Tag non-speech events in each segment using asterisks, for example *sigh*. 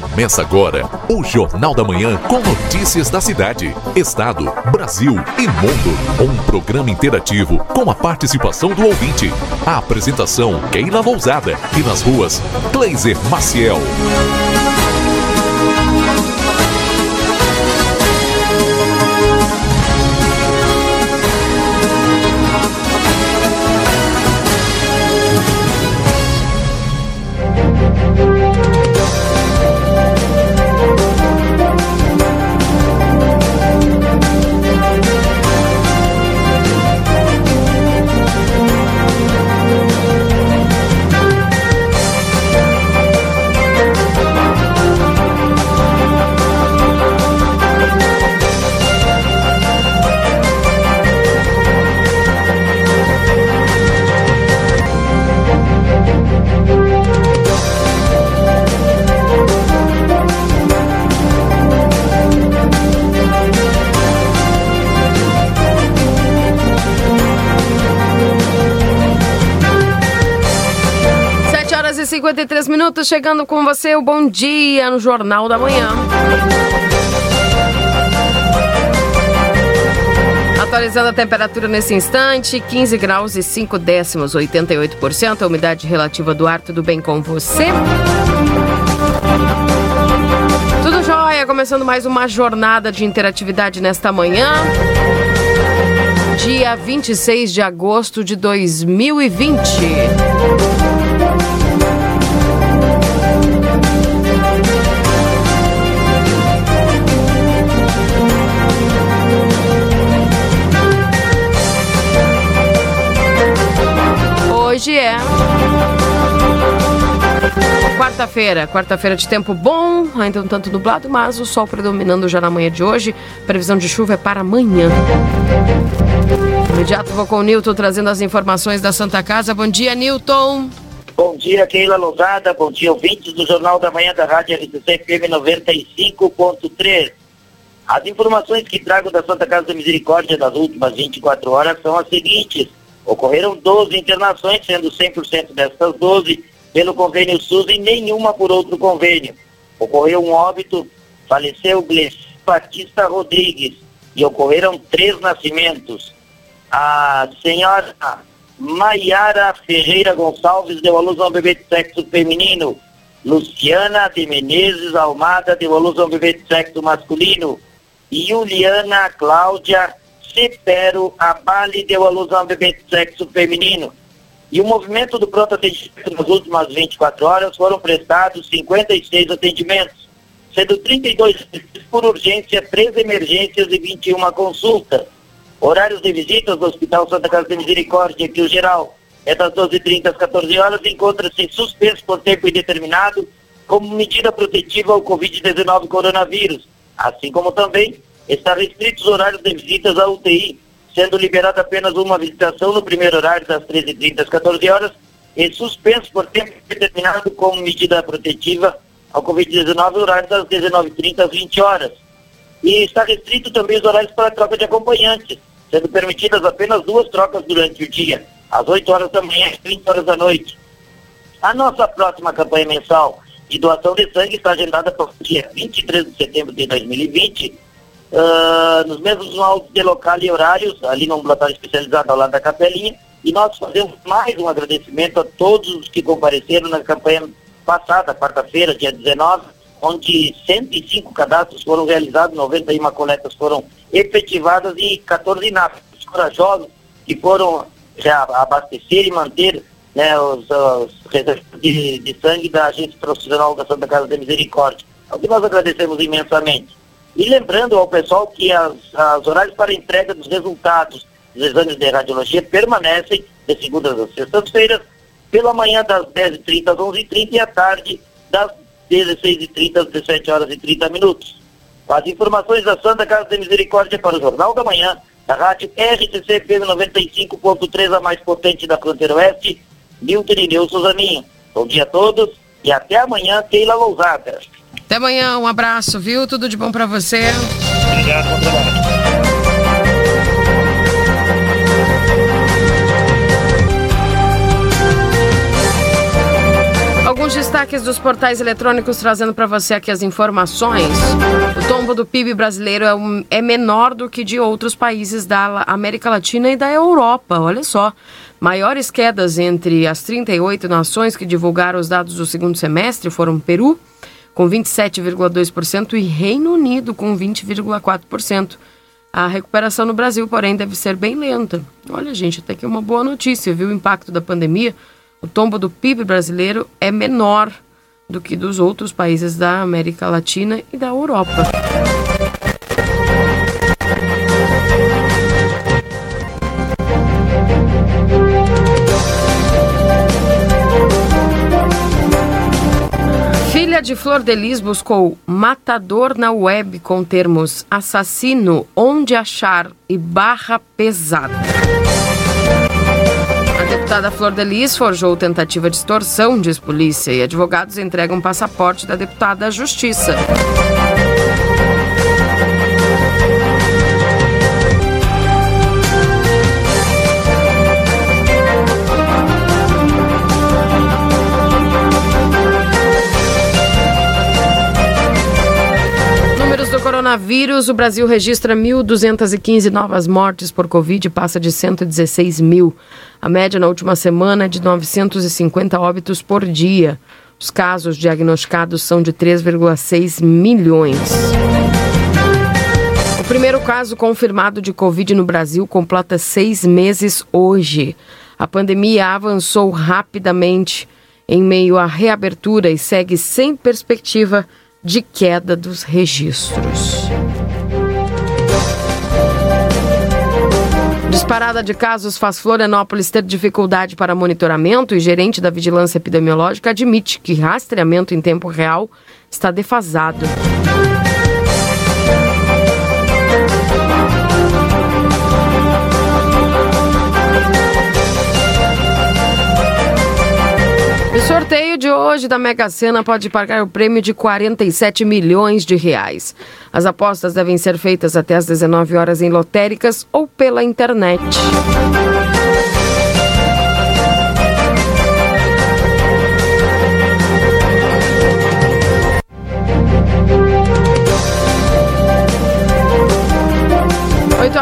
Começa agora o Jornal da Manhã com notícias da cidade, estado, Brasil e mundo. Um programa interativo com a participação do ouvinte. A apresentação Keila Lousada e nas ruas Gleiser Maciel. 53 minutos, chegando com você o Bom Dia no Jornal da Manhã. Atualizando a temperatura nesse instante, 15 graus e 5 décimos, 88%. A umidade relativa do ar, tudo bem com você? Tudo jóia, começando mais uma jornada de interatividade nesta manhã. Dia 26 de agosto de 2020. Quarta-feira, quarta-feira de tempo bom, ainda um tanto nublado, mas o sol predominando já na manhã de hoje. Previsão de chuva é para amanhã. Imediato vou com o Nilton trazendo as informações da Santa Casa. Bom dia, Nilton. Bom dia, Keila Lousada. Bom dia, ouvintes do Jornal da Manhã da Rádio RCC FM 95.3. As informações que trago da Santa Casa da Misericórdia das últimas 24 horas são as seguintes. Ocorreram 12 internações, sendo 100% dessas 12 pelo convênio SUS e nenhuma por outro convênio. Ocorreu um óbito, faleceu Gleice Batista Rodrigues e ocorreram três nascimentos. A senhora Maiara Ferreira Gonçalves deu à luz a um bebê de sexo feminino. Luciana de Menezes Almada deu à luz a um bebê de sexo masculino. E Juliana Cláudia Cepero Abali deu à luz a um bebê de sexo feminino. E o movimento do pronto atendimento nas últimas 24 horas foram prestados 56 atendimentos, sendo 32 por urgência, 13 emergências e 21 consultas. Horários de visitas do Hospital Santa Casa de Misericórdia, que o geral é das 12h30 às 14 horas, encontra-se suspenso por tempo indeterminado como medida protetiva ao Covid-19 coronavírus, assim como também está restritos os horários de visitas à UTI, sendo liberada apenas uma visitação no primeiro horário das 13h30 às 14 horas e suspenso por tempo determinado como medida protetiva ao Covid-19 horário das 19h30 às 20 horas. E está restrito também os horários para troca de acompanhantes, sendo permitidas apenas duas trocas durante o dia, às 8 horas da manhã e às 20 horas da noite. A nossa próxima campanha mensal de doação de sangue está agendada para o dia 23 de setembro de 2020 uh, nos mesmos moldes de local e horários, ali no ambulatório especializado ao lado da capelinha. E nós fazemos mais um agradecimento a todos os que compareceram na campanha passada, quarta-feira, dia 19, onde 105 cadastros foram realizados, 91 coletas foram efetivadas e 14 inaptos corajosos que foram já abastecer e manter né, os, os de, de sangue da Agência Profissional da Santa Casa da Misericórdia. É o que nós agradecemos imensamente. E lembrando ao pessoal que as, as horários para entrega dos resultados dos exames de radiologia permanecem de segundas a sextas-feiras, pela manhã das 10h30 às 11h30 e à tarde das 16h30 às 17 horas e 30 minutos. As informações da Santa Casa de Misericórdia para o Jornal da Manhã, da rádio RCC FM 95.3, a mais potente da fronteira oeste, Milton e Nilson Zaninho. Bom dia a todos e até amanhã, Keila Lousada. Até amanhã, um abraço, viu? Tudo de bom para você. Obrigado, bom trabalho. Alguns destaques dos portais eletrônicos trazendo para você aqui as informações. O tombo do PIB brasileiro é, um, é menor do que de outros países da América Latina e da Europa. Olha só. Maiores quedas entre as 38 nações que divulgaram os dados do segundo semestre foram Peru, com 27,2%, e Reino Unido, com 20,4%. A recuperação no Brasil, porém, deve ser bem lenta. Olha, gente, até que uma boa notícia, viu? O impacto da pandemia, o tombo do PIB brasileiro é menor do que dos outros países da América Latina e da Europa. Filha de Flor de Lis buscou matador na web com termos assassino, onde achar e barra pesada. A deputada Flor de Lis forjou tentativa de extorsão, diz polícia, e advogados entregam passaporte da deputada à justiça. Coronavírus, o Brasil registra 1.215 novas mortes por Covid e passa de 116 mil. A média na última semana é de 950 óbitos por dia. Os casos diagnosticados são de 3,6 milhões. O primeiro caso confirmado de Covid no Brasil completa seis meses hoje. A pandemia avançou rapidamente em meio à reabertura e segue sem perspectiva queda dos registros. Disparada de casos faz Florianópolis ter dificuldade para monitoramento e gerente da vigilância epidemiológica admite que rastreamento em tempo real está defasado. Sorteio de hoje da Mega Sena pode pagar o prêmio de 47 milhões de reais. As apostas devem ser feitas até às 19 horas em lotéricas ou pela internet.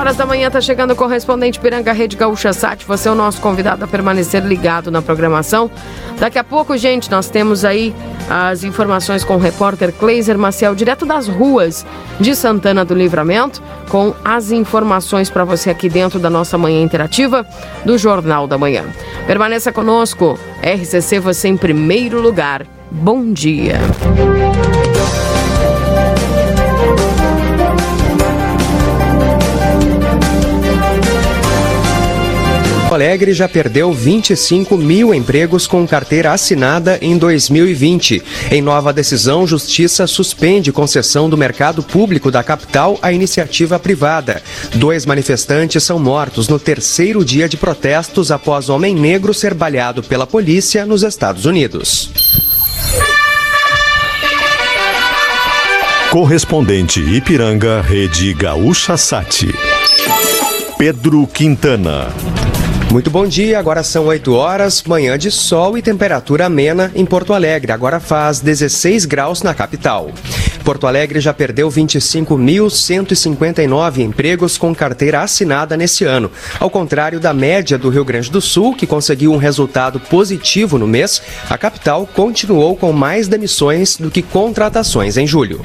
Horas da manhã está chegando o correspondente Piranga Rede Gaúcha Sat. Você é o nosso convidado a permanecer ligado na programação. Daqui a pouco, gente, nós temos aí as informações com o repórter Kleiser Maciel, direto das ruas de Santana do Livramento, com as informações para você aqui dentro da nossa manhã interativa do Jornal da Manhã. Permaneça conosco. RCC, você em primeiro lugar. Bom dia. Alegre já perdeu 25 mil empregos com carteira assinada em 2020. Em nova decisão, Justiça suspende concessão do mercado público da capital à iniciativa privada. Dois manifestantes são mortos no terceiro dia de protestos após homem negro ser baleado pela polícia nos Estados Unidos. Correspondente Ipiranga, Rede Gaúcha Sati. Pedro Quintana. Muito bom dia, agora são 8 horas, manhã de sol e temperatura amena em Porto Alegre. Agora faz 16 graus na capital. Porto Alegre já perdeu 25.159 empregos com carteira assinada nesse ano. Ao contrário da média do Rio Grande do Sul, que conseguiu um resultado positivo no mês, a capital continuou com mais demissões do que contratações em julho.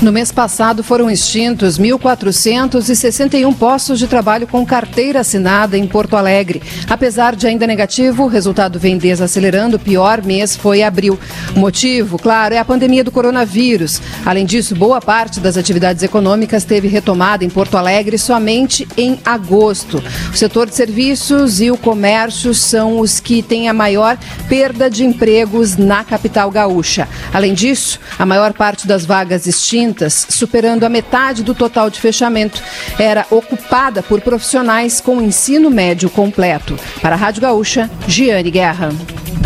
No mês passado foram extintos 1.461 postos de trabalho com carteira assinada em Porto Alegre. Apesar de ainda negativo, o resultado vem desacelerando. O pior mês foi abril. O motivo, claro, é a pandemia do coronavírus. Além disso, boa parte das atividades econômicas teve retomada em Porto Alegre somente em agosto. O setor de serviços e o comércio são os que têm a maior perda de empregos na capital gaúcha. Além disso, a maior parte das vagas extintas superando a metade do total de fechamento, era ocupada por profissionais com ensino médio completo. Para a Rádio Gaúcha, Giane Guerra.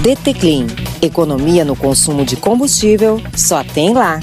DT Clean. Economia no consumo de combustível só tem lá.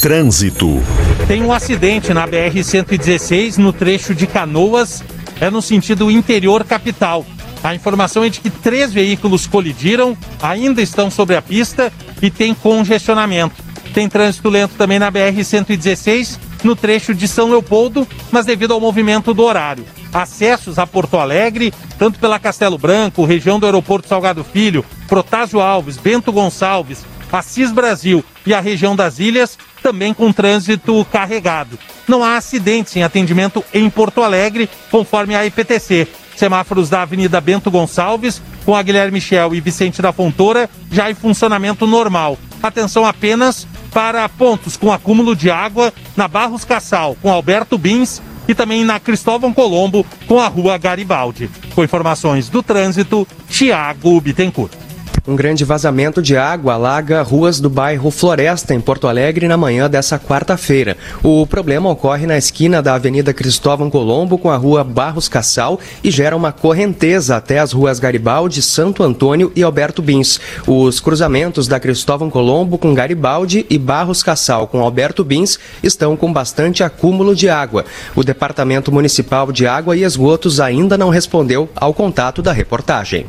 Trânsito. Tem um acidente na BR-116 no trecho de Canoas, é no sentido interior capital. A informação é de que três veículos colidiram, ainda estão sobre a pista e tem congestionamento. Tem trânsito lento também na BR-116, no trecho de São Leopoldo, mas devido ao movimento do horário. Acessos a Porto Alegre, tanto pela Castelo Branco, região do Aeroporto Salgado Filho, Protásio Alves, Bento Gonçalves, Assis Brasil e a região das ilhas, também com trânsito carregado. Não há acidentes em atendimento em Porto Alegre, conforme a IPTC. Semáforos da Avenida Bento Gonçalves, com a Guilherme Michel e Vicente da Fontoura, já em funcionamento normal. Atenção apenas para pontos com acúmulo de água na Barros Cassal, com Alberto Bins e também na Cristóvão Colombo, com a Rua Garibaldi. Com informações do trânsito, Tiago Bittencourt. Um grande vazamento de água alaga ruas do bairro Floresta, em Porto Alegre, na manhã dessa quarta-feira. O problema ocorre na esquina da Avenida Cristóvão Colombo com a rua Barros Cassal e gera uma correnteza até as ruas Garibaldi, Santo Antônio e Alberto Bins. Os cruzamentos da Cristóvão Colombo com Garibaldi e Barros Cassal com Alberto Bins estão com bastante acúmulo de água. O Departamento Municipal de Água e Esgotos ainda não respondeu ao contato da reportagem.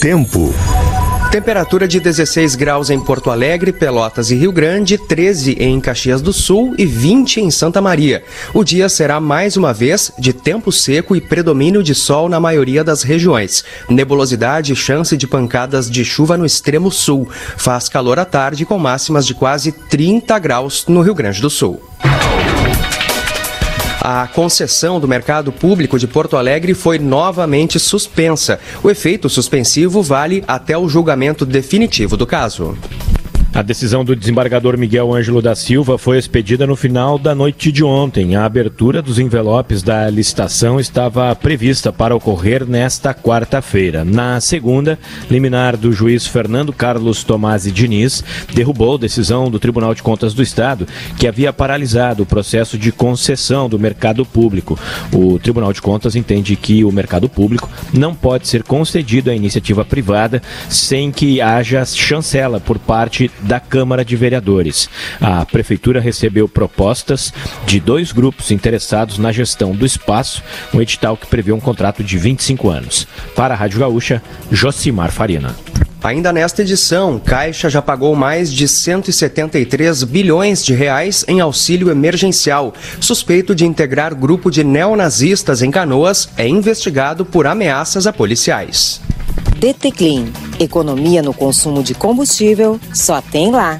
Tempo. Temperatura de 16 graus em Porto Alegre, Pelotas e Rio Grande, 13 em Caxias do Sul e 20 em Santa Maria. O dia será mais uma vez de tempo seco e predomínio de sol na maioria das regiões. Nebulosidade e chance de pancadas de chuva no extremo sul. Faz calor à tarde com máximas de quase 30 graus no Rio Grande do Sul. A concessão do mercado público de Porto Alegre foi novamente suspensa. O efeito suspensivo vale até o julgamento definitivo do caso. A decisão do desembargador Miguel Ângelo da Silva foi expedida no final da noite de ontem. A abertura dos envelopes da licitação estava prevista para ocorrer nesta quarta-feira. Na segunda, liminar do juiz Fernando Carlos Tomasi Diniz derrubou decisão do Tribunal de Contas do Estado, que havia paralisado o processo de concessão do mercado público. O Tribunal de Contas entende que o mercado público não pode ser concedido à iniciativa privada sem que haja chancela por parte da Câmara de Vereadores. A Prefeitura recebeu propostas de dois grupos interessados na gestão do espaço, um edital que prevê um contrato de 25 anos. Para a Rádio Gaúcha, Josimar Farina. Ainda nesta edição, Caixa já pagou mais de 173 bilhões de reais em auxílio emergencial. Suspeito de integrar grupo de neonazistas em Canoas, é investigado por ameaças a policiais. DT Clean. Economia no consumo de combustível só tem lá.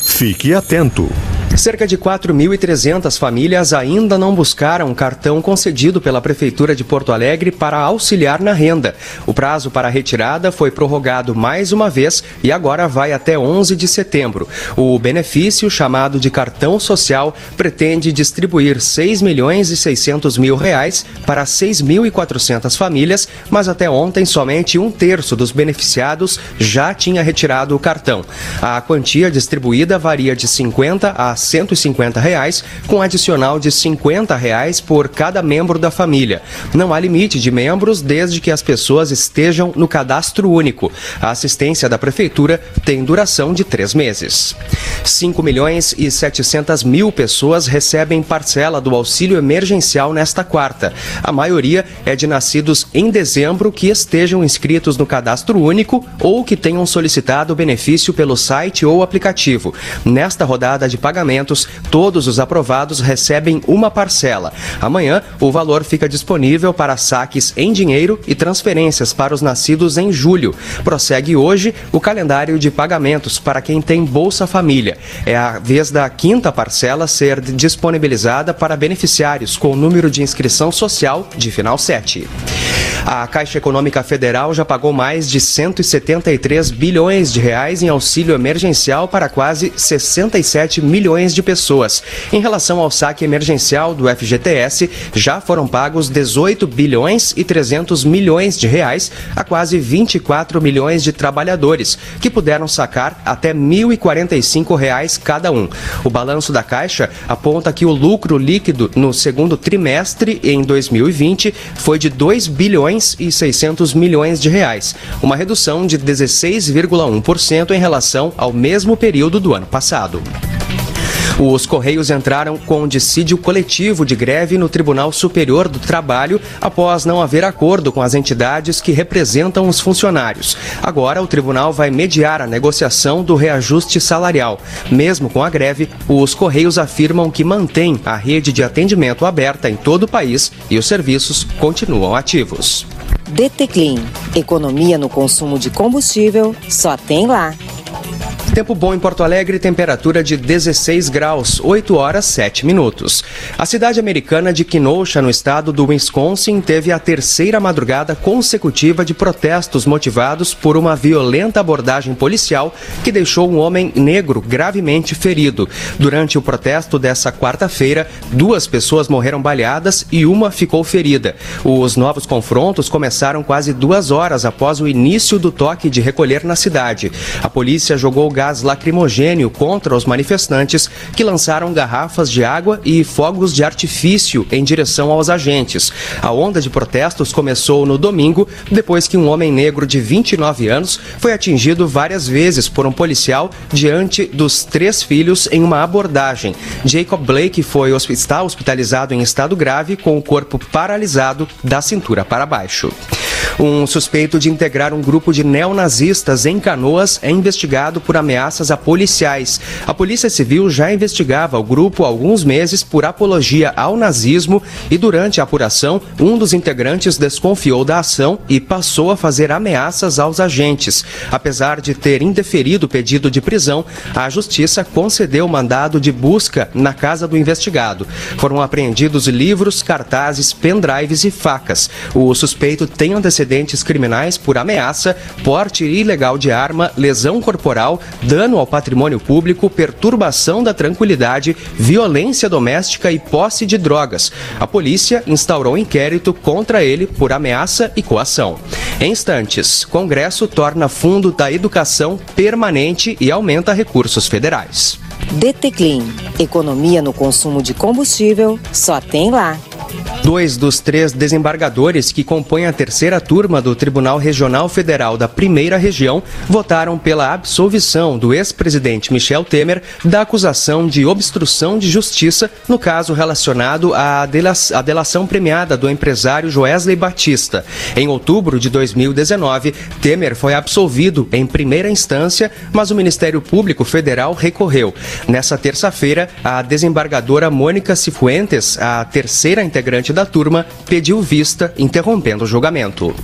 Fique atento. Cerca de 4.300 famílias ainda não buscaram cartão concedido pela Prefeitura de Porto Alegre para auxiliar na renda. O prazo para a retirada foi prorrogado mais uma vez e agora vai até 11 de setembro. O benefício, chamado de cartão social, pretende distribuir 6 milhões e 600 mil reais para 6.400 famílias, mas até ontem somente um terço dos beneficiados já tinha retirado o cartão. A quantia distribuída varia de 50 a 150 reais, com adicional de 50 reais por cada membro da família. Não há limite de membros desde que as pessoas estejam no cadastro único. A assistência da Prefeitura tem duração de três meses. 5 milhões e 700 mil pessoas recebem parcela do auxílio emergencial nesta quarta. A maioria é de nascidos em dezembro que estejam inscritos no cadastro único ou que tenham solicitado o benefício pelo site ou aplicativo. Nesta rodada de pagamentos, todos os aprovados recebem uma parcela. Amanhã, o valor fica disponível para saques em dinheiro e transferências para os nascidos em julho. Prossegue hoje o calendário de pagamentos para quem tem Bolsa Família. É a vez da quinta parcela ser disponibilizada para beneficiários com número de inscrição social de final 7. A Caixa Econômica Federal já pagou mais de 173 bilhões de reais em auxílio emergencial para quase 67 milhões de pessoas. Em relação ao saque emergencial do FGTS, já foram pagos 18 bilhões e 300 milhões de reais a quase 24 milhões de trabalhadores, que puderam sacar até 1.045 reais cada um. O balanço da Caixa aponta que o lucro líquido no segundo trimestre em 2020 foi de 2 bilhões e 600 milhões de reais, uma redução de 16,1% em relação ao mesmo período do ano passado. Os Correios entraram com dissídio coletivo de greve no Tribunal Superior do Trabalho após não haver acordo com as entidades que representam os funcionários. Agora, o tribunal vai mediar a negociação do reajuste salarial. Mesmo com a greve, os Correios afirmam que mantém a rede de atendimento aberta em todo o país e os serviços continuam ativos. DT Clean. Economia no consumo de combustível só tem lá. Tempo bom em Porto Alegre, temperatura de 16 graus, 8 horas 7 minutos. A cidade americana de Kenosha, no estado do Wisconsin, teve a terceira madrugada consecutiva de protestos motivados por uma violenta abordagem policial que deixou um homem negro gravemente ferido. Durante o protesto dessa quarta-feira, duas pessoas morreram baleadas e uma ficou ferida. Os novos confrontos começaram quase duas horas após o início do toque de recolher na cidade. A polícia jogou gás gás lacrimogênio contra os manifestantes que lançaram garrafas de água e fogos de artifício em direção aos agentes. A onda de protestos começou no domingo, depois que um homem negro de 29 anos foi atingido várias vezes por um policial diante dos três filhos em uma abordagem. Jacob Blake foi está hospitalizado em estado grave com o corpo paralisado da cintura para baixo. Um suspeito de integrar um grupo de neonazistas em Canoas é investigado por ameaças a policiais. A Polícia Civil já investigava o grupo há alguns meses por apologia ao nazismo e durante a apuração, um dos integrantes desconfiou da ação e passou a fazer ameaças aos agentes. Apesar de ter indeferido o pedido de prisão, a Justiça concedeu mandado de busca na casa do investigado. Foram apreendidos livros, cartazes, pendrives e facas. O suspeito tem antecedentes antecedentes criminais por ameaça, porte ilegal de arma, lesão corporal, dano ao patrimônio público, perturbação da tranquilidade, violência doméstica e posse de drogas. A polícia instaurou inquérito contra ele por ameaça e coação. Em instantes, Congresso torna Fundo da Educação permanente e aumenta recursos federais. DT Clean. Economia no consumo de combustível só tem lá. Dois dos três desembargadores que compõem a terceira turma do Tribunal Regional Federal da Primeira Região votaram pela absolvição do ex-presidente Michel Temer da acusação de obstrução de justiça no caso relacionado à delação premiada do empresário Joesley Batista. Em outubro de 2019, Temer foi absolvido em primeira instância, mas o Ministério Público Federal recorreu. Nessa terça-feira, a desembargadora Mônica Cifuentes, a terceira integrante da turma, pediu vista, interrompendo o julgamento.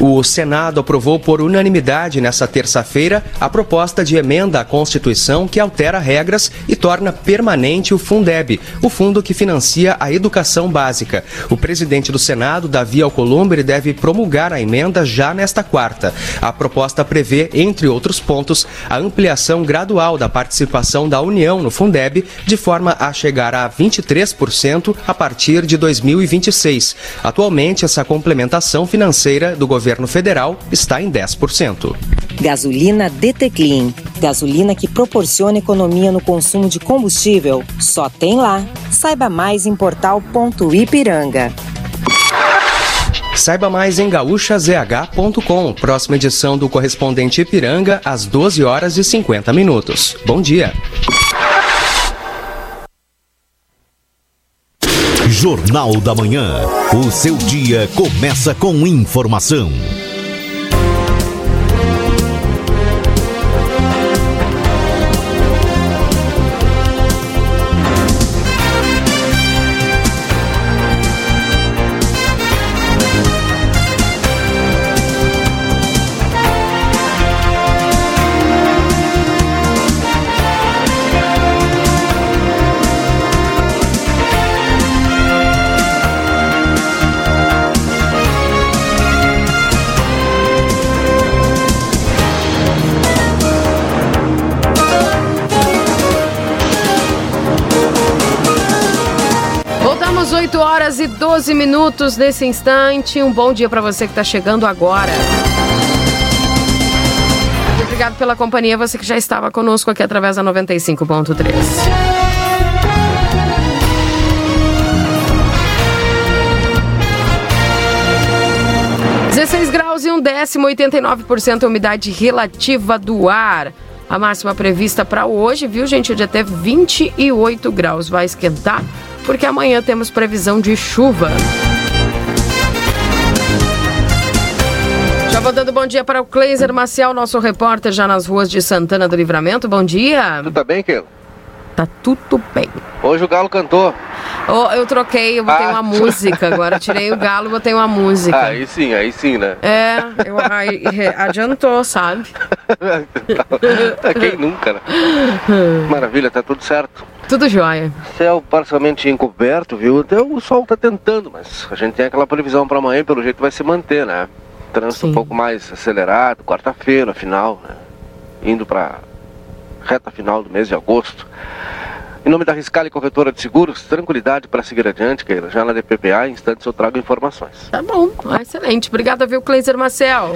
O Senado aprovou por unanimidade nesta terça-feira a proposta de emenda à Constituição que altera regras e torna permanente o Fundeb, o fundo que financia a educação básica. O presidente do Senado, Davi Alcolumbre, deve promulgar a emenda já nesta quarta. A proposta prevê, entre outros pontos, a ampliação gradual da participação da União no Fundeb, de forma a chegar a 23% a partir de 2026. Atualmente, essa complementação financeira do governo federal está em 10%. Gasolina DT Clean. Gasolina que proporciona economia no consumo de combustível. Só tem lá. Saiba mais em portal.ipiranga. Saiba mais em gaúchazh.com. Próxima edição do correspondente Ipiranga, às 12 horas e 50 minutos. Bom dia. Jornal da Manhã. O seu dia começa com informação. E 12 minutos nesse instante. Um bom dia para você que está chegando agora. Obrigado pela companhia, você que já estava conosco aqui através da 95.3. 16 graus e um décimo, 89% a umidade relativa do ar. a máxima prevista para hoje, viu, gente? De até 28 graus. Vai esquentar, porque amanhã temos previsão de chuva. Já vou dando bom dia para o Cleiser Maciel, nosso repórter já nas ruas de Santana do Livramento. Bom dia. Tudo tá bem, Keilo? Tá tudo bem. Hoje o Galo cantou. Oh, eu troquei, eu botei ah. uma música agora. Tirei o Galo e botei uma música. Ah, aí sim, aí sim, né? É, eu, aí, adiantou, sabe? *laughs* Quem nunca, né? Maravilha, tá tudo certo. Tudo jóia. Céu parcialmente encoberto, viu? Até o sol tá tentando, mas a gente tem aquela previsão para amanhã, pelo jeito vai se manter, né? Trânsito Sim. um pouco mais acelerado, quarta-feira, final, né? Indo para reta final do mês de agosto. Em nome da Riscale Corretora de Seguros, tranquilidade para seguir adiante, Keila. Já na DPPA, em instantes eu trago informações. Tá bom, excelente. Obrigada, viu, Cleiser Marcel.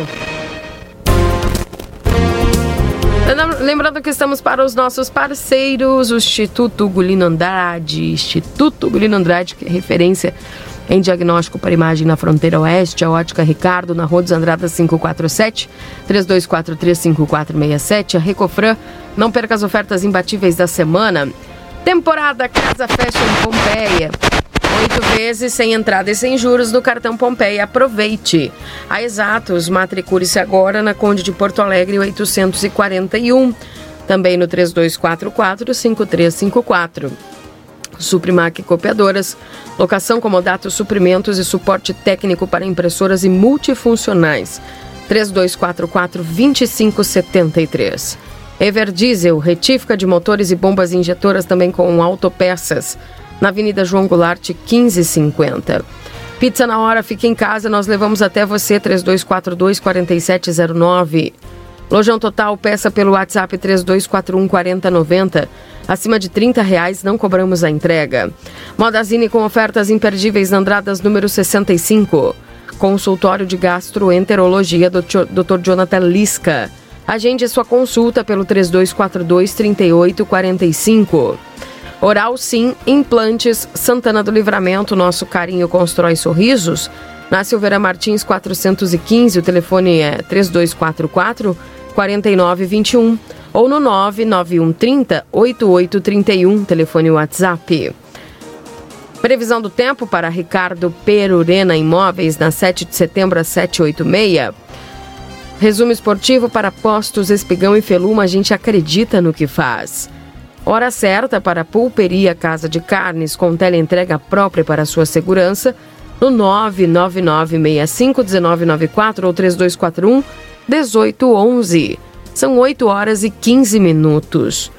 Lembrando que estamos para os nossos parceiros, o Instituto Gulino Andrade, Instituto Gulino Andrade, que é referência em diagnóstico para imagem na fronteira oeste, a Ótica Ricardo, na Rua dos Andradas 547, 32435467, a Recofran. Não perca as ofertas imbatíveis da semana. Temporada Casa Fashion Pompeia. Oito vezes sem entrada e sem juros no cartão Pompeia. Aproveite. A Exatos, matricule-se agora na Conde de Porto Alegre 841. Também no 3244-5354. Suprimac Copiadoras, locação, comodato, suprimentos e suporte técnico para impressoras e multifuncionais. 3244-2573. Everdiesel, retífica de motores e bombas injetoras também com autopeças. Na Avenida João Goulart, 1550. Pizza na hora, fique em casa, nós levamos até você, 3242-4709. Lojão Total, peça pelo WhatsApp 3241 4090. Acima de 30 reais não cobramos a entrega. Modazine com ofertas imperdíveis na Andradas número 65. Consultório de Gastroenterologia Dr. Jonathan Lisca. Agende sua consulta pelo 3242 3845. Oral Sim, Implantes, Santana do Livramento, nosso carinho constrói sorrisos. Na Silveira Martins 415, o telefone é 3244 4921 ou no 99130 8831, telefone WhatsApp. Previsão do tempo para Ricardo Perurena Imóveis na 7 de setembro às 786. Resumo esportivo para Postos Espigão e Feluma, a gente acredita no que faz. Hora certa para Pulperia Casa de Carnes com teleentrega própria para sua segurança no 999651994 ou 3241 1811. São 8 horas e 15 minutos.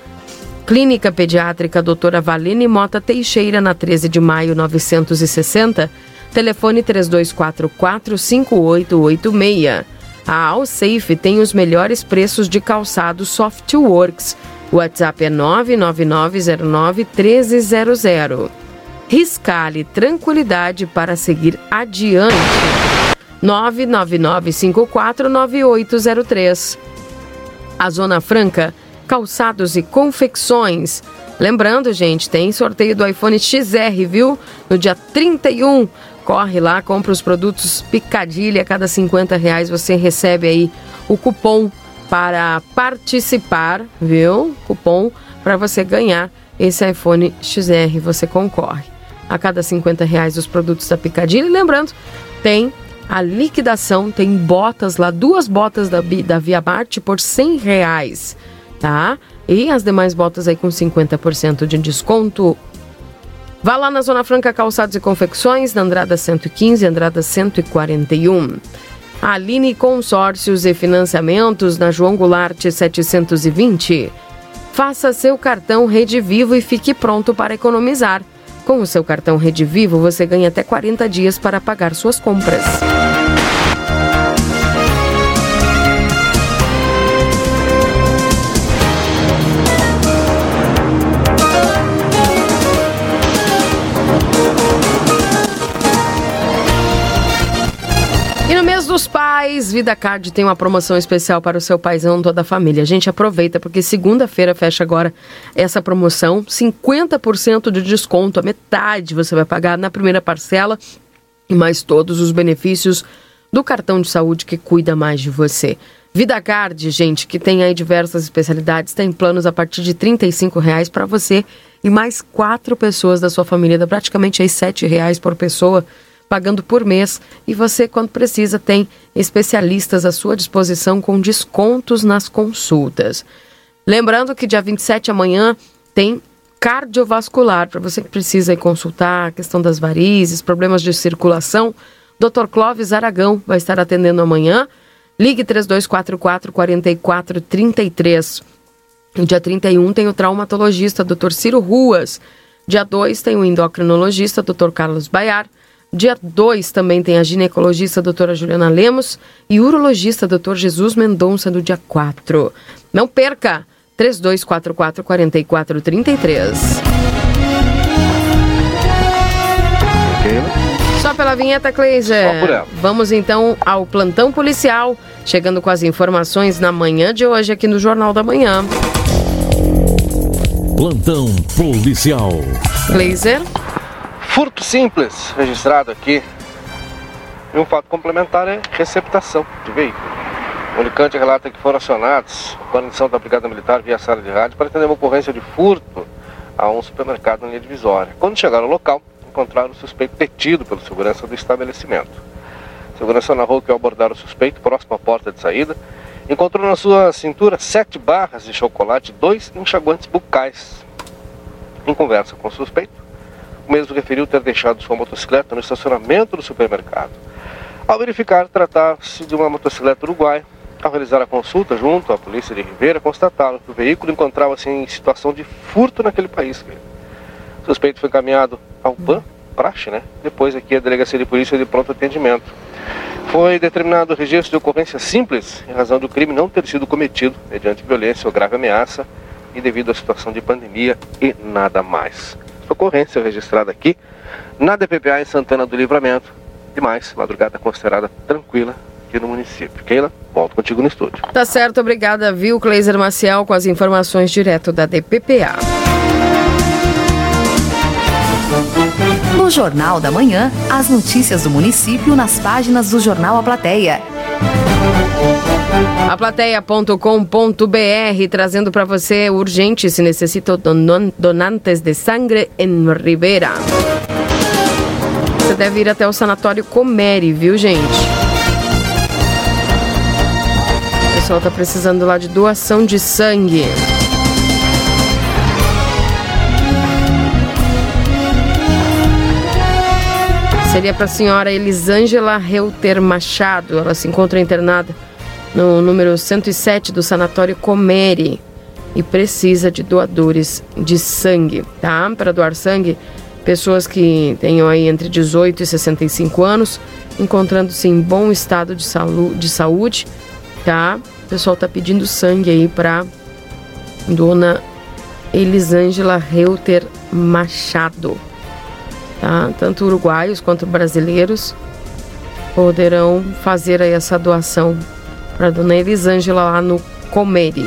Clínica Pediátrica Doutora Valene Mota Teixeira, na 13 de maio 960. Telefone 3244-5886. A Alsafe tem os melhores preços de calçado Softworks. O WhatsApp é 999091300. Riscale tranquilidade para seguir adiante. 999549803. A Zona Franca, calçados e confecções. Lembrando, gente, tem sorteio do iPhone XR, viu? No dia 31. Corre lá, compra os produtos Picadilha. A cada 50 reais você recebe aí o cupom para participar, viu? Cupom para você ganhar esse iPhone XR. Você concorre. A cada 50 reais os produtos da Picadilha. E lembrando, tem a liquidação tem botas lá, duas botas da, da Via Marte por 100 reais, tá? E as demais botas aí com 50% de desconto. Vá lá na Zona Franca Calçados e Confecções, na Andrada 115, Andrada 141. Aline Consórcios e Financiamentos, na João Goulart 720. Faça seu cartão Rede Vivo e fique pronto para economizar. Com o seu cartão Rede Vivo, você ganha até 40 dias para pagar suas compras. Pais, Vida Card tem uma promoção especial para o seu paizão, toda a família. A gente aproveita porque segunda-feira fecha agora essa promoção, 50% de desconto, a metade você vai pagar na primeira parcela. E mais todos os benefícios do cartão de saúde que cuida mais de você. VidaCard, gente, que tem aí diversas especialidades, tem planos a partir de R$ reais para você e mais quatro pessoas da sua família, dá praticamente aí R$ reais por pessoa, pagando por mês. E você, quando precisa, tem especialistas à sua disposição com descontos nas consultas. Lembrando que dia 27 amanhã tem cardiovascular, para você que precisa consultar a questão das varizes, problemas de circulação. Dr. Clóvis Aragão vai estar atendendo amanhã. Ligue 3244 4433. No dia 31 tem o traumatologista Dr. Ciro Ruas. Dia 2 tem o endocrinologista Dr. Carlos Baiar. Dia 2 também tem a ginecologista doutora Juliana Lemos e urologista Dr. Jesus Mendonça no dia 4. Não perca! 3244 4433. Só pela vinheta, Cleiser. Vamos então ao plantão policial, chegando com as informações na manhã de hoje aqui no Jornal da Manhã. Plantão policial. Cleiser. Furto simples registrado aqui. E um fato complementar é receptação de veículo. O Unicante relata que foram acionados a guarnição da Brigada Militar via sala de rádio para atender uma ocorrência de furto a um supermercado na linha divisória. Quando chegaram ao local, encontraram o suspeito detido pelo segurança do estabelecimento. A segurança narrou que ao abordar o suspeito próximo à porta de saída, encontrou na sua cintura sete barras de chocolate e dois enxaguantes bucais. Em conversa com o suspeito, o mesmo referiu ter deixado sua motocicleta no estacionamento do supermercado. Ao verificar tratar-se de uma motocicleta uruguaia, ao realizar a consulta junto à polícia de Ribeira, constataram que o veículo encontrava-se em situação de furto naquele país. O suspeito foi encaminhado ao PAN, praxe, né? Depois aqui a delegacia de polícia de pronto atendimento. Foi determinado o registro de ocorrência simples em razão do crime não ter sido cometido mediante violência ou grave ameaça e devido à situação de pandemia e nada mais. Ocorrência registrada aqui na DPPA em Santana do Livramento. Demais, madrugada considerada tranquila aqui no município. Keila, volto contigo no estúdio. Tá certo, obrigada, viu, Cleiser Maciel, com as informações direto da DPPA. No Jornal da Manhã, as notícias do município nas páginas do Jornal A Plateia. Aplateia.com.br trazendo para você urgente se necessita don donantes de sangue em Rivera. Você deve ir até o sanatório Comere, viu, gente? O pessoal tá precisando lá de doação de sangue. Seria para a senhora Elisângela Reuter Machado. Ela se encontra internada no número 107 do Sanatório Comere e precisa de doadores de sangue, tá? Para doar sangue, pessoas que tenham aí entre 18 e 65 anos, encontrando-se em bom estado de, de saúde, tá? O pessoal tá pedindo sangue aí para dona Elisângela Reuter Machado tá? Tanto uruguaios quanto brasileiros poderão fazer aí essa doação para dona Elisângela lá no Comere.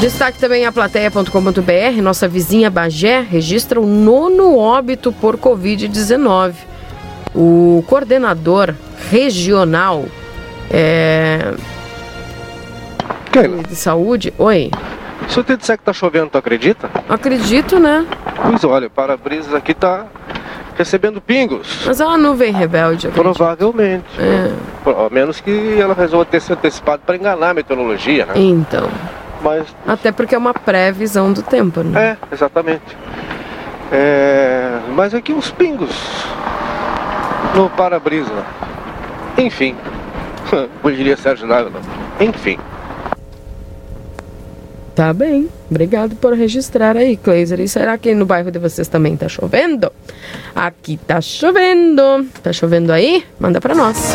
Destaque também a plateia.com.br. Nossa vizinha Bagé registra o nono óbito por Covid-19. O coordenador regional é, de saúde. Oi. Se eu te disser que tá chovendo, tu acredita? Acredito, né? Pois olha, o para-brisas aqui tá recebendo pingos. Mas é uma nuvem rebelde. Provavelmente. É. A menos que ela resolva ter se antecipado para enganar a meteorologia, né? Então. Mas Até porque é uma previsão do tempo, né? É, exatamente. É, mas aqui uns pingos no para-brisa. Enfim. Como diria Sérgio Dávila. Enfim. Tá bem. Obrigado por registrar aí, Cleiser. E será que no bairro de vocês também tá chovendo? Aqui tá chovendo. Tá chovendo aí? Manda pra nós.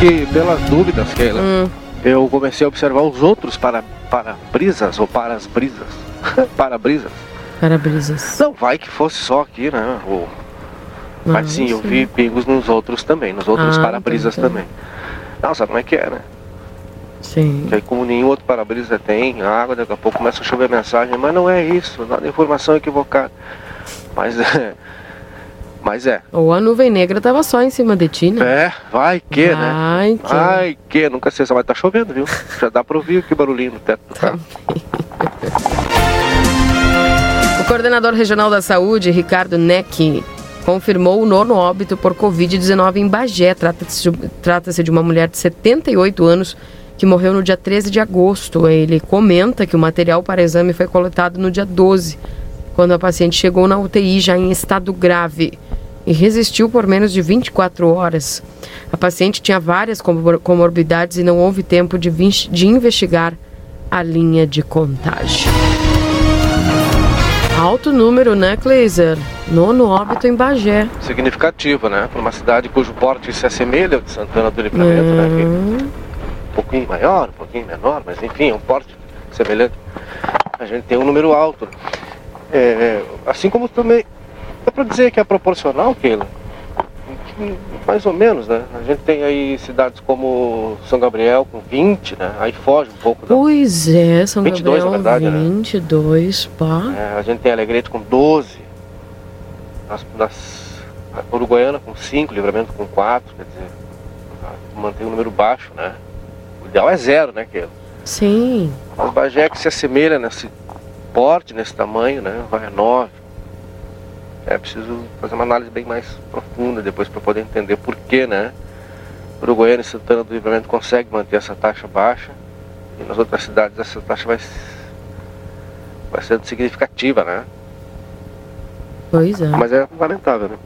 Que pelas dúvidas, Keila, Hum. eu comecei a observar os outros para, para brisas ou para as brisas. *laughs* para brisas. Para-brisas. Não, vai que fosse só aqui, né? O... Mas sim, eu vi pingos nos outros também, nos outros Ah, para-brisas tá, tá. também. Não, sabe como é que é, né? Sim. Que aí como nenhum outro para-brisa tem água, daqui a pouco começa a chover mensagem, mas não é isso, nada informação equivocada. Mas é. Mas é. Ou a nuvem negra tava só em cima de ti, né? É, vai que, né? Vai que. Ai que, nunca sei, só vai estar chovendo, viu? Já dá pra ouvir que barulhinho no teto do Tá carro. O coordenador regional da saúde, Ricardo Neck, confirmou o nono óbito por Covid-19 em Bagé. Trata-se de, uma mulher de 78 anos que morreu no dia 13 de agosto. Ele comenta que o material para exame foi coletado no dia 12, quando a paciente chegou na UTI já em estado grave e resistiu por menos de 24 horas. A paciente tinha várias comor- comorbidades e não houve tempo de investigar a linha de contágio. Alto número, né, Kleiser? Nono óbito em Bagé. Significativo, né? Para uma cidade cujo porte se assemelha ao de Santana do Livramento, né? Que Hum, um pouquinho maior, um pouquinho menor, mas enfim, é um porte semelhante. A gente tem um número alto. É, assim como também. Dá para dizer que é proporcional, Keila? Mais ou menos, né? A gente tem aí cidades como São Gabriel com 20, né? Aí foge um pouco da. Pois é, São 22, Gabriel, na verdade, né? 22, pá. É, a gente tem Alegrete com 12, nas, nas, a Uruguaiana com 5, Livramento com 4, quer dizer, mantém um número baixo, né? O ideal é zero, né, Keila? Sim. Mas Bagé que se assemelha nesse porte, nesse tamanho, né? Vai a 9. É preciso fazer uma análise bem mais profunda depois para poder entender por que, né? Uruguaiana e Santana do Livramento conseguem manter essa taxa baixa e nas outras cidades essa taxa vai, vai sendo significativa, né? Pois é. Mas é lamentável, né?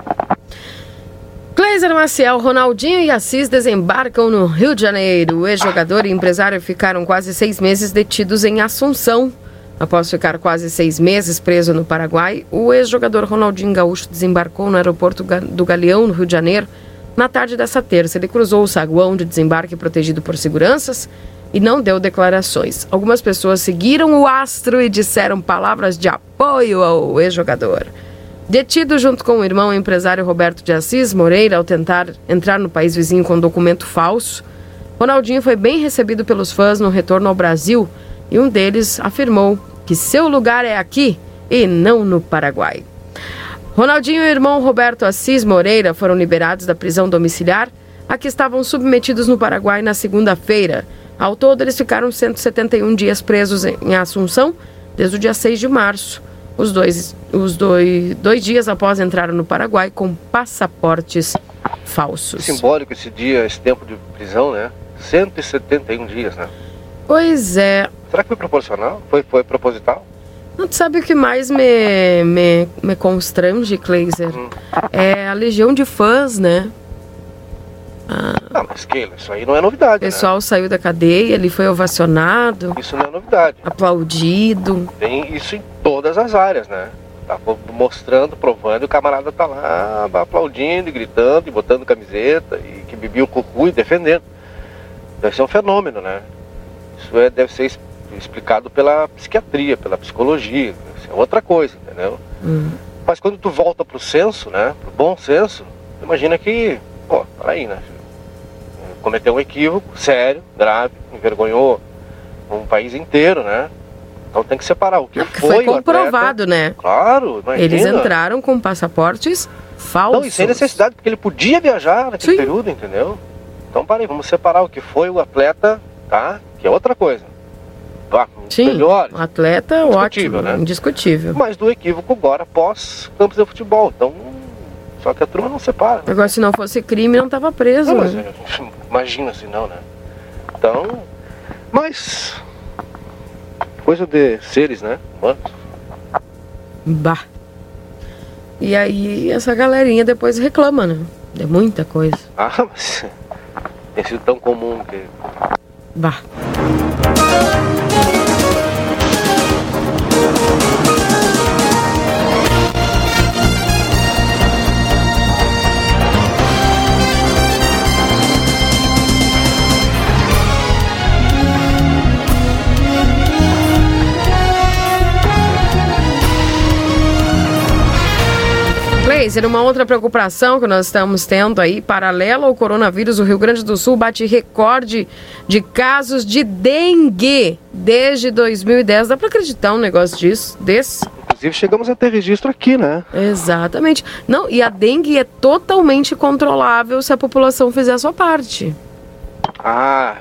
Kleiser Maciel, Ronaldinho e Assis desembarcam no Rio de Janeiro. O ex-jogador e empresário ficaram quase seis meses detidos em Assunção. Após ficar quase seis meses preso no Paraguai, o ex-jogador Ronaldinho Gaúcho desembarcou no aeroporto do Galeão, no Rio de Janeiro, na tarde dessa terça. Ele cruzou o saguão de desembarque protegido por seguranças e não deu declarações. Algumas pessoas seguiram o astro e disseram palavras de apoio ao ex-jogador. Detido junto com o irmão o empresário Roberto de Assis Moreira ao tentar entrar no país vizinho com documento falso, Ronaldinho foi bem recebido pelos fãs no retorno ao Brasil e um deles afirmou que seu lugar é aqui e não no Paraguai. Ronaldinho e o irmão Roberto Assis Moreira foram liberados da prisão domiciliar a que estavam submetidos no Paraguai na segunda-feira. Ao todo, eles ficaram 171 dias presos em Assunção desde o dia 6 de março. Os dois, os dois, dois dias após entraram no Paraguai com passaportes falsos. Simbólico esse dia, esse tempo de prisão, né? 171 dias, né? Pois é. Será que foi proporcional? Foi, foi proposital? Não sabe o que mais me, me, me constrange, Kleiser? É a legião de fãs, né? Ah, mas Keila, isso aí não é novidade, O pessoal saiu da cadeia, ele foi ovacionado, né? Isso não é novidade. aplaudido. Tem isso em todas as áreas, né? Tá mostrando, provando, e o camarada tá lá aplaudindo, e gritando, e botando camiseta, e que bebia o cucu e defendendo. Deve ser um fenômeno, né? Isso é, deve ser explicado pela psiquiatria, pela psicologia, isso é outra coisa, entendeu? Hum. Mas quando tu volta pro senso, né? Pro bom senso, imagina que, pô, peraí, né? Cometeu um equívoco sério, grave, envergonhou um país inteiro, né? Então tem que separar o que Que foi, foi atleta. comprovado, né? Claro, imagina. Eles entraram com passaportes falsos. Não, e sem necessidade, porque ele podia viajar naquele período, entendeu? Então, parei, vamos separar o que foi o atleta, tá? Que é outra coisa. Ah, Sim, melhor, o atleta é Indiscutível, ótimo, né? indiscutível. mas do equívoco agora pós campos de futebol. Então, só que a turma não separa. né? Agora, se não fosse crime, não estava preso, Não, mas né? é, imagina se não, né? Então, mas coisa de seres, né? Humanos. Bah. E aí, essa galerinha depois reclama, né? De muita coisa. Ah, mas *laughs* tem sido tão comum que Bah. Kaiser, uma outra preocupação que nós estamos tendo aí, paralelo ao coronavírus, o Rio Grande do Sul bate recorde de casos de dengue desde 2010. Dá para acreditar um negócio disso, desse? Inclusive chegamos a ter registro aqui, né? Exatamente. Não, e a dengue é totalmente controlável se a população fizer a sua parte. Ah,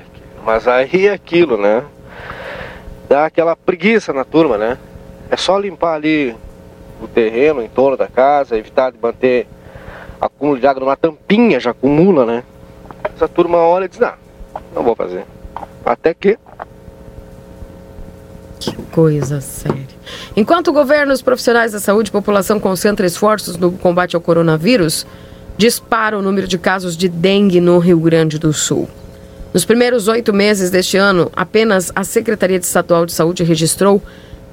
mas aí é aquilo, né? Dá aquela preguiça na turma, né? É só limpar ali o terreno em torno da casa, evitar de manter acúmulo de água numa tampinha, já acumula, né? Essa turma olha e diz, não, não vou fazer. Até que. Que coisa séria. Enquanto o governo, os profissionais da saúde e população concentram esforços no combate ao coronavírus, dispara o número de casos de dengue no Rio Grande do Sul. Nos primeiros oito meses deste ano, apenas a Secretaria Estadual de Saúde registrou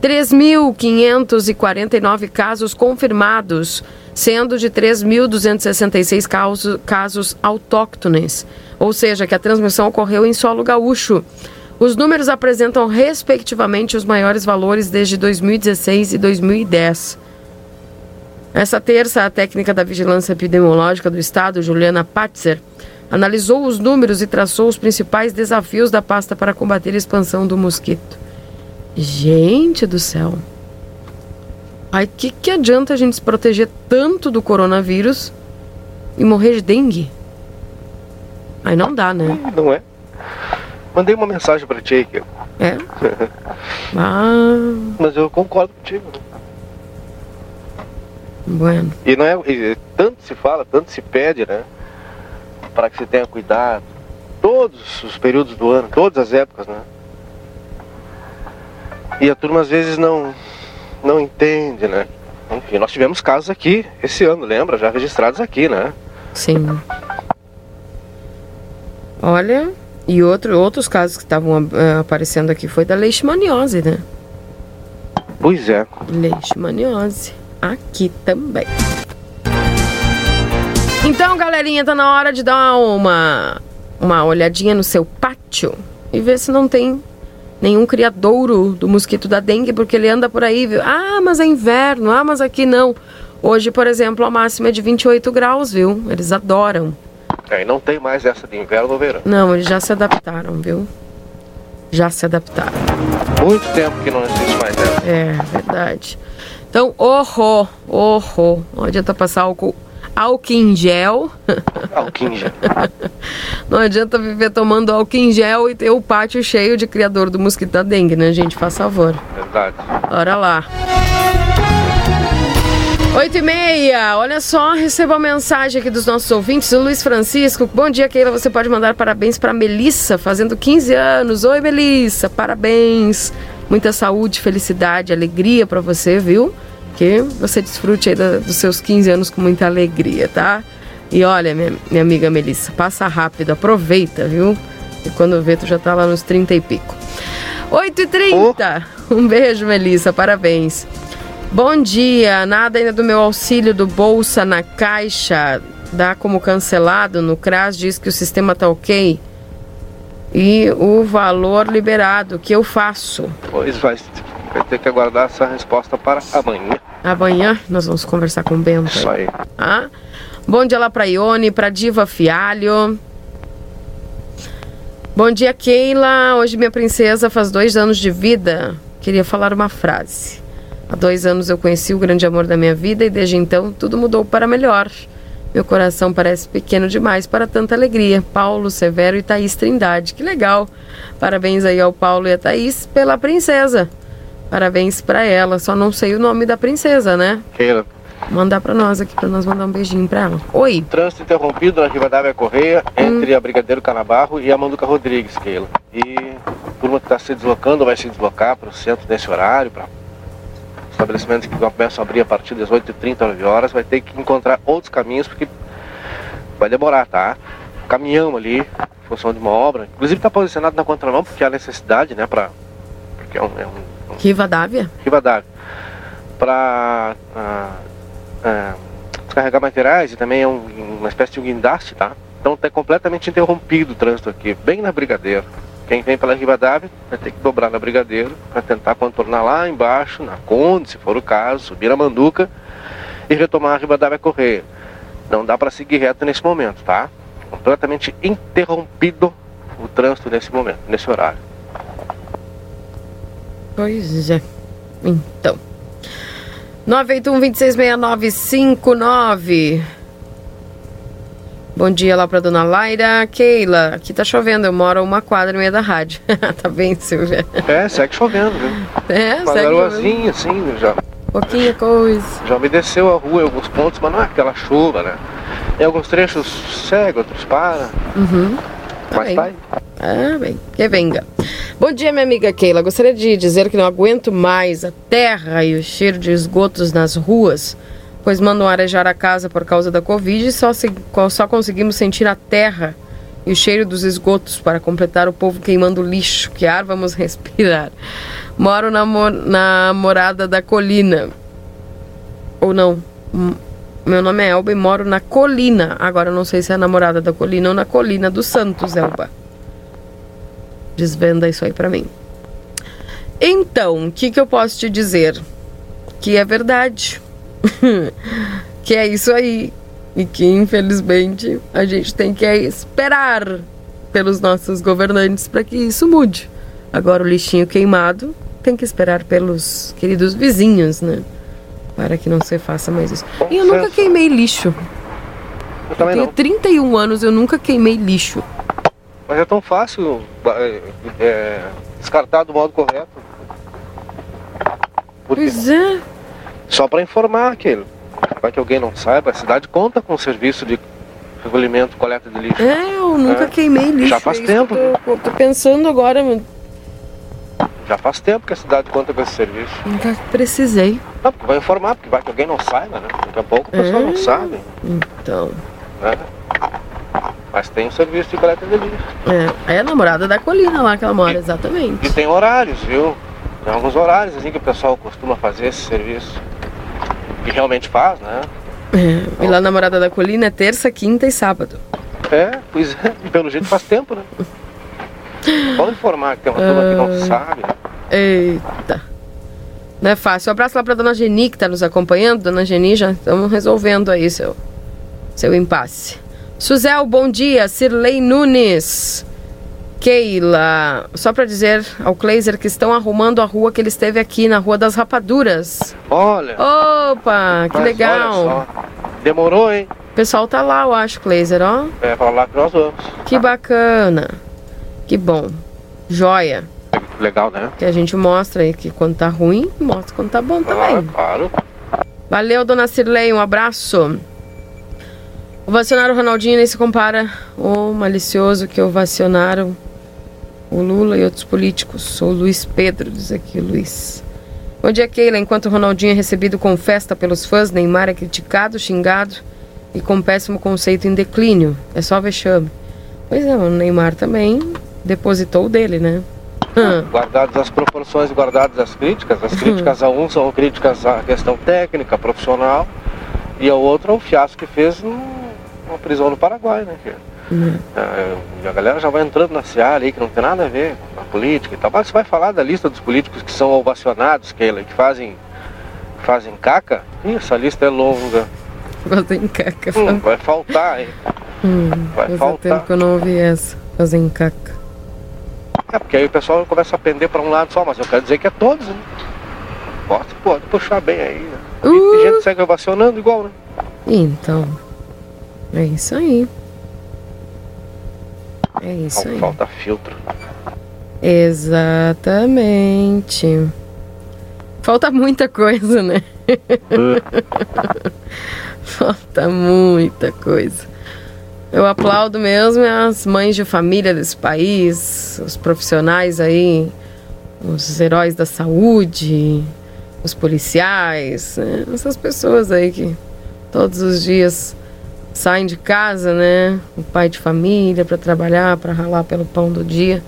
3.549 casos confirmados, sendo de 3.266 casos, casos autóctones, ou seja, que a transmissão ocorreu em solo gaúcho. Os números apresentam, respectivamente, os maiores valores desde 2016 e 2010. Essa terça, a técnica da Vigilância Epidemiológica do Estado, Juliana Patzer, analisou os números e traçou os principais desafios da pasta para combater a expansão do mosquito. Gente do céu! Aí que, que adianta a gente se proteger tanto do coronavírus e morrer de dengue? Aí não dá, né? Não é? Mandei uma mensagem pra ti aqui. É? *laughs* ah. Mas eu concordo contigo. Bueno. E não é. E tanto se fala, tanto se pede, né? Para que você tenha cuidado. Todos os períodos do ano, todas as épocas, né? E a turma às vezes não, não entende, né? Enfim, nós tivemos casos aqui esse ano, lembra? Já registrados aqui, né? Sim. Olha, e outro, outros casos que estavam uh, aparecendo aqui foi da leishmaniose, né? Pois é. Leishmaniose. Aqui também. Então, galerinha, tá na hora de dar uma, uma olhadinha no seu pátio e ver se não tem nenhum criadouro do mosquito da dengue, porque ele anda por aí, viu? Ah, mas é inverno, ah, mas aqui não. Hoje, por exemplo, a máxima é de 28 graus, viu? Eles adoram. É, e não tem mais essa de inverno ou verão. Não, eles já se adaptaram, viu? Já se adaptaram. Muito tempo que não existe mais essa. É, verdade. Então, horror, horror. Não adianta passar álcool, álcool em gel. Álcool em gel. *laughs* Não adianta viver tomando álcool em gel e ter o pátio cheio de criador do mosquito da dengue, né, gente? Faz favor. Verdade. Bora lá. 8 e meia, olha só, receba a mensagem aqui dos nossos ouvintes. O Luiz Francisco, bom dia, Keila. Você pode mandar parabéns para Melissa, fazendo 15 anos. Oi, Melissa, parabéns. Muita saúde, felicidade, alegria para você, viu? Que você desfrute aí da, dos seus 15 anos com muita alegria, tá? E olha, minha, minha amiga Melissa, passa rápido, aproveita, viu? E quando vê, tu já tá lá nos 30 e pico. 8h30. Oh. Um beijo, Melissa, parabéns. Bom dia, nada ainda do meu auxílio do Bolsa na Caixa. Dá como cancelado no CRAS, diz que o sistema tá ok. E o valor liberado, o que eu faço? Pois vai, vai ter que aguardar essa resposta para amanhã. Amanhã nós vamos conversar com o Bento. Isso aí. Ah? Bom dia lá para Ione, para Diva Fialho. Bom dia, Keila. Hoje minha princesa faz dois anos de vida. Queria falar uma frase. Há dois anos eu conheci o grande amor da minha vida e desde então tudo mudou para melhor. Meu coração parece pequeno demais para tanta alegria. Paulo Severo e Thaís Trindade. Que legal. Parabéns aí ao Paulo e a Thaís pela princesa. Parabéns para ela. Só não sei o nome da princesa, né? Keila. Mandar para nós aqui, para nós mandar um beijinho para ela. Oi. Trânsito interrompido na Rivadavia Correia entre hum. a Brigadeiro Canabarro e a Manduca Rodrigues, Keila. E a turma que está se deslocando vai se deslocar para o centro nesse horário, para estabelecimentos que começam a abrir a partir das 8h30, 9 horas, vai ter que encontrar outros caminhos, porque vai demorar, tá? Caminhão ali, em função de uma obra. Inclusive está posicionado na contramão, porque há necessidade, né, para Porque é um... É um Rivadavia? Rivadavia. Para uh, uh, descarregar materiais e também é um, uma espécie de guindaste, tá? Então está completamente interrompido o trânsito aqui, bem na Brigadeiro. Quem vem pela Rivadavia vai ter que dobrar na Brigadeiro para tentar contornar lá embaixo, na Conde, se for o caso, subir a Manduca e retomar a Rivadavia Correia. Não dá para seguir reto nesse momento, tá? Completamente interrompido o trânsito nesse momento, nesse horário. Pois é. Então. 981-266959. Bom dia lá pra dona Laira. Keila, aqui tá chovendo, eu moro a uma quadra e meia da rádio. *laughs* tá bem, Silvia? É, segue chovendo, viu? É, Uma segue garoazinha, assim, já, Pouquinha coisa. já umedeceu a rua em alguns pontos, mas não é aquela chuva, né? Em alguns trechos segue, outros para. Uhum. Mas bem. tá aí. Ah, bem, que venga. Bom dia, minha amiga Keila. Gostaria de dizer que não aguento mais a terra e o cheiro de esgotos nas ruas, pois mandam arejar a casa por causa da Covid e só, se- só conseguimos sentir a terra e o cheiro dos esgotos para completar o povo queimando lixo. Que ar vamos respirar. Moro na, mo- na morada da colina. Ou não? Meu nome é Elba e moro na colina. Agora não sei se é namorada da colina ou na colina do Santos, Elba. Desvenda isso aí pra mim. Então, o que, que eu posso te dizer? Que é verdade. *laughs* que é isso aí. E que, infelizmente, a gente tem que esperar pelos nossos governantes para que isso mude. Agora, o lixinho queimado tem que esperar pelos queridos vizinhos, né? Para que não se faça mais isso. E eu nunca queimei lixo. Eu também Tenho não. 31 anos, eu nunca queimei lixo. Mas é tão fácil é, é, descartar do modo correto. Porque Pois é. Só para informar aquele. Para que alguém não saiba, a cidade conta com o serviço de recolhimento coleta de lixo. É, eu nunca É. queimei lixo. Já faz é tempo. que Eu tô, tô pensando agora, Já faz tempo que a cidade conta com esse serviço. nunca precisei. Não, porque vai informar, porque vai que alguém não saiba, né? Daqui a pouco o pessoal É. não sabe. Então. Né? Mas tem o serviço de coleta de lixo. É, é a namorada da colina lá que ela mora, exatamente. E tem horários, viu? Tem alguns horários assim que o pessoal costuma fazer esse serviço. E realmente faz, né? É, e lá na namorada da colina é terça, quinta e sábado. É, pois é. E pelo jeito faz tempo, né? *laughs* Vamos informar que tem uma turma que não Ai. sabe. Eita. Não é fácil. Um abraço lá pra dona Geni que tá nos acompanhando. Dona Geni, já estamos resolvendo aí seu, seu impasse. Suzel, bom dia. Cirlei Nunes. Keila, só pra dizer ao Kleiser que estão arrumando a rua que ele esteve aqui, na Rua das Rapaduras. Olha. Opa, que legal. Demorou, hein? O pessoal tá lá, eu acho, Kleiser, ó. É pra lá que nós vamos. Que bacana. Que bom. Joia. Legal, né? Que a gente mostra aí que quando tá ruim, mostra quando tá bom também. claro. Valeu, dona Cirlei, um abraço. O Ronaldinho nem se compara o malicioso que ovacionaram o Lula e outros políticos. O Luiz Pedro, diz aqui o Luiz. Bom dia, Keila. Enquanto o Ronaldinho é recebido com festa pelos fãs, Neymar é criticado, xingado e com péssimo conceito em declínio. É só vexame. Pois é, o Neymar também depositou o dele, né? Hum. Guardadas as proporções, guardadas as críticas. As críticas a um são críticas à questão técnica, profissional, e a outra o fiasco que fez numa prisão no Paraguai, né? Que, é, e a galera já vai entrando na seara aí, que não tem nada a ver com a política e tal. Mas você vai falar da lista dos políticos que são ovacionados, que fazem, fazem caca? Ih, essa lista é longa. Fazem caca. Hum, vai faltar, hein? Hum, Vai faltar. tempo que eu não ouvi essa. Fazem caca. É, porque aí o pessoal começa a pender para um lado só, mas eu quero dizer que é todos, né? Pode, pode puxar bem aí, né? E, e gente segue ovacionando igual, né? Então, é isso aí. É isso aí. Falta filtro. Exatamente. Falta muita coisa, né? *laughs* Falta muita coisa. Eu aplaudo mesmo as mães de família desse país, os profissionais aí, os heróis da saúde, os policiais, né? essas pessoas aí que todos os dias saem de casa, né? O pai de família para trabalhar, para ralar pelo pão do dia.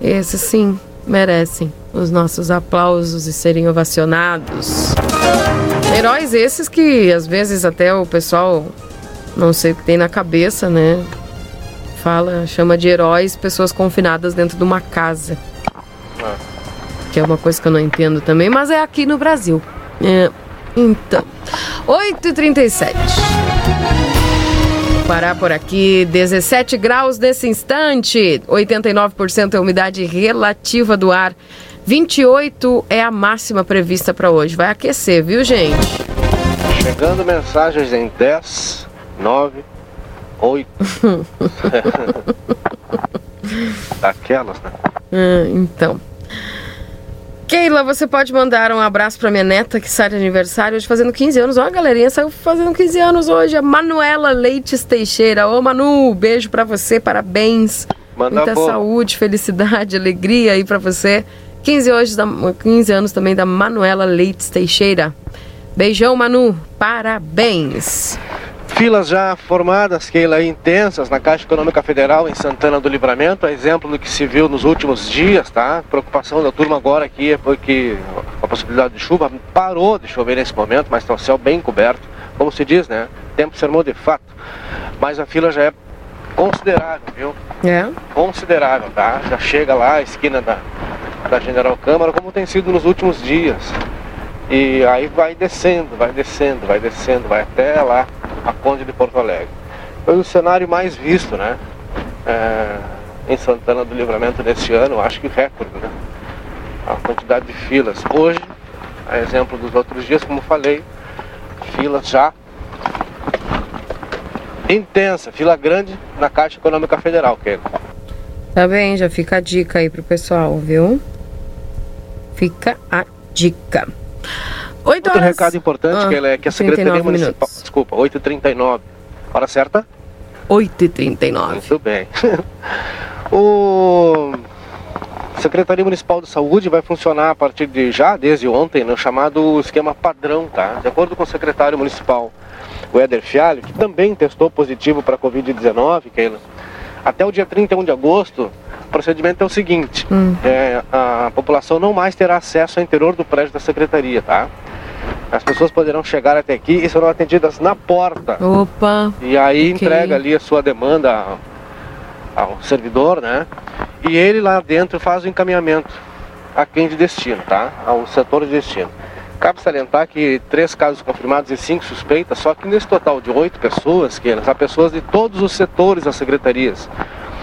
Esses sim merecem os nossos aplausos e serem ovacionados. Heróis esses que às vezes até o pessoal não sei o que tem na cabeça, né? Fala, chama de heróis pessoas confinadas dentro de uma casa. Que é uma coisa que eu não entendo também, mas é aqui no Brasil. É, então. 8h37. Parar por aqui, 17 graus nesse instante, 89% é a umidade relativa do ar, 28 é a máxima prevista para hoje. Vai aquecer, viu, gente? Chegando mensagens em 10, 9, 8. *laughs* Daquelas, né? Ah, então. Keila, você pode mandar um abraço para minha neta que está de aniversário hoje fazendo 15 anos. Ó, a galerinha saiu fazendo 15 anos hoje. A Manuela Leites Teixeira. Ô, Manu, beijo para você, parabéns. Manda Muita boa. saúde, felicidade, alegria aí para você. 15, hoje da, 15 anos também da Manuela Leites Teixeira. Beijão, Manu. Parabéns. Filas já formadas, Keila, intensas na Caixa Econômica Federal em Santana do Livramento, a exemplo do que se viu nos últimos dias, tá? Preocupação da turma agora aqui é porque a possibilidade de chuva parou de chover nesse momento, mas está o céu bem coberto, como se diz, né? Tempo sermou de fato. Mas a fila já é considerável, viu? É. Considerável, tá? Já chega lá a esquina da, da General Câmara, como tem sido nos últimos dias. E aí vai descendo, vai descendo, vai descendo, vai até lá, a Conde de Porto Alegre. Foi o cenário mais visto, né? É, em Santana do Livramento nesse ano, acho que recorde, né? A quantidade de filas. Hoje, a exemplo dos outros dias, como falei, filas já intensa, fila grande na Caixa Econômica Federal, Keila. Tá bem, já fica a dica aí pro pessoal, viu? Fica a dica. 8 Outro horas. recado importante, Ah, Keila, é que a Secretaria 39 Municipal. minutos. Desculpa, 8h39. Hora certa? 8h39. Muito bem. *laughs* o Secretaria Municipal de Saúde vai funcionar a partir de já, desde ontem, no chamado esquema padrão, tá? De acordo com o secretário municipal, o Éder Fialho, que também testou positivo para a Covid-19, Keila, até o dia 31 de agosto, o procedimento é o seguinte: é, a população não mais terá acesso ao interior do prédio da secretaria, tá? As pessoas poderão chegar até aqui e serão atendidas na porta. Opa. E aí Ok. entrega ali a sua demanda ao, servidor, né? E ele lá dentro faz o encaminhamento a quem de destino, tá? Ao setor de destino. Cabe salientar que três casos confirmados e cinco suspeitas, só que nesse total de oito pessoas, que há pessoas de todos os setores das secretarias,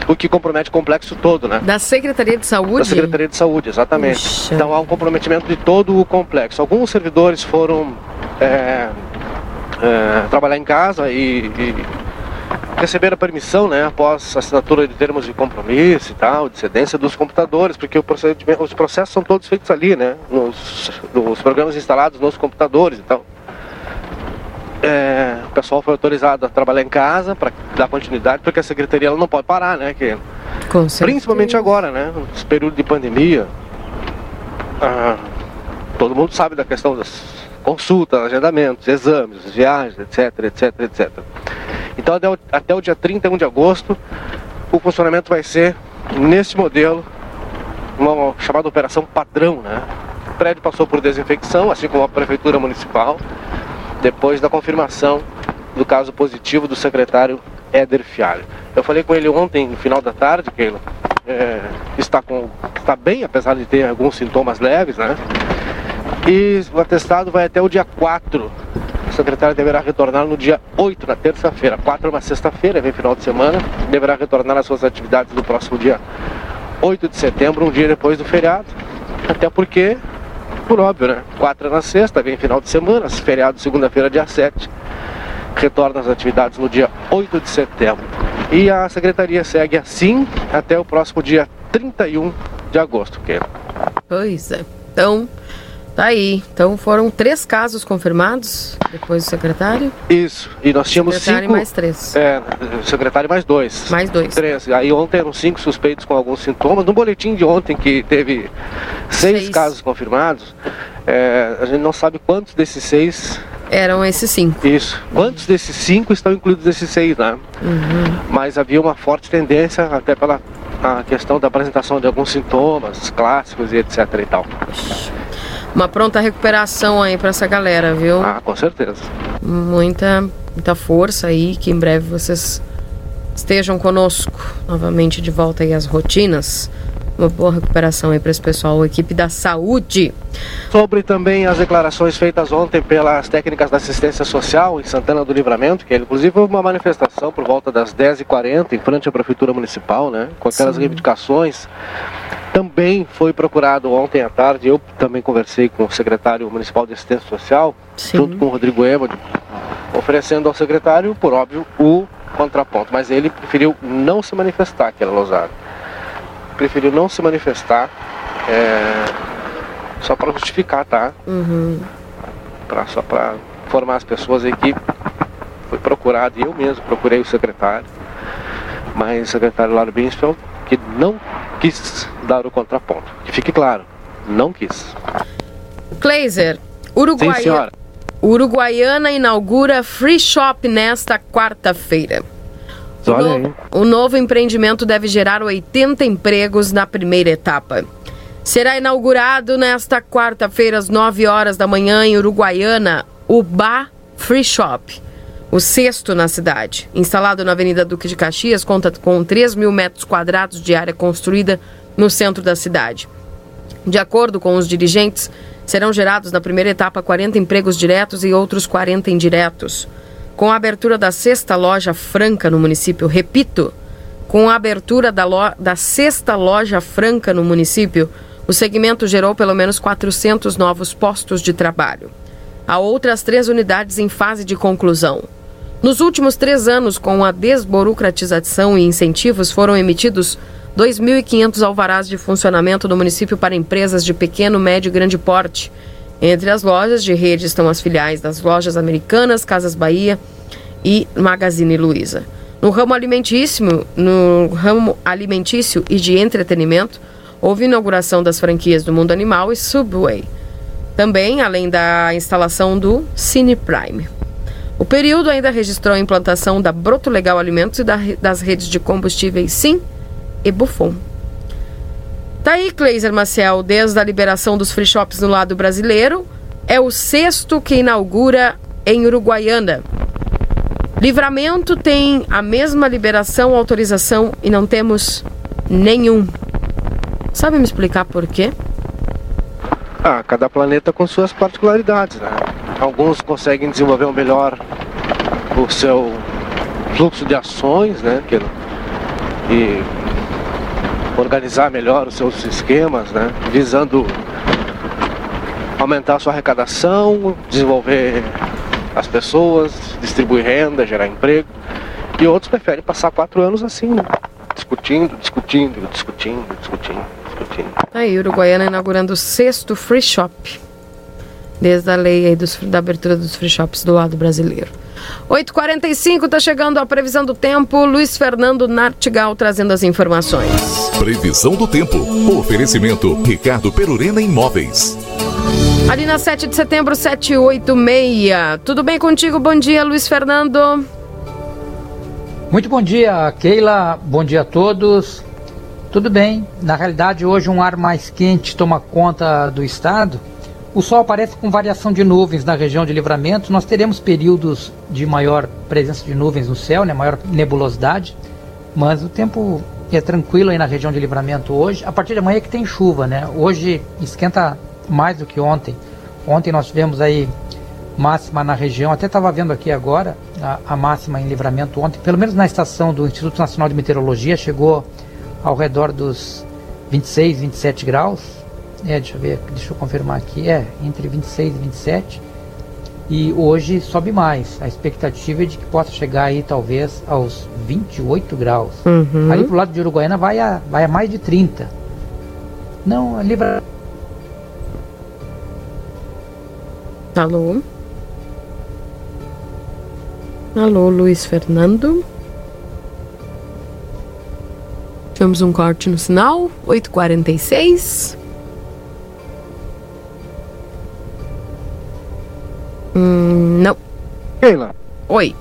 o que compromete o complexo todo, né? Da Secretaria de Saúde? Da Secretaria de Saúde, exatamente. Puxa. Então há um comprometimento de todo o complexo. Alguns servidores foram é, é, trabalhar em casa e, e receberam a permissão, né, após a assinatura de termos de compromisso e tal, de cedência dos computadores, porque os processos são todos feitos ali, né, nos, nos programas instalados nos computadores e tal. É, o pessoal foi autorizado a trabalhar em casa para dar continuidade, porque a secretaria ela não pode parar, né? Que, principalmente agora, né? Nesse período de pandemia. ah, todo mundo sabe da questão das consultas, agendamentos, exames, viagens, etc, etc, etc. Então até o, até o dia 31 de agosto, o funcionamento vai ser nesse modelo, uma chamada operação padrão, né? O prédio passou por desinfecção, assim como a prefeitura municipal, depois da confirmação do caso positivo do secretário Éder Fialho. Eu falei com ele ontem, no final da tarde, Keila, é, está, com, está bem, apesar de ter alguns sintomas leves, né? E o atestado vai até o dia 4. O secretário deverá retornar no dia 8, na terça-feira. 4 é uma sexta-feira, vem final de semana. Deverá retornar às suas atividades no próximo dia 8 de setembro, um dia depois do feriado. Até porque, por óbvio, né? 4 é na sexta, vem final de semana, feriado segunda-feira, dia 7. Retorna às atividades no dia 8 de setembro. E a secretaria segue assim até o próximo dia 31 de agosto. Pois é. Então, tá aí. Então foram três casos confirmados depois do secretário. Isso, e nós tínhamos Secretário cinco. e mais três. É, secretário mais dois. Mais dois. Três. Aí ontem eram cinco suspeitos com alguns sintomas. No boletim de ontem, que teve seis, Seis. casos confirmados, é, a gente não sabe quantos desses seis. Eram esses cinco. Isso. Quantos desses cinco estão incluídos nesses seis, né? Uhum. Mas havia uma forte tendência, até pela a questão da apresentação de alguns sintomas clássicos e etc e tal. Uma pronta recuperação aí pra essa galera, viu? Ah, com certeza. Muita, muita força aí, que em breve vocês estejam conosco novamente de volta aí às rotinas. Uma boa recuperação aí para esse pessoal, a equipe da saúde. Sobre também as declarações feitas ontem pelas técnicas da assistência social em Santana do Livramento, que inclusive houve uma manifestação por volta das 10h40 em frente à Prefeitura Municipal, né? Com aquelas Sim. reivindicações. Também foi procurado ontem à tarde, eu também conversei com o secretário municipal de assistência social, Sim. junto com o Rodrigo Ema, oferecendo ao secretário, por óbvio, o contraponto. Mas ele preferiu não se manifestar, que era Losado preferiu não se manifestar. É, só para justificar, tá? Uhum. Pra, só para informar as pessoas aí que foi procurado, e eu mesmo procurei o secretário, mas o secretário Lauro Binsfeld que não quis dar o contraponto. Que fique claro, não quis. Kleiser, Uruguai... Uruguaiana inaugura free shop nesta quarta-feira. O, no, o novo empreendimento deve gerar 80 empregos na primeira etapa. Será inaugurado nesta quarta-feira, às 9 horas da manhã, em Uruguaiana, o Bar Free Shop, o sexto na cidade. Instalado na Avenida Duque de Caxias, conta com 3 mil metros quadrados de área construída no centro da cidade. De acordo com os dirigentes, serão gerados na primeira etapa 40 empregos diretos e outros 40 indiretos. Com a abertura da sexta loja franca no município, repito, com a abertura da, lo... da sexta loja franca no município, o segmento gerou pelo menos 400 novos postos de trabalho. Há outras três unidades em fase de conclusão. Nos últimos três anos, com a desburocratização e incentivos, foram emitidos 2.500 alvarás de funcionamento no município para empresas de pequeno, médio e grande porte entre as lojas de rede estão as filiais das lojas americanas, Casas Bahia e Magazine Luiza. No ramo alimentício, no ramo alimentício e de entretenimento, houve inauguração das franquias do Mundo Animal e Subway. Também, além da instalação do Cine Prime. O período ainda registrou a implantação da Broto Legal Alimentos e das redes de combustíveis Sim e Buffon. Tá aí, Kleiser Maciel, desde a liberação dos free shops no lado brasileiro, é o sexto que inaugura em Uruguaiana. Livramento tem a mesma liberação, autorização e não temos nenhum. Sabe me explicar por quê? Ah, cada planeta com suas particularidades, né? Alguns conseguem desenvolver melhor o seu fluxo de ações, né? E organizar melhor os seus esquemas, né? visando aumentar a sua arrecadação, desenvolver as pessoas, distribuir renda, gerar emprego. E outros preferem passar quatro anos assim, né? discutindo, discutindo, discutindo, discutindo, discutindo. Aí, Uruguaiana inaugurando o sexto free shop. Desde a lei aí dos, da abertura dos free shops do lado brasileiro. 8h45, está chegando a previsão do tempo. Luiz Fernando Nartigal trazendo as informações. Previsão do tempo. Oferecimento Ricardo Perurena Imóveis. Ali na 7 de setembro, 786. Tudo bem contigo? Bom dia, Luiz Fernando. Muito bom dia, Keila. Bom dia a todos. Tudo bem. Na realidade, hoje um ar mais quente toma conta do estado o Sol aparece com variação de nuvens na região de livramento. Nós teremos períodos de maior presença de nuvens no céu, né, maior nebulosidade, mas o tempo é tranquilo aí na região de livramento hoje. A partir de amanhã é que tem chuva, né? Hoje esquenta mais do que ontem. Ontem nós tivemos aí máxima na região, até estava vendo aqui agora a, a, máxima em livramento ontem, pelo menos na estação do Instituto Nacional de Meteorologia, chegou ao redor dos 26, 27 graus. É, deixa eu ver, deixa eu confirmar aqui. É, entre 26 e 27. E hoje sobe mais. A expectativa é de que possa chegar aí talvez aos 28 graus. Uhum. Ali pro lado de Uruguaiana vai a, vai a mais de 30. Não, ali vai... Alô? Alô, Luiz Fernando? Tivemos um corte no sinal, 8h46. Hum, não. Keila. Oi.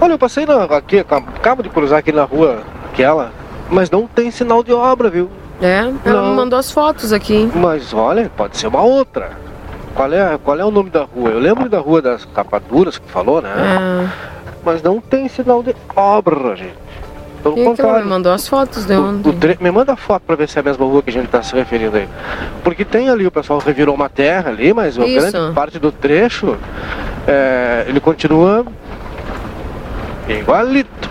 Olha, eu passei na, aqui, acabo de cruzar aqui na rua aquela, mas não tem sinal de obra, viu? É, ela me mandou as fotos aqui. Mas olha, pode ser uma outra. Qual é, qual é o nome da rua? Eu lembro da rua das capaduras que falou, né? É. Mas não tem sinal de obra, gente. Pelo E que ela contrário. me mandou as fotos de O ontem. tre- Me manda a foto pra ver se é a mesma rua que a gente tá se referindo aí. Porque tem ali, o pessoal revirou uma terra ali, mas a grande parte do trecho, é, ele continua igualito.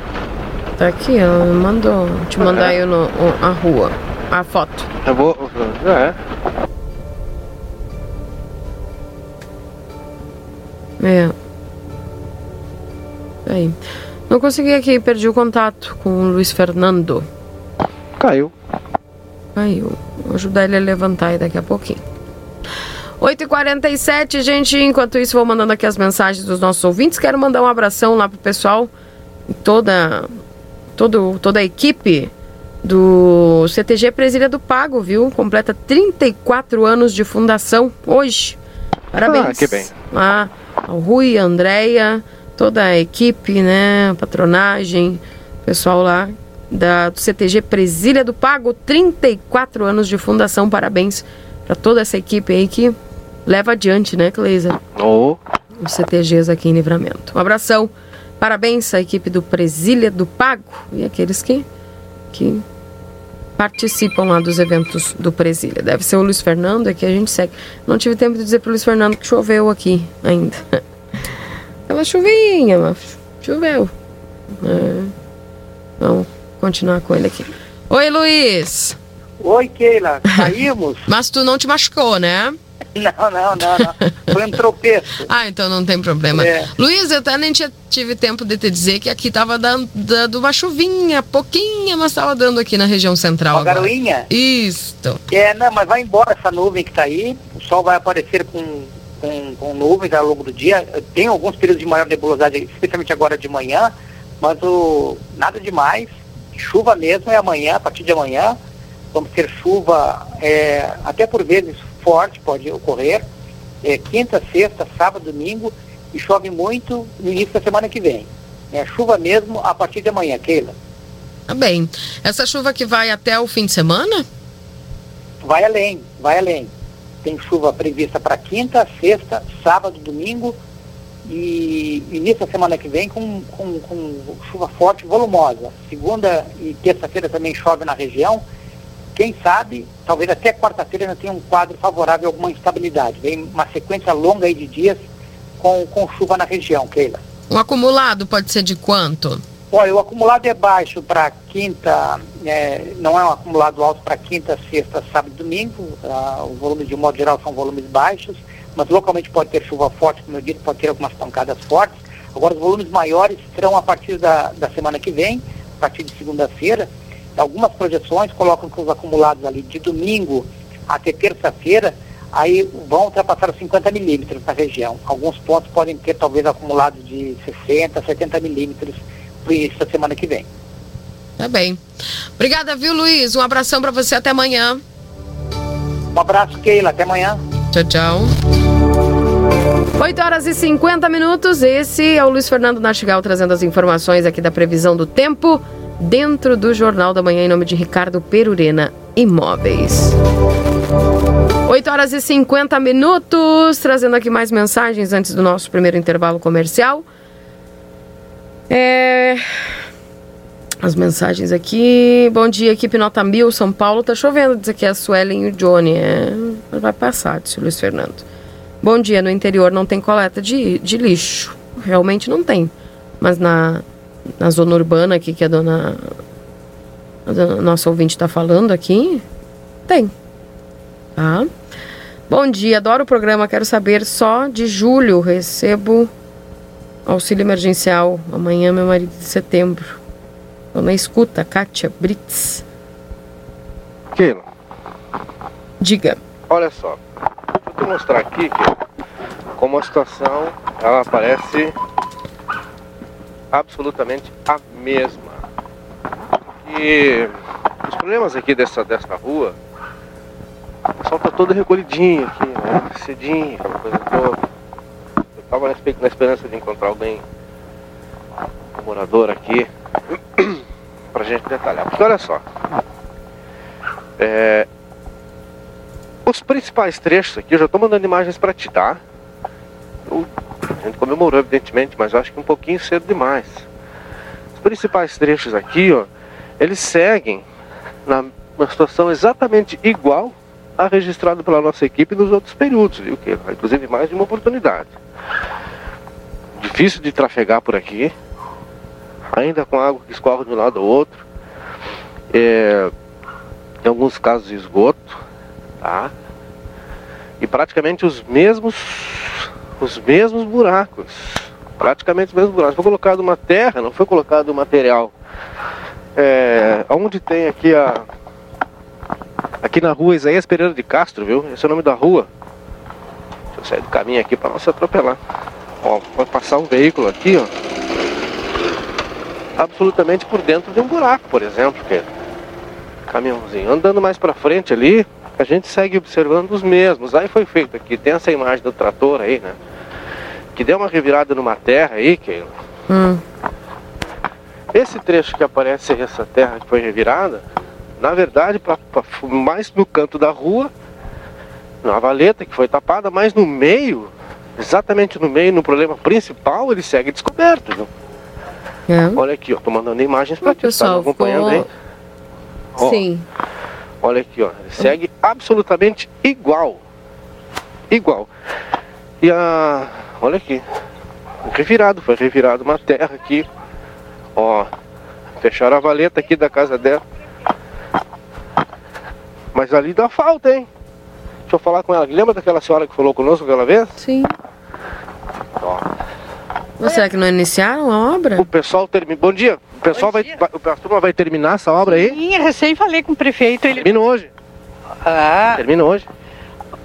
Tá aqui, ela me mandou. Te mandar aí no, o- a rua. A foto. Eu vou. É. É. Aí. Não consegui aqui, perdi o contato com o Luiz Fernando. Caiu. Caiu. Vou ajudar ele a levantar aí daqui a pouquinho. 8h47, gente. Enquanto isso, vou mandando aqui as mensagens dos nossos ouvintes. Quero mandar um abração lá pro pessoal, toda, todo, toda a equipe do CTG Presília do Pago, viu? Completa 34 anos de fundação hoje. Parabéns. Ah, que bem. Lá ao Rui, a Andréia, toda a equipe, né? Patronagem, pessoal lá da, do CTG Presília do Pago, 34 anos de fundação. Parabéns para toda essa equipe aí que leva adiante, né, Cleisa? Oh. Os CTGs aqui em Livramento. Um abração. Parabéns à equipe do Presília do Pago e aqueles que, que participam lá dos eventos do Presília. Deve ser o Luiz Fernando, é que a gente segue. Não tive tempo de dizer pro Luiz Fernando que choveu aqui ainda. Aquela chuvinha, mas choveu. É. Vamos continuar com ele aqui. Oi, Luiz. Oi, Keila. *laughs* Saímos? Mas tu não te machucou, né? Não, não, não, não. Foi um tropeço. Ah, então não tem problema. É. Luiz, eu até nem tinha, tive tempo de te dizer que aqui tava dando, dando uma chuvinha, pouquinha, mas tava dando aqui na região central. Uma agora. garoinha? Isto. É, não, mas vai embora essa nuvem que tá aí. O sol vai aparecer com, com, com nuvens ao longo do dia. Tem alguns períodos de maior nebulosidade, especialmente agora de manhã, mas o, nada demais. Chuva mesmo é amanhã, a partir de amanhã. Vamos ter chuva é, até por vezes forte, pode ocorrer. É, quinta, sexta, sábado, domingo. E chove muito no início da semana que vem. É, chuva mesmo a partir de amanhã, Keila. Tá bem. Essa chuva que vai até o fim de semana? Vai além, vai além. Tem chuva prevista para quinta, sexta, sábado, domingo e início da semana que vem com, com, com chuva forte e volumosa. Segunda e terça-feira também chove na região. Quem sabe, talvez até quarta-feira ainda tenha um quadro favorável a alguma instabilidade. Vem uma sequência longa aí de dias com, com chuva na região, Keila. Um acumulado pode ser de quanto? Olha, o acumulado é baixo para quinta, é, não é um acumulado alto para quinta, sexta, sábado e domingo. Ah, o volume de modo geral são volumes baixos, mas localmente pode ter chuva forte, como eu disse, pode ter algumas pancadas fortes. Agora, os volumes maiores serão a partir da, da semana que vem, a partir de segunda-feira. Algumas projeções colocam que os acumulados ali de domingo até terça-feira aí vão ultrapassar os 50 milímetros na região. Alguns pontos podem ter talvez acumulados de 60, 70 milímetros para da semana que vem. Tá bem. Obrigada, viu, Luiz? Um abração pra você até amanhã. Um abraço, Keila. Até amanhã. Tchau, tchau. 8 horas e 50 minutos. Esse é o Luiz Fernando Nastigal trazendo as informações aqui da previsão do tempo dentro do Jornal da Manhã em nome de Ricardo Perurena Imóveis. 8 horas e 50 minutos, trazendo aqui mais mensagens antes do nosso primeiro intervalo comercial. É... As mensagens aqui. Bom dia, equipe Nota Mil, São Paulo. Tá chovendo, diz aqui a Suelen e o Johnny. É... Vai passar, disse o Luiz Fernando. Bom dia, no interior não tem coleta de, de lixo. Realmente não tem. Mas na, na zona urbana aqui que a dona. A dona- nossa ouvinte está falando aqui, tem. Tá? Bom dia, adoro o programa. Quero saber só de julho. Recebo auxílio emergencial. Amanhã, meu marido de setembro. Tô na escuta, Kátia Brits. Keila, Diga. olha só. Vou te mostrar aqui que como a situação ela parece absolutamente a mesma. E os problemas aqui dessa, dessa rua, o pessoal tá todo recolhidinho aqui, né? Cedinho, aquela coisa toda. Eu tava na na esperança de encontrar alguém, um morador aqui, *clears throat* pra gente detalhar. Porque olha só. É, os principais trechos aqui, eu já estou mandando imagens para te dar. Eu- a gente comemorou, evidentemente, mas eu acho que um pouquinho cedo demais. Os principais trechos aqui, ó, eles seguem na uma situação exatamente igual a registrada pela nossa equipe nos outros períodos, viu? Que inclusive mais de uma oportunidade. Difícil de trafegar por aqui, ainda com água que escorre de um lado ao outro. É, em alguns casos de esgoto, tá? E praticamente os mesmos os mesmos buracos. Praticamente os mesmos buracos. Foi colocado uma terra, não foi colocado material. É, onde tem aqui a. Aqui na rua Isaías Pereira de Castro, viu? Esse é o nome da rua. Sair do caminho aqui para não se atropelar. Ó, vai passar um veículo aqui, ó. Absolutamente por dentro de um buraco, por exemplo, que é caminhãozinho. Andando mais para frente ali, a gente segue observando os mesmos. Aí foi feito aqui, tem essa imagem do trator aí, né? Que deu uma revirada numa terra aí, que Hum. esse trecho que aparece essa terra que foi revirada, na verdade, pra, pra- mais no canto da rua, na valeta que foi tapada, mas no meio, exatamente no meio, no problema principal, ele segue descoberto. Viu? Olha aqui, ó, tô mandando imagens pra ti, tá pessoal, acompanhando ficou- aí? Ó, Sim. Olha aqui, ó, segue absolutamente igual. Igual. E a. Olha aqui. Revirado, foi revirado uma terra aqui. Ó. Fecharam a valeta aqui da casa dela. Mas ali dá falta, hein? Deixa eu falar com ela. Lembra daquela senhora que falou conosco aquela vez? Sim. Ó. Mas será que não iniciaram a obra? O pessoal termina. Bom dia. O pessoal vai, vai. A turma vai terminar essa obra aí? Sim, recém falei com o prefeito. Ele... Termina hoje. Ah, Termina hoje.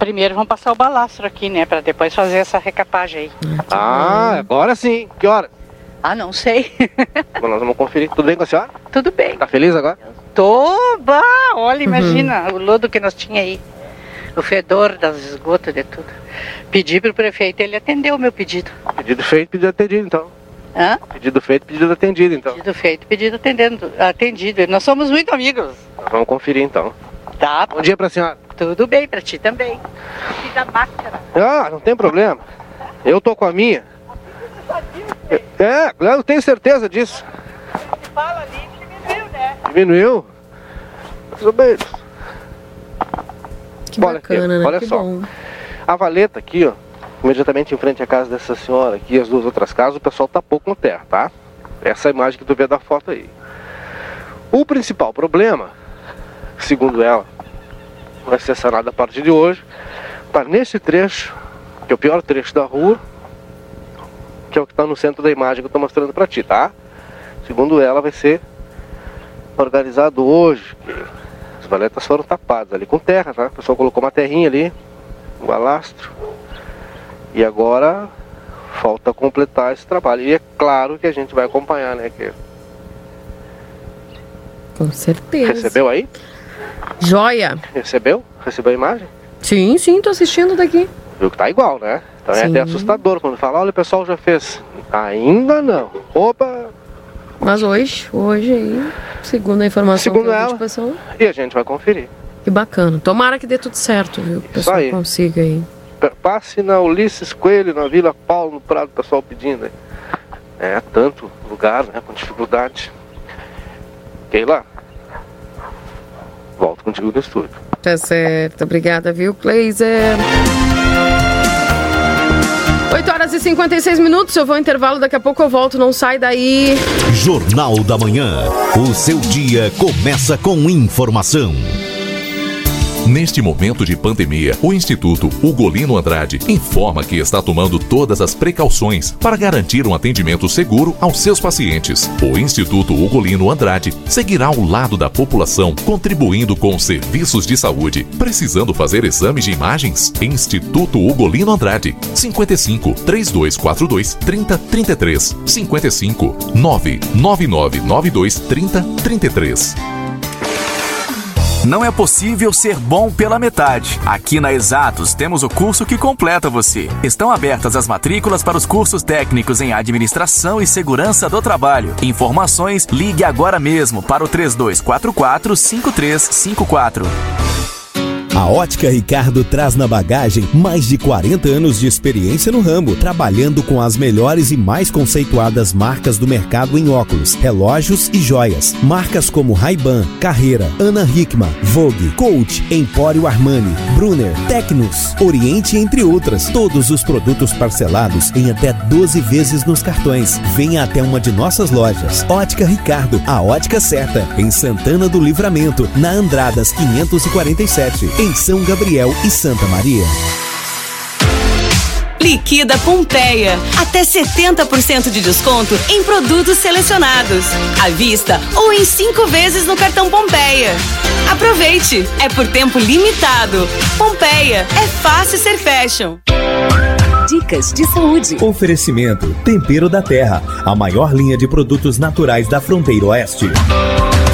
primeiro vamos passar o balastro aqui, né? Pra depois fazer essa recapagem aí. Ah, agora sim. Que hora? Ah, não sei. *laughs* Bom, nós vamos conferir. Tudo bem com a senhora? Tudo bem. Tá feliz agora? Tô, bah, olha, Uhum. imagina o lodo que nós tinha aí. O fedor das esgotas de tudo. Pedi pro prefeito, ele atendeu o meu pedido. Pedido feito, pedido atendido, então. Hã? Pedido feito, pedido atendido, então. Pedido feito, pedido atendendo, atendido. Nós somos muito amigos. Nós vamos conferir, então. Tá. Bom dia pra senhora. Tudo bem, pra ti também. Fica máscara. Ah, não tem problema. Eu tô com a minha. É, eu tenho certeza disso. Fala ali, diminuiu, né? Diminuiu? Mais ou menos. Que olha bacana, aqui, né? olha que só. bom. A valeta aqui, ó, imediatamente em frente à casa dessa senhora aqui, as duas outras casas, o pessoal tapou com terra, tá? Essa é a imagem que tu vê da foto aí. O principal problema, segundo ela, vai ser sanado a partir de hoje, tá nesse trecho, que é o pior trecho da rua, que é o que está no centro da imagem que eu tô mostrando pra ti, tá? Segundo ela, vai ser organizado hoje, as valetas foram tapadas ali com terra, tá? O pessoal colocou uma terrinha ali, um balastro. E agora falta completar esse trabalho. E é claro que a gente vai acompanhar, né? Que Com certeza. recebeu aí? Joia. Recebeu? Recebeu a imagem? Sim, sim, tô assistindo daqui. Viu que tá igual, né? Então é Sim. até assustador quando fala, olha, o pessoal já fez. Ainda não. Opa! Mas hoje, hoje aí, segundo a informação Segundo ela. de pessoal, E a gente vai conferir. que bacana. Tomara que dê tudo certo, viu? Que o pessoal aí. consiga aí. Passe na Ulisses Coelho, na Vila Paulo, no Prado, o pessoal pedindo aí. É, tanto lugar, né? Com dificuldade. Keila, volto contigo no estúdio. Tá certo. Obrigada, viu, Kleiser? 8 horas e 56 minutos. Eu vou intervalo, daqui a pouco eu volto. Não sai daí. Jornal da Manhã. O seu dia começa com informação. Neste momento de pandemia, o Instituto Ugolino Andrade informa que está tomando todas as precauções para garantir um atendimento seguro aos seus pacientes. O Instituto Ugolino Andrade seguirá ao lado da população, contribuindo com serviços de saúde. Precisando fazer exames de imagens? Instituto Ugolino Andrade, 55 3242 3033 55 99992 3033. Não é possível ser bom pela metade. Aqui na Exatos temos o curso que completa você. Estão abertas as matrículas para os cursos técnicos em administração e segurança do trabalho. Informações, ligue agora mesmo para o 3244 5354. A Ótica Ricardo traz na bagagem mais de 40 anos de experiência no ramo, trabalhando com as melhores e mais conceituadas marcas do mercado em óculos, relógios e joias. Marcas como Ray-Ban, Carreira, Ana Hickman, Vogue, Coach, Empório Armani, Brunner, Tecnos, Oriente, entre outras. Todos os produtos parcelados em até 12 vezes nos cartões. Venha até uma de nossas lojas. Ótica Ricardo, a ótica certa, em Santana do Livramento, na Andradas 547, em São Gabriel e Santa Maria. Liquida Pompeia. Até 70% de desconto em produtos selecionados. À vista ou em cinco vezes no cartão Pompeia. Aproveite! É por tempo limitado. Pompeia. É fácil ser fashion. Dicas de saúde. Oferecimento: Tempero da Terra, a maior linha de produtos naturais da fronteira oeste.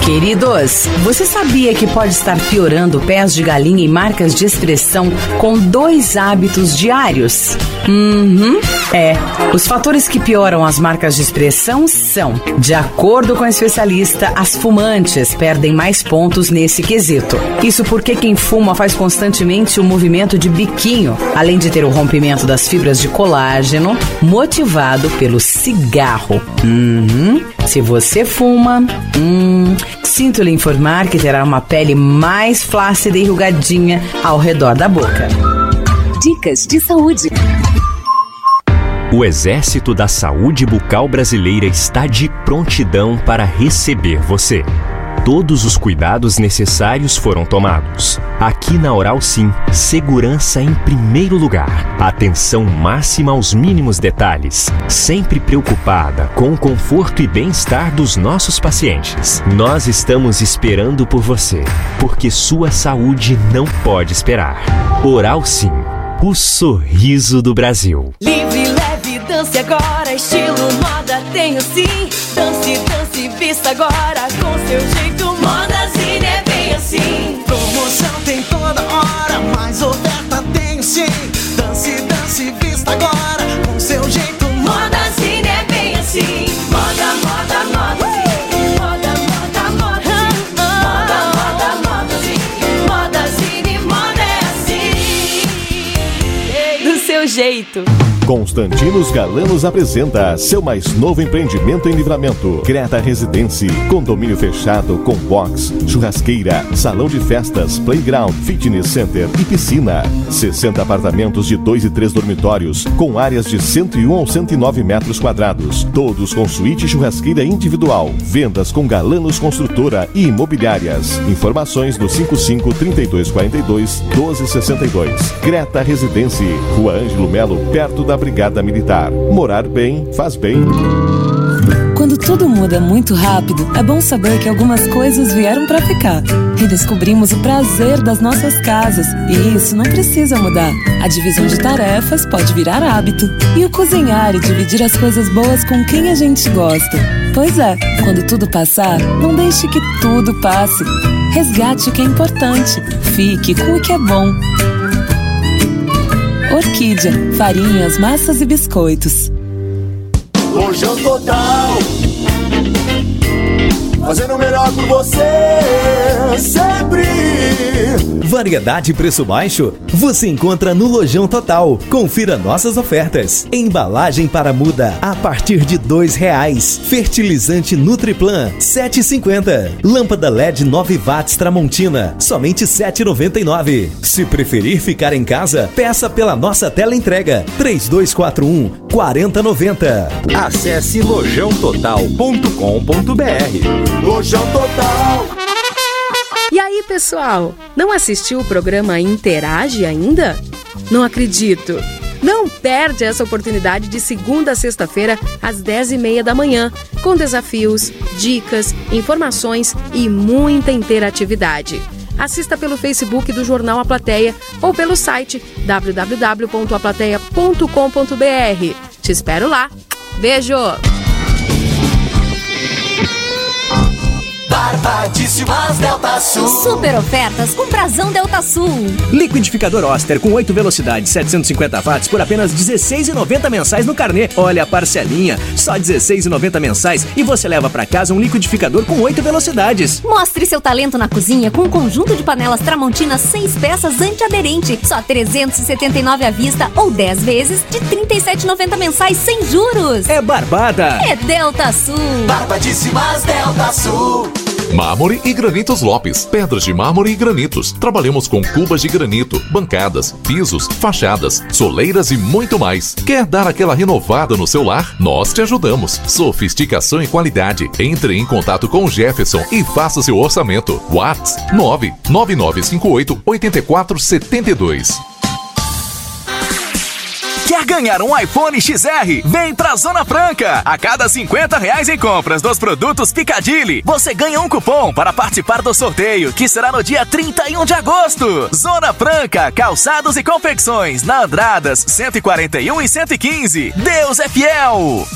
Queridos, você sabia que pode estar piorando pés de galinha e marcas de expressão com dois hábitos diários? Uhum. É. Os fatores que pioram as marcas de expressão são, de acordo com a especialista, as fumantes perdem mais pontos nesse quesito. Isso porque quem fuma faz constantemente o movimento de biquinho, além de ter o rompimento das fibras de colágeno, motivado pelo cigarro. Uhum. Se você fuma, hum, sinto lhe informar que terá uma pele mais flácida e enrugadinha ao redor da boca. Dicas de saúde. O Exército da Saúde Bucal Brasileira está de prontidão para receber você. Todos os cuidados necessários foram tomados. Aqui na Oral Sim, segurança em primeiro lugar. Atenção máxima aos mínimos detalhes. Sempre preocupada com o conforto e bem-estar dos nossos pacientes. Nós estamos esperando por você, porque sua saúde não pode esperar. Oral Sim, o sorriso do Brasil. Livre, leve, dance agora, estilo moda tenho sim. Dance, dance, vista agora com seu jeito. Modazine é bem assim. Promoção tem toda hora, mais oferta tenho sim. Dance, dance, vista agora com seu jeito. Modazine é bem assim. Moda, moda, moda. Moda, moda, moda. Moda, moda, moda. Modazine, moda é assim. Do seu jeito. Constantinos Galanos apresenta seu mais novo empreendimento em livramento. Creta Residência, condomínio fechado com box, churrasqueira, salão de festas, playground, fitness center e piscina. 60 apartamentos de 2 e 3 dormitórios, com áreas de 101 ou 109 metros quadrados. Todos com suíte e churrasqueira individual. Vendas com Galanos Construtora e Imobiliárias. Informações no 55 3242 1262. Creta Residência, Rua Ângelo Melo, perto da Brigada Militar. Morar bem faz bem. Quando tudo muda muito rápido, é bom saber que algumas coisas vieram para ficar. Redescobrimos o prazer das nossas casas e isso não precisa mudar. A divisão de tarefas pode virar hábito. E o cozinhar e dividir as coisas boas com quem a gente gosta. Pois é, quando tudo passar, não deixe que tudo passe. Resgate o que é importante. Fique com o que é bom. Orquídea, farinhas, massas e biscoitos. Lojão total. Fazendo o melhor por você, sempre. Variedade e preço baixo? Você encontra no Lojão Total. Confira nossas ofertas. Embalagem para muda a partir de dois reais. Fertilizante Nutriplan 7,50. Lâmpada LED 9 watts Tramontina somente 7,99. Se preferir ficar em casa, peça pela nossa tela entrega 3241 4090. Acesse lojãototal.com.br. Lojão Total. Aí, pessoal? Não assistiu o programa Interage ainda? Não acredito! Não perde essa oportunidade de segunda a sexta-feira, às 10h30 da manhã, com desafios, dicas, informações e muita interatividade. Assista pelo Facebook do Jornal A Plateia ou pelo site www.aplateia.com.br. Te espero lá. Beijo! Barbadíssimas Delta Sul. Super ofertas com Prazão Delta Sul. Liquidificador Oster com 8 velocidades, 750 watts por apenas R$16,90 mensais no carnê. Olha a parcelinha, só R$16,90 mensais e você leva para casa um liquidificador com 8 velocidades. Mostre seu talento na cozinha com um conjunto de panelas Tramontina 6 peças antiaderente, só 379 à vista ou 10 vezes de 37,90 mensais sem juros. É barbada. É Delta Sul. Barbadíssimas Delta Sul. Mármore e Granitos Lopes. Pedras de mármore e granitos. Trabalhamos com cubas de granito, bancadas, pisos, fachadas, soleiras e muito mais. Quer dar aquela renovada no seu lar? Nós te ajudamos. Sofisticação e qualidade. Entre em contato com o Jefferson e faça seu orçamento. Whats 99958 8472. Quer ganhar um iPhone XR? Vem pra Zona Franca! A cada 50 reais em compras dos produtos Picadilly, você ganha um cupom para participar do sorteio, que será no dia 31 de agosto. Zona Franca, calçados e confecções, na Andradas 141 e 115. Deus é fiel!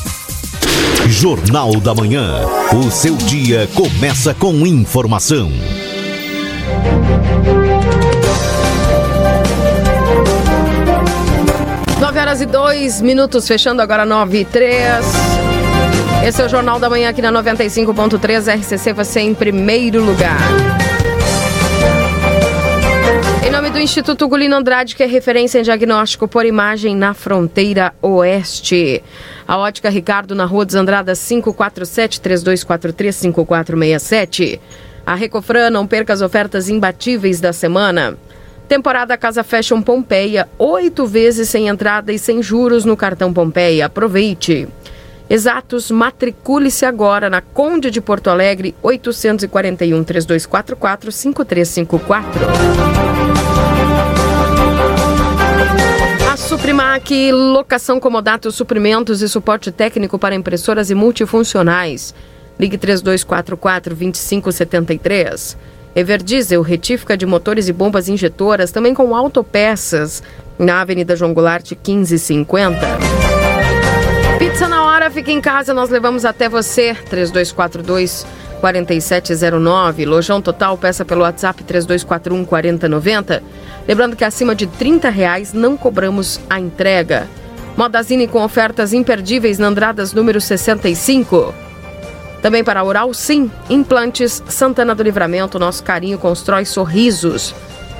Jornal da Manhã. O seu dia começa com informação. Horas e 2 minutos, fechando agora 9 e 3. Esse é o Jornal da Manhã aqui na 95.3 RCC, você em primeiro lugar. Em nome do Instituto Gulino Andrade, que é referência em diagnóstico por imagem na fronteira oeste. A ótica Ricardo na Rua dos Andradas 547 3243 5467. A Recofran, não perca as ofertas imbatíveis da semana. Temporada Casa Fashion Pompeia, oito vezes sem entrada e sem juros no cartão Pompeia. Aproveite. Exatos, matricule-se agora na Conde de Porto Alegre, 841 3244 5354. A Suprimac, locação comodato, suprimentos e suporte técnico para impressoras e multifuncionais. Ligue 3244 2573. Everdiesel, retífica de motores e bombas injetoras, também com autopeças, na Avenida João Goulart 1550. Pizza na hora, fica em casa, nós levamos até você. 3242 4709. Lojão Total, peça pelo WhatsApp 3241 4090. Lembrando que acima de 30 reais não cobramos a entrega. Modazine com ofertas imperdíveis na Andradas número 65. Também para Oral Sim, Implantes Santana do Livramento, nosso carinho constrói sorrisos.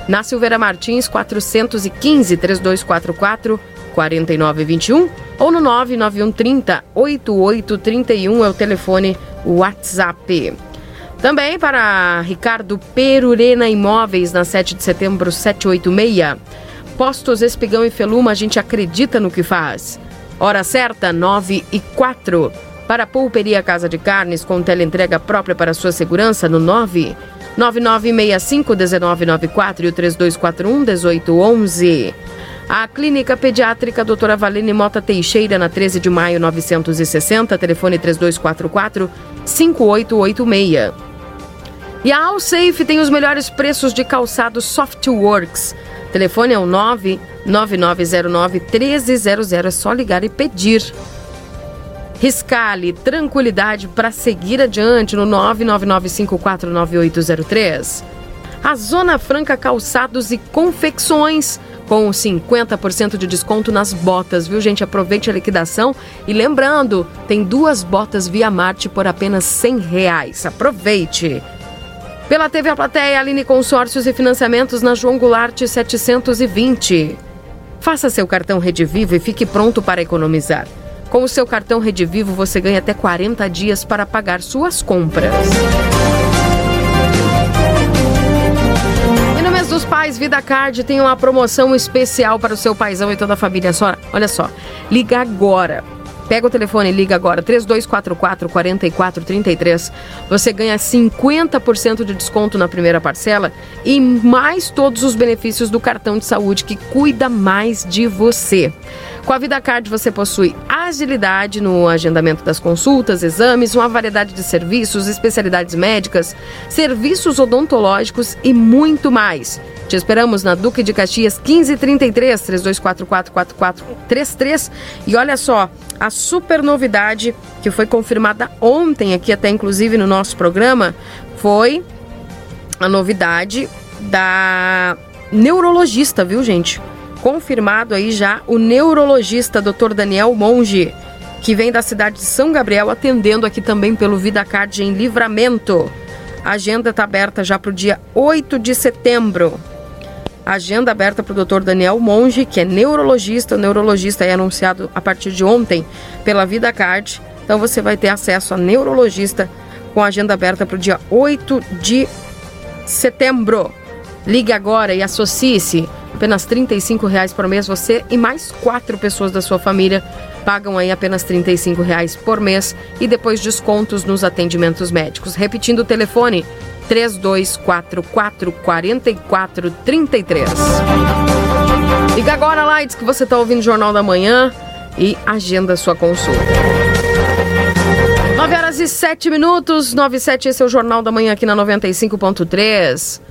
Na Silveira Martins, 415 3244 4921 ou no 99130 8831 é o telefone WhatsApp. Também para Ricardo Perurena Imóveis, na 7 de setembro 786. Postos Espigão e Feluma, a gente acredita no que faz. Hora certa, 9 e 4. Para a Pulperia Casa de Carnes, com teleentrega própria para sua segurança, no 9 9965-1994 e o 3241-1811. A Clínica Pediátrica Doutora Valene Mota Teixeira, na 13 de maio 960, telefone 3244-5886. E a Allsafe tem os melhores preços de calçados Softworks. Telefone é o 99909-1300. É só ligar e pedir. Riscale tranquilidade para seguir adiante no 999549803. A Zona Franca Calçados e Confecções com 50% de desconto nas botas, viu gente? Aproveite a liquidação e lembrando, tem duas botas Via Marte por apenas 100 reais. Aproveite! Pela TV A Plateia, Aline Consórcios e Financiamentos na João Goulart 720. Faça seu cartão Rede Vivo e fique pronto para economizar. Com o seu cartão Rede Vivo, você ganha até 40 dias para pagar suas compras. E no mês dos pais, Vida Card tem uma promoção especial para o seu paizão e toda a família. Só, olha só, liga agora. Pega o telefone e liga agora, 3244 4433. Você ganha 50% de desconto na primeira parcela e mais todos os benefícios do cartão de saúde que cuida mais de você. Com a VidaCard você possui agilidade no agendamento das consultas, exames, uma variedade de serviços, especialidades médicas, serviços odontológicos e muito mais. Te esperamos na Duque de Caxias 1533 3244 4433 e olha só, a super novidade que foi confirmada ontem aqui até inclusive no nosso programa foi a novidade da neurologista, viu, gente? Confirmado aí já o neurologista Dr. Daniel Monge, que vem da cidade de São Gabriel, atendendo aqui também pelo VidaCard em Livramento. A agenda está aberta já para o dia 8 de setembro. Agenda aberta para o Dr. Daniel Monge, que é neurologista. O neurologista é anunciado a partir de ontem pela VidaCard. Então você vai ter acesso a neurologista com agenda aberta para o dia 8 de setembro. Ligue agora e associe-se. Apenas 35 reais por mês. Você e mais quatro pessoas da sua família pagam aí apenas 35 reais por mês e depois descontos nos atendimentos médicos. Repetindo o telefone, 3244 4433. Liga agora diz que você está ouvindo o Jornal da Manhã e agenda sua consulta. 9 horas e 7 minutos, 9 e 7, esse é o Jornal da Manhã aqui na 95.3.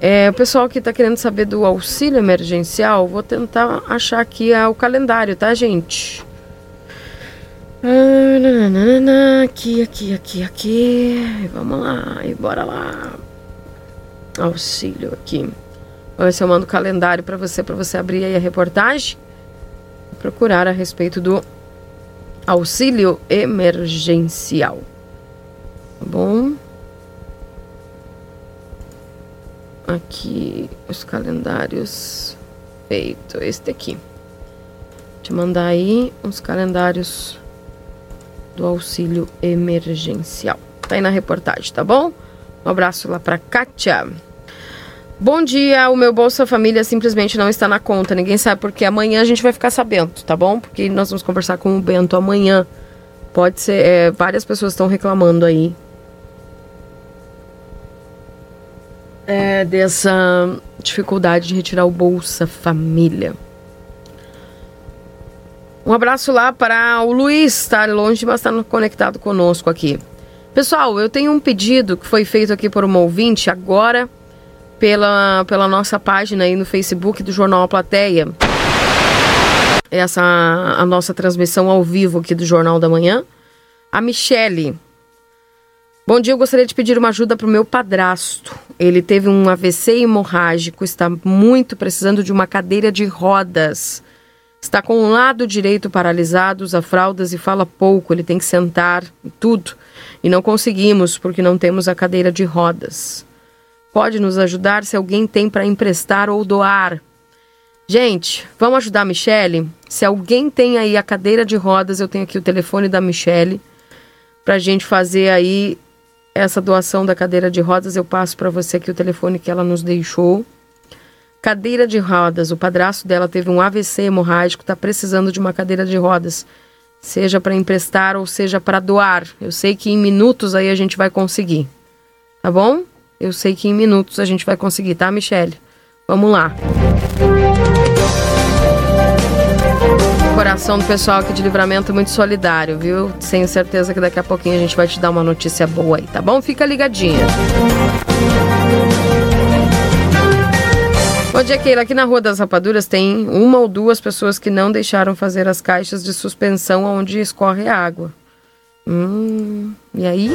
É, o pessoal que está querendo saber do auxílio emergencial, vou tentar achar aqui é, o calendário, tá, gente? Ah, Aqui, aqui, aqui, aqui. Vamos lá, e bora lá. Auxílio aqui. Vou ver se eu mando o calendário para você, para você abrir aí a reportagem. Procurar a respeito do auxílio emergencial. Tá bom? Aqui os calendários feito este aqui. Te mandar aí os calendários do auxílio emergencial. Tá aí na reportagem, tá bom? Um abraço lá pra Kátia. Bom dia, o meu Bolsa Família simplesmente não está na conta. Ninguém sabe porque amanhã a gente vai ficar sabendo, tá bom? Porque nós vamos conversar com o Bento amanhã. Pode ser, é, várias pessoas estão reclamando aí é, dessa dificuldade de retirar o Bolsa Família. Um abraço lá para o Luiz, está longe, mas está conectado conosco aqui. Pessoal, eu tenho um pedido que foi feito aqui por uma ouvinte agora pela, pela nossa página aí no Facebook do Jornal A Plateia. Essa a nossa transmissão ao vivo aqui do Jornal da Manhã. A Michele Bom dia, eu gostaria de pedir uma ajuda para o meu padrasto. Ele teve um AVC hemorrágico, está muito precisando de uma cadeira de rodas. Está com o lado direito paralisado, usa fraldas e fala pouco. Ele tem que sentar e tudo. E não conseguimos porque não temos a cadeira de rodas. Pode nos ajudar se alguém tem para emprestar ou doar. Gente, vamos ajudar a Michele? Se alguém tem aí a cadeira de rodas, eu tenho aqui o telefone da Michele para gente fazer aí essa doação da cadeira de rodas, eu passo para você aqui o telefone que ela nos deixou. Cadeira de rodas, o padrasto dela teve um AVC hemorrágico, está precisando de uma cadeira de rodas, seja para emprestar ou seja para doar. Eu sei que em minutos aí a gente vai conseguir, tá bom? Eu sei que em minutos a gente vai conseguir, tá, Michele? Vamos lá coração do pessoal aqui de livramento muito solidário, viu? Tenho certeza que daqui a pouquinho a gente vai te dar uma notícia boa aí, tá bom? Fica ligadinha. Bom dia, Keila. Aqui na Rua das Rapaduras tem uma ou duas pessoas que não deixaram fazer as caixas de suspensão onde escorre a água. Hum, e aí?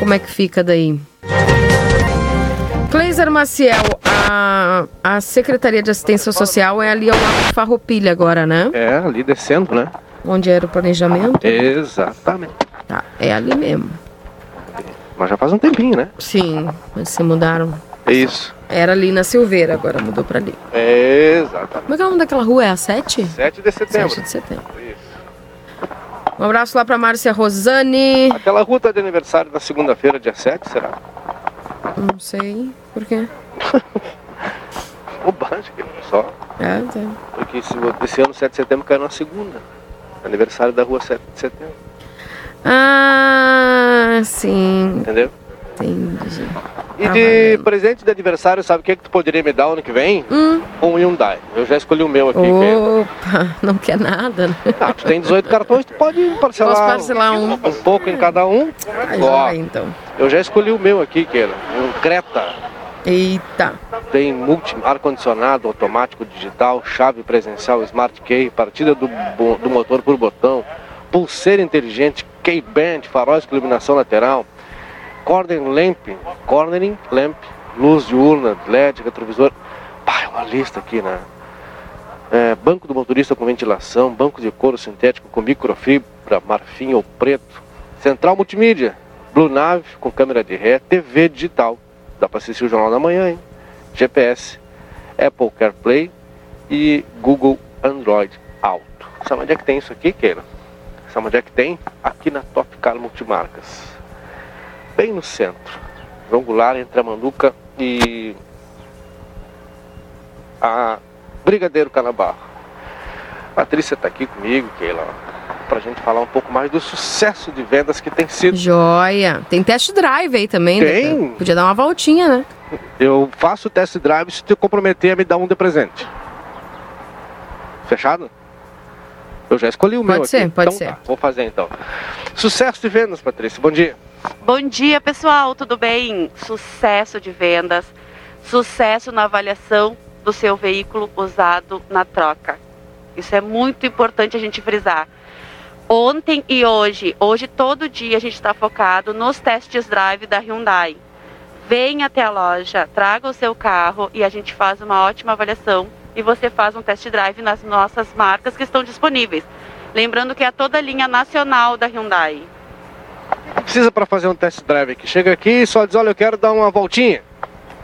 Como é que fica daí? Cleiser Maciel, a, a Secretaria de Assistência Social é ali ao lado de Farroupilha agora, né? É, ali descendo, né? Onde era o planejamento? Exatamente. Tá, é ali mesmo. Mas já faz um tempinho, né? Sim, mas se mudaram. Isso. Era ali na Silveira, agora mudou pra ali. Exatamente. Como é que é o nome daquela rua? É a 7? 7 de setembro. 7 de setembro. Um abraço lá pra Márcia Rosane. Aquela rua tá de aniversário da segunda-feira, dia 7, será? Não sei. Por quê? *laughs* Bobagem, só. É, tá. Porque esse, esse ano, 7 de setembro, caiu na segunda. Aniversário da rua 7 de setembro. Ah, sim. Entendeu? Entendi. E de presente de aniversário, sabe o que, que tu poderia me dar ano que vem? Hum. Um Hyundai. Eu já escolhi o meu aqui. que é- Opa, *laughs* não quer nada, né? Ah, tu tem 18 cartões, tu pode parcelar, Posso parcelar um. um pouco em cada um. Aí Ó, vai, então. Eu já escolhi o meu aqui, que é um Creta. Eita. Tem multi, ar-condicionado automático digital, chave presencial Smart Key, partida do, do motor por botão, pulseira inteligente, Key Band, faróis com iluminação lateral, Cornering Lamp, Cornering Lamp, luz diurna, LED, retrovisor. Pá, é uma lista aqui, né? É, banco do motorista com ventilação, banco de couro sintético com microfibra, marfim ou preto, central multimídia, Blue Nave com câmera de ré, TV digital, dá para assistir o Jornal da Manhã, hein? GPS, Apple CarPlay e Google Android Auto. Sabe onde é que tem isso aqui, Keila? Sabe onde é que tem? Aqui na Top Car Multimarcas. Bem no centro. João Goulart entre a Manduca e a Brigadeiro Canabarro. Patrícia está aqui comigo, Keila, para a gente falar um pouco mais do sucesso de vendas que tem sido. Joia. Tem test drive aí também. Tem. Né? Podia dar uma voltinha, né? Eu faço test drive se te comprometer a me dar um de presente. Fechado? Eu já escolhi o pode meu ser, aqui. Pode então, ser, tá, vou fazer então. Sucesso de vendas, Patrícia. Bom dia. Bom dia, pessoal. Tudo bem? Sucesso de vendas. Sucesso na avaliação do seu veículo usado na troca. Isso é muito importante a gente frisar. Ontem e hoje, hoje todo dia a gente está focado nos testes drive da Hyundai. Venha até a loja, traga o seu carro e a gente faz uma ótima avaliação e você faz um test drive nas nossas marcas que estão disponíveis. Lembrando que é toda a linha nacional da Hyundai. Precisa para fazer um test drive aqui. Chega aqui e só diz, olha, eu quero dar uma voltinha.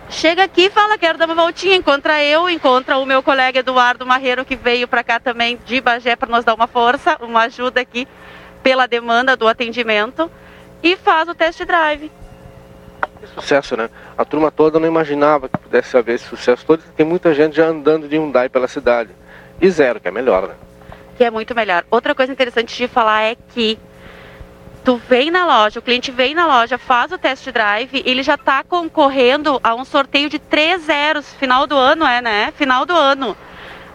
Chega aqui e fala, quero dar uma voltinha. Encontra eu, encontra o meu colega Eduardo Marreiro, que veio para cá também de Bagé para nos dar uma força, uma ajuda aqui pela demanda do atendimento. E faz o test drive. Sucesso, né? A turma toda não imaginava que pudesse haver esse sucesso todo. Tem muita gente já andando de Hyundai pela cidade. E zero, que é melhor, né? Que é muito melhor. Outra coisa interessante de falar é que tu vem na loja, o cliente vem na loja, faz o test drive, ele já está concorrendo a um sorteio de três zeros, final do ano, é, né? Final do ano.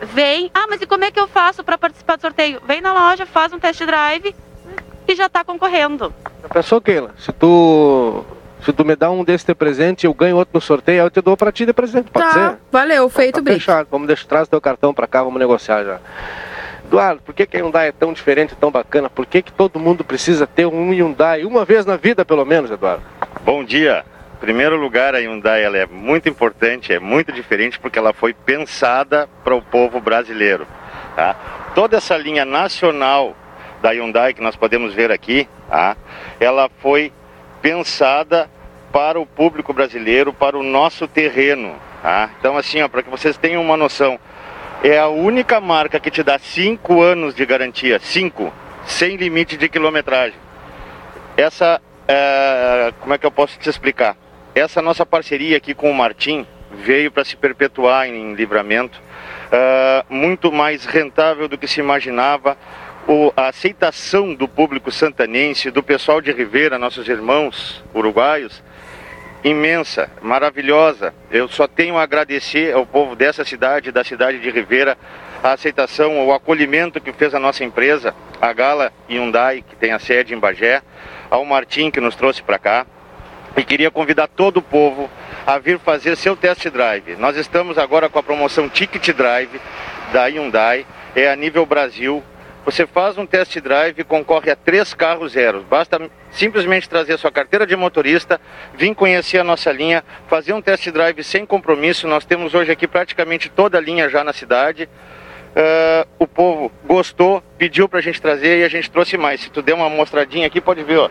Vem, ah, mas e como é que eu faço para participar do sorteio? Vem na loja, faz um test drive e já está concorrendo. Já pensou, Keila? Se tu, se tu me dá um desse de presente, eu ganho outro no sorteio, aí eu te dou para ti de presente, pode tá, ser? valeu, feito tá bem. Fechado, vamos deixar, traz teu cartão para cá, vamos negociar já. Eduardo, por que, que a Hyundai é tão diferente, tão bacana? Por que, que todo mundo precisa ter um Hyundai uma vez na vida, pelo menos, Eduardo? Bom dia. Em primeiro lugar, a Hyundai ela é muito importante, é muito diferente porque ela foi pensada para o povo brasileiro. Tá? Toda essa linha nacional da Hyundai que nós podemos ver aqui, tá? ela foi pensada para o público brasileiro, para o nosso terreno. Tá? Então, assim, para que vocês tenham uma noção, é a única marca que te dá 5 anos de garantia, 5, sem limite de quilometragem. Essa, é, como é que eu posso te explicar? Essa nossa parceria aqui com o Martim veio para se perpetuar em livramento, é, muito mais rentável do que se imaginava. O, a aceitação do público santanense, do pessoal de Ribeira, nossos irmãos uruguaios, imensa, maravilhosa. Eu só tenho a agradecer ao povo dessa cidade, da cidade de Ribeira, a aceitação, o acolhimento que fez a nossa empresa, a Gala Hyundai, que tem a sede em Bagé, ao Martim que nos trouxe para cá. E queria convidar todo o povo a vir fazer seu test drive. Nós estamos agora com a promoção Ticket Drive da Hyundai, é a nível Brasil. Você faz um test drive e concorre a três carros zeros. Basta simplesmente trazer sua carteira de motorista, vir conhecer a nossa linha, fazer um test drive sem compromisso. Nós temos hoje aqui praticamente toda a linha já na cidade. Uh, o povo gostou, pediu pra gente trazer e a gente trouxe mais. Se tu der uma mostradinha aqui, pode ver, ó.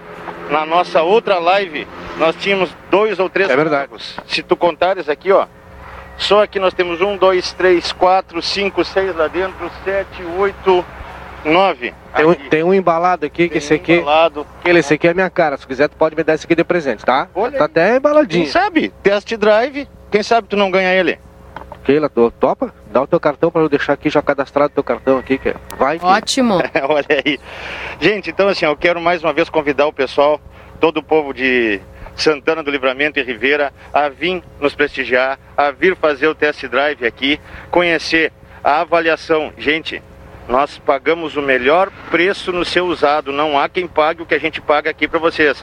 Na nossa outra live, nós tínhamos dois ou três é verdade. carros. Se tu contares aqui, ó. Só aqui nós temos um, dois, três, quatro, cinco, seis lá dentro, sete, oito, nove. Tem um, tem um embalado aqui, que esse aqui. Embalado. Que esse aqui é minha cara. Se quiser, tu pode me dar esse aqui de presente, tá? Olha tá aí. até embaladinho. Quem sabe? Test drive. Quem sabe tu não ganha ele? Keila, tu topa? Dá o teu cartão para eu deixar aqui já cadastrado o teu cartão aqui, que vai. Que... Ótimo. *laughs* Olha aí. Gente, então assim, eu quero mais uma vez convidar o pessoal, todo o povo de Santana do Livramento e Ribeira, a vir nos prestigiar, a vir fazer o test drive aqui, conhecer a avaliação. Gente, nós pagamos o melhor preço no seu usado, não há quem pague o que a gente paga aqui para vocês.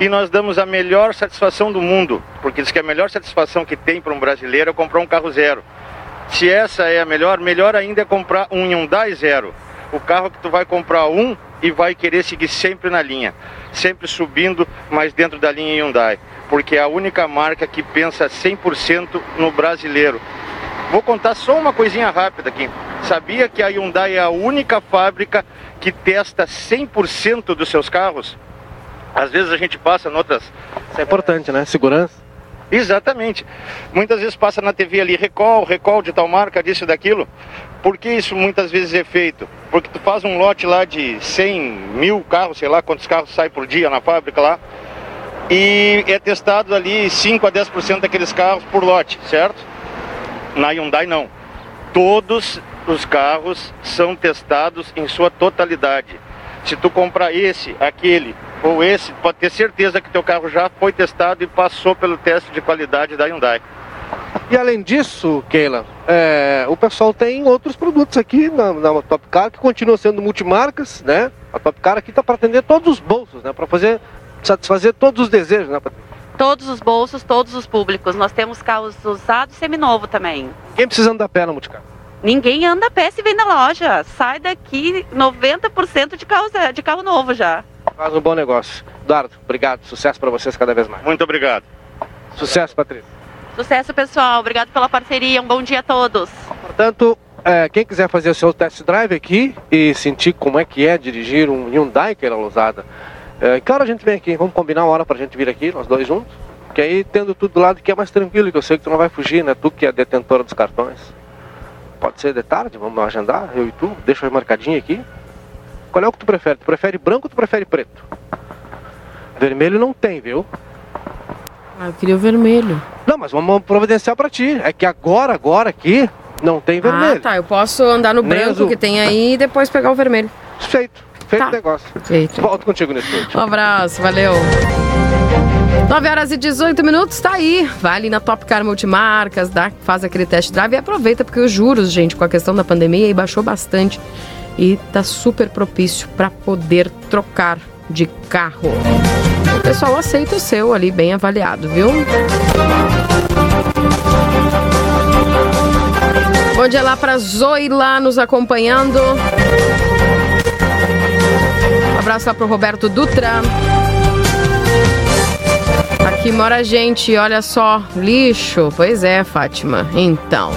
E nós damos a melhor satisfação do mundo, porque diz que a melhor satisfação que tem para um brasileiro é comprar um carro zero. Se essa é a melhor, melhor ainda é comprar um Hyundai zero. O carro que tu vai comprar um e vai querer seguir sempre na linha, sempre subindo, mas dentro da linha Hyundai, porque é a única marca que pensa 100% no brasileiro. Vou contar só uma coisinha rápida aqui. Sabia que a Hyundai é a única fábrica que testa 100% dos seus carros? Às vezes a gente passa em outras. Isso é importante, né? Segurança. Exatamente. Muitas vezes passa na TV ali recall, recall de tal marca, disso e daquilo. Por que isso muitas vezes é feito? Porque tu faz um lote lá de 100 mil carros, sei lá quantos carros saem por dia na fábrica lá, e é testado ali 5 a 10% daqueles carros por lote, certo? Na Hyundai não. Todos os carros são testados em sua totalidade. Se tu comprar esse, aquele ou esse, pode ter certeza que teu carro já foi testado e passou pelo teste de qualidade da Hyundai. E além disso, Keila, é, o pessoal tem outros produtos aqui na, na Top Car que continuam sendo multimarcas, né? A Top Car aqui está para atender todos os bolsos, né? Para fazer satisfazer todos os desejos, né? Todos os bolsos, todos os públicos. Nós temos carros usados seminovo também. Quem precisa andar a pé na Multicar? Ninguém anda a pé se vem na loja. Sai daqui 90% de carro, de carro novo já. Faz um bom negócio. Eduardo, obrigado. Sucesso para vocês cada vez mais. Muito obrigado. Sucesso, Patrícia. Sucesso, pessoal. Obrigado pela parceria. Um bom dia a todos. Portanto, é, quem quiser fazer o seu test drive aqui e sentir como é que é dirigir um Hyundai que era usada, é, que hora a gente vem aqui? Vamos combinar uma hora pra gente vir aqui, nós dois juntos? Que aí, tendo tudo do lado que é mais tranquilo, que eu sei que tu não vai fugir, né? Tu que é detentora dos cartões. Pode ser de tarde, vamos agendar, eu e tu. Deixa eu marcadinho aqui. Qual é o que tu prefere? Tu prefere branco ou tu prefere preto? Vermelho não tem, viu? Ah, eu queria o vermelho. Não, mas vamos providenciar pra ti. É que agora, agora aqui, não tem vermelho. Ah, tá. Eu posso andar no Nem branco azul. que tem aí e depois pegar o vermelho. Feito. Feito Tá. o negócio. Feito. Volto contigo nesse vídeo. Um abraço, valeu. 9 horas e 18 minutos, tá aí. Vai ali na Top Car Multimarcas, dá, faz aquele test drive e aproveita, porque os juros, gente, com a questão da pandemia, aí baixou bastante. E tá super propício para poder trocar de carro. O pessoal aceita o seu ali, bem avaliado, viu? Bom dia lá pra Zoe lá nos acompanhando. Abraço lá pro Roberto Dutra. Aqui mora gente, olha só, lixo. Pois é, Fátima. Então.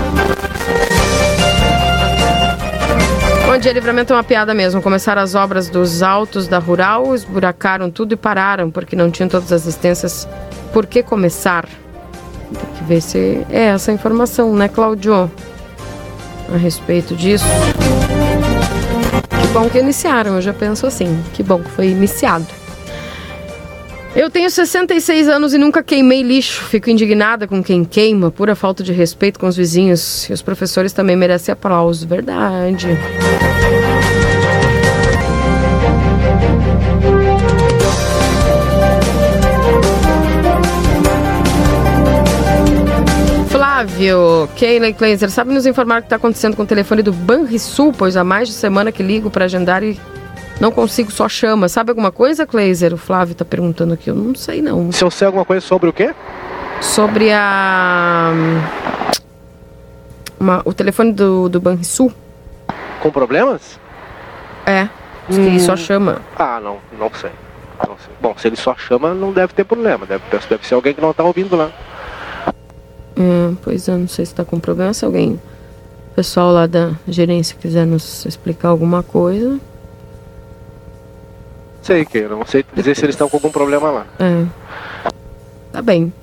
Bom dia, livramento é uma piada mesmo. Começaram as obras dos altos da Rural, esburacaram tudo e pararam, porque não tinham todas as assistências. Por que começar? Tem que ver se é essa informação, né, Claudio? A respeito disso. Bom que iniciaram, eu já penso assim. Que bom que foi iniciado. Eu tenho 66 anos e nunca queimei lixo. Fico indignada com quem queima, pura falta de respeito com os vizinhos. E os professores também merecem aplausos, verdade. Flávio, Keila e Kleiser, sabe nos informar o que está acontecendo com o telefone do Banrisul? Pois há mais de semana que ligo para agendar e não consigo, só chama. Sabe alguma coisa, Kleiser? O Flávio está perguntando aqui. Eu não sei, não. Se eu sei alguma coisa sobre o quê? Sobre a. uma- o telefone do, do Banrisul? Com problemas? É. Diz que ele só chama. Ah, não, não sei. Não sei. Bom, se ele só chama, não deve ter problema. Deve, deve ser alguém que não tá ouvindo lá. Hum, pois eu não sei se tá com problema. Se alguém, o pessoal lá da gerência quiser nos explicar alguma coisa. Sei que eu não sei dizer se eles estão com algum problema lá. É. Tá bem.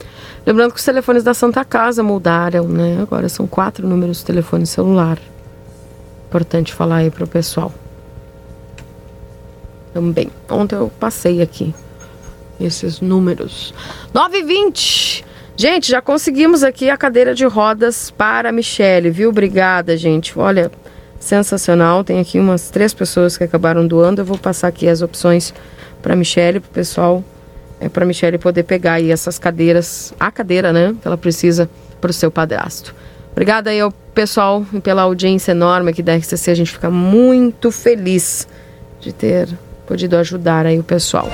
Lembrando que os telefones da Santa Casa mudaram, né? Agora são quatro números de telefone celular. Importante falar aí pro pessoal. Também. Ontem eu passei aqui esses números. 9 h 20 Gente, já conseguimos aqui a cadeira de rodas para a Michele, viu? Obrigada, gente. Olha, sensacional. Tem aqui umas três pessoas que acabaram doando. Eu vou passar aqui as opções para a Michele, para o pessoal, é, para Michele poder pegar aí essas cadeiras, a cadeira, né? Que ela precisa para o seu padrasto. Obrigada aí ao pessoal e pela audiência enorme aqui da RCC. A gente fica muito feliz de ter podido ajudar aí o pessoal.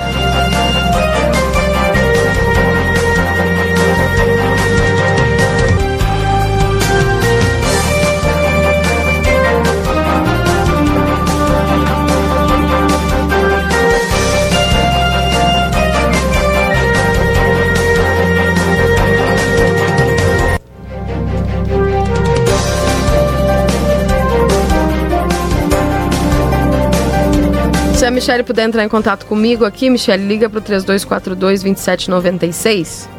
Michelle puder entrar em contato comigo aqui, Michelle, liga pro 3242 2796.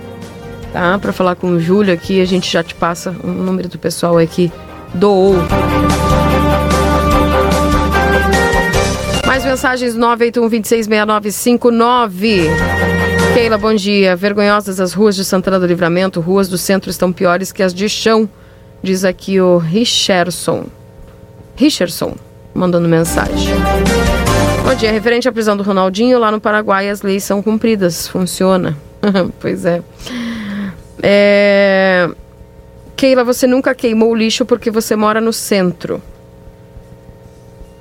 Tá? Pra falar com o Júlio aqui, a gente já te passa o número do pessoal aqui doou. Mais mensagens 981266959. Keila, bom dia. Vergonhosas as ruas de Santana do Livramento, ruas do centro estão piores que as de chão, diz aqui o Richardson. Richardson, mandando mensagem. Bom dia, referente à prisão do Ronaldinho, lá no Paraguai as leis são cumpridas, funciona. *laughs* pois é. é. Keila, você nunca queimou o lixo porque você mora no centro.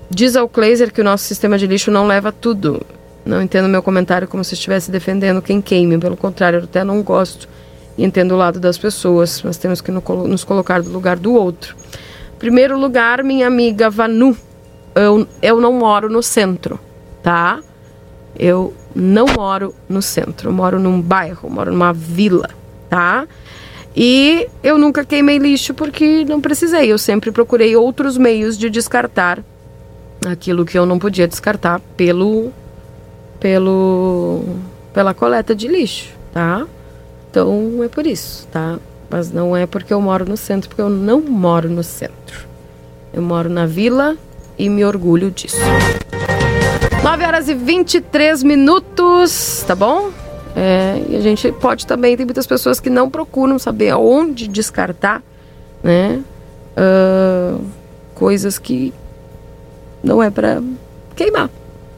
Diz ao Kleiser que o nosso sistema de lixo não leva tudo. Não entendo meu comentário como se estivesse defendendo quem queime. Pelo contrário, eu até não gosto entendo o lado das pessoas. Nós temos que nos colocar do lugar do outro. Primeiro lugar, minha amiga Vanu. Eu, eu não moro no centro, tá? Eu não moro no centro. Eu moro num bairro, moro numa vila, tá? E eu nunca queimei lixo porque não precisei. Eu sempre procurei outros meios de descartar aquilo que eu não podia descartar pelo pelo pela coleta de lixo, tá? Então é por isso, tá? Mas não é porque eu moro no centro, porque eu não moro no centro. Eu moro na vila e me orgulho disso. 9 horas e 23 minutos, tá bom? É, e a gente pode também, tem muitas pessoas que não procuram saber aonde descartar, né? Uh, coisas que não é para queimar,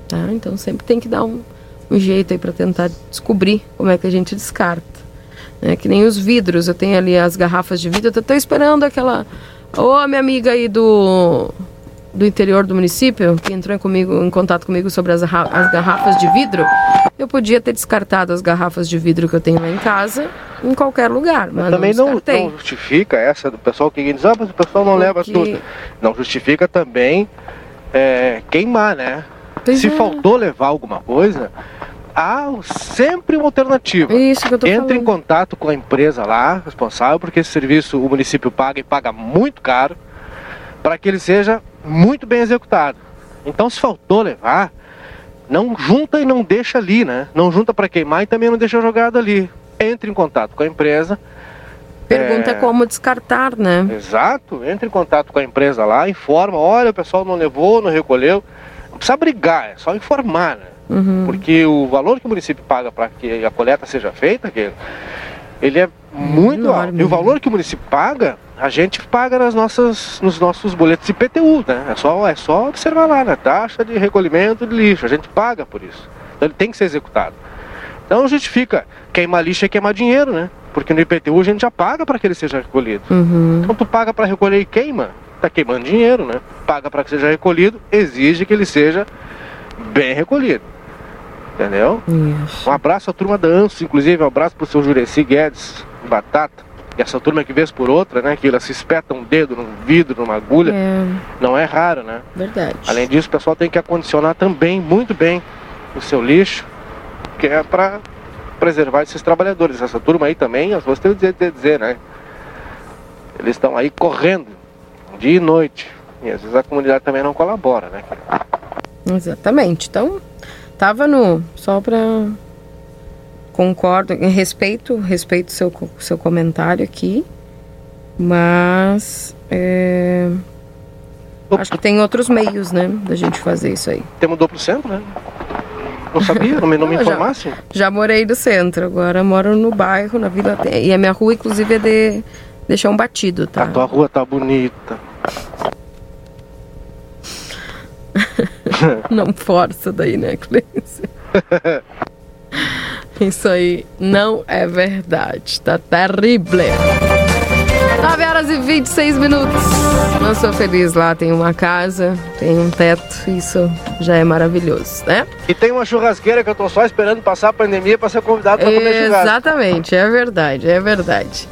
tá? Então sempre tem que dar um, um jeito aí para tentar descobrir como é que a gente descarta. Né? Que nem os vidros, eu tenho ali as garrafas de vidro, eu tô esperando aquela. Ô, oh, minha amiga aí do do interior do município, que entrou em, comigo, em contato comigo sobre as, as garrafas de vidro, eu podia ter descartado as garrafas de vidro que eu tenho lá em casa em qualquer lugar. Mas, mas também não, não, justifica essa do pessoal que diz, ah, mas o pessoal não Porque... leva tudo. Não justifica também é, queimar, né? Pois Se é. faltou levar alguma coisa, há sempre uma alternativa. Isso que eu tô Entre falando. em contato com a empresa lá, responsável, porque esse serviço o município paga e paga muito caro, para que ele seja muito bem executado. Então, se faltou levar, não junta e não deixa ali, né? Não junta para queimar e também não deixa jogado ali. Entre em contato com a empresa. Pergunta é... como descartar, né? Exato. Entre em contato com a empresa lá, informa, olha, o pessoal não levou, não recolheu. Não precisa brigar, é só informar, né? Uhum. Porque o valor que o município paga para que a coleta seja feita, ele é muito alto. E o valor que o município paga a gente paga nas nossas, nos nossos boletos de IPTU, né? É só, é só observar lá, né? Taxa de recolhimento de lixo, a gente paga por isso. Então ele tem que ser executado. Então justifica, queimar lixo é queimar dinheiro, né? Porque no IPTU a gente já paga para que ele seja recolhido. Uhum. Então tu paga para recolher e queima, tá queimando dinheiro, né? Paga para que seja recolhido, exige que ele seja bem recolhido. Entendeu? Um abraço à turma da ANSO, inclusive um abraço pro seu Jureci Guedes, Batata e essa turma que vez por outra, né? Que elas se espetam um dedo num vidro, numa agulha. É. Não é raro, né? Verdade. Além disso, o pessoal tem que acondicionar também muito bem o seu lixo, que é para preservar esses trabalhadores. Essa turma aí também, as tenho que dizer, dizer, né? Eles estão aí correndo dia e noite. E às vezes a comunidade também não colabora, né? Exatamente. Então, tava no. Só para concordo, respeito, respeito seu seu comentário aqui, mas é, acho que tem outros meios, né, da gente fazer isso aí. Temos duplo centro, né? Não sabia, não me, não me *laughs* informasse? Já, já, morei no centro, agora moro no bairro, na vila, e a minha rua inclusive é de deixar um batido, tá? A tua rua tá bonita. *laughs* não força daí, né, Cleice? *laughs* Isso aí não é verdade. Tá terrível. 9 horas e 26 minutos. Eu sou feliz lá, tem uma casa, tem um teto, isso já é maravilhoso, né? E tem uma churrasqueira que eu tô só esperando passar a pandemia para ser convidado para comer churrasco. Exatamente, é verdade, é verdade.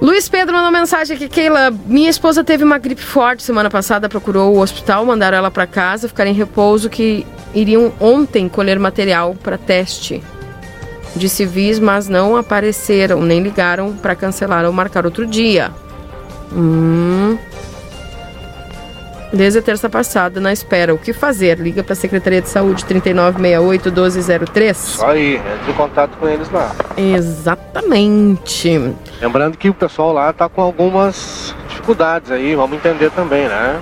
Luiz Pedro mandou mensagem aqui, Keila. Minha esposa teve uma gripe forte semana passada, procurou o hospital, mandaram ela para casa, ficar em repouso, que iriam ontem colher material para teste de civis, mas não apareceram, nem ligaram para cancelar ou marcar outro dia. Hum. Desde a terça passada, na espera. O que fazer? Liga para a Secretaria de Saúde 3968-1203. Só aí, entre em contato com eles lá. Exatamente. Lembrando que o pessoal lá tá com algumas dificuldades aí, vamos entender também, né?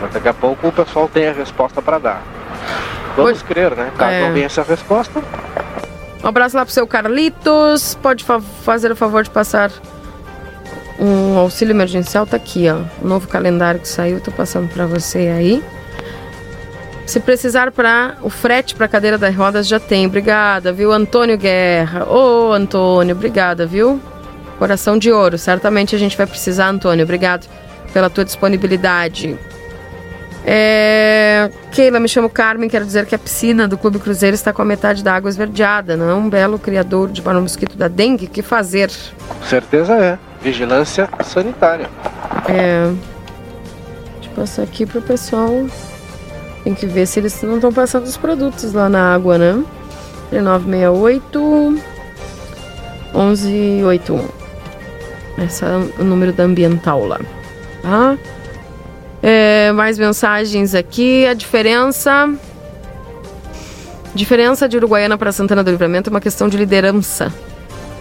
Mas daqui a pouco o pessoal tem a resposta para dar. Vamos crer, né? Caso É. não venha essa resposta, Um abraço lá pro seu Carlitos. Pode fa- fazer o favor de passar um auxílio emergencial. Tá aqui, ó. O novo calendário que saiu, tô passando para você aí. Se precisar para o frete para cadeira das rodas já tem. Obrigada, viu, Antônio Guerra. Ô, Antônio, obrigada, viu? Coração de ouro. Certamente a gente vai precisar, Antônio. Obrigado pela tua disponibilidade. É... Keila, me chamo Carmen, quero dizer que a piscina do Clube Cruzeiro está com a metade da água esverdeada. Não é um belo criador de para mosquito da dengue? O que fazer? com certeza é. Vigilância sanitária. É... Deixa eu passar aqui pro pessoal. Tem que ver se eles não estão passando os produtos lá na água, né? 3968 1181. Esse é o número da ambiental lá. Tá? É, mais mensagens aqui. A diferença. Diferença de Uruguaiana para Santana do Livramento é uma questão de liderança.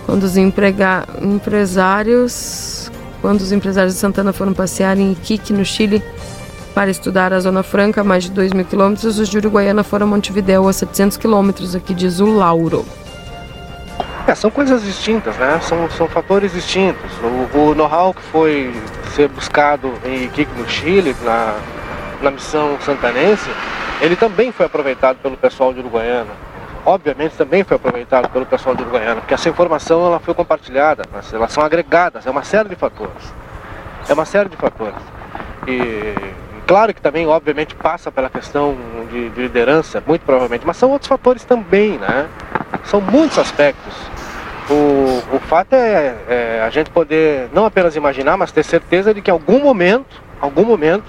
Quando os emprega... empresários. Quando os empresários de Santana foram passear em Iquique, no Chile, para estudar a Zona Franca, mais de 2 mil quilômetros, os de Uruguaiana foram a Montevidéu, a 700 quilômetros, aqui diz o Lauro. É, são coisas distintas, né? São, são fatores distintos. O, o know-how que foi ser buscado em Iquique, no Chile, na, na missão santanense, ele também foi aproveitado pelo pessoal de Uruguaiana. Obviamente também foi aproveitado pelo pessoal de Uruguaiana, porque essa informação ela foi compartilhada, mas elas são agregadas, é uma série de fatores. É uma série de fatores. E claro que também, obviamente, passa pela questão de, de liderança, muito provavelmente, mas são outros fatores também, né? São muitos aspectos. O, o fato é, é a gente poder não apenas imaginar, mas ter certeza de que em algum momento, algum momento,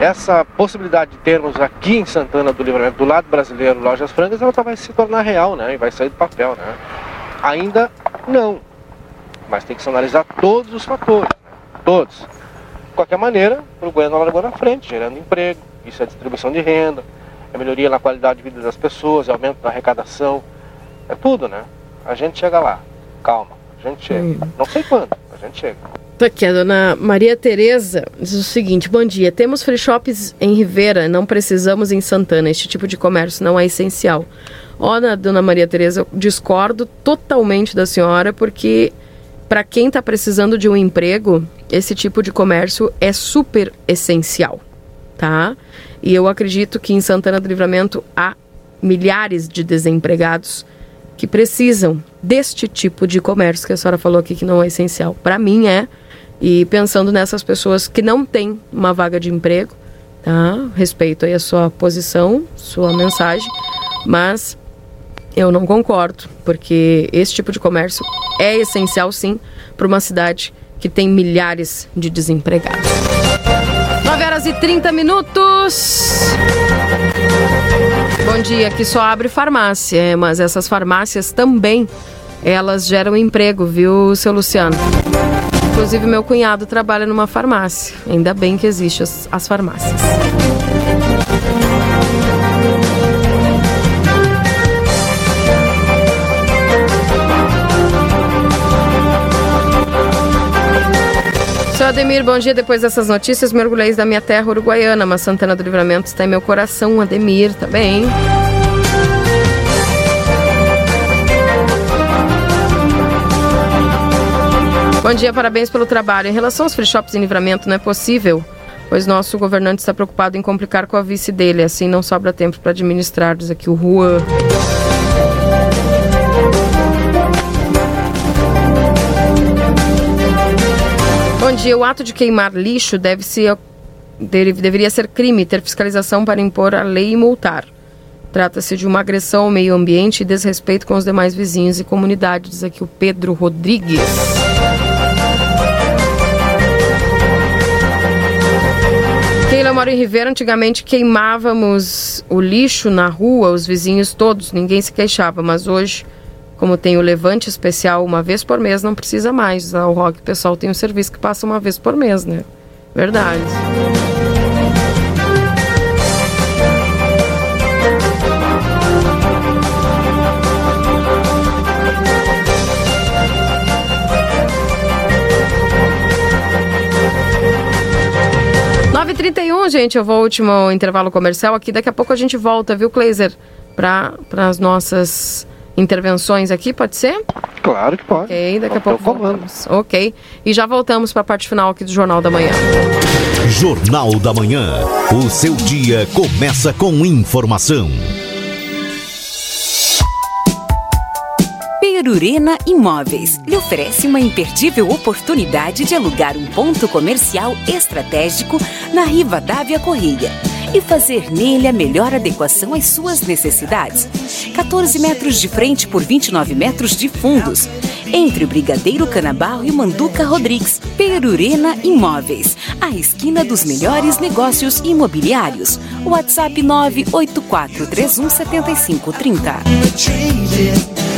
essa possibilidade de termos aqui em Santana do Livramento, do lado brasileiro, lojas francas, ela vai se tornar real, né? E vai sair do papel, né? Ainda não. Mas tem que se analisar todos os fatores, né? todos. De qualquer maneira, o Uruguaiana largou na frente, gerando emprego, isso é distribuição de renda, é melhoria na qualidade de vida das pessoas, é aumento da arrecadação, é tudo, né? A gente chega lá, calma, a gente chega. Não sei quando, a gente chega. Tô aqui, a dona Maria Tereza diz o seguinte: Bom dia, temos free shops em Rivera, não precisamos em Santana. Este tipo de comércio não é essencial. Olha, dona Maria Tereza, eu discordo totalmente da senhora, porque para quem está precisando de um emprego, esse tipo de comércio é super essencial, tá? E eu acredito que em Santana do Livramento há milhares de desempregados que precisam deste tipo de comércio que a senhora falou aqui que não é essencial. Para mim é. E pensando nessas pessoas que não têm uma vaga de emprego, tá? Respeito aí a sua posição, sua mensagem, mas eu não concordo, porque esse tipo de comércio é essencial sim para uma cidade que tem milhares de desempregados. 9 horas e 30 minutos. Bom dia, aqui só abre farmácia, é, mas essas farmácias também elas geram emprego, viu, seu Luciano? Inclusive meu cunhado trabalha numa farmácia. Ainda bem que existem as, as farmácias. Ademir, bom dia. Depois dessas notícias, mergulhei da minha terra uruguaiana, mas Santana do Livramento está em meu coração. Ademir, tá bem? Bom dia, parabéns pelo trabalho. Em relação aos free shops em livramento, não é possível, pois nosso governante está preocupado em complicar com a vice dele. Assim não sobra tempo para administrar, diz aqui o Juan. Dia, o ato de queimar lixo deve ser, deve- deveria ser crime, ter fiscalização para impor a lei e multar. Trata-se de uma agressão ao meio ambiente e desrespeito com os demais vizinhos e comunidades, aqui o Pedro Rodrigues. Keila, em Ribeira. Antigamente queimávamos o lixo na rua, os vizinhos todos, ninguém se queixava. Mas hoje, como tem o levante especial uma vez por mês, não precisa mais. O rock pessoal tem um serviço que passa uma vez por mês, né? Verdade. Nove trinta gente, eu vou ao último intervalo comercial aqui. Daqui a pouco a gente volta, viu, Kleiser, para as nossas intervenções aqui, pode ser? Claro que pode. Ok, daqui a pouco voltamos. Ok. E já voltamos para a parte final aqui do Jornal da Manhã. Jornal da Manhã. O seu dia começa com informação. Perurena Imóveis lhe oferece uma imperdível oportunidade de alugar um ponto comercial estratégico na Riva Dávia Correia e fazer nele a melhor adequação às suas necessidades. 14 metros de frente por 29 metros de fundos. Entre o Brigadeiro Canabarro e Manduca Rodrigues. Perurena Imóveis, a esquina dos melhores negócios imobiliários. WhatsApp 984317530.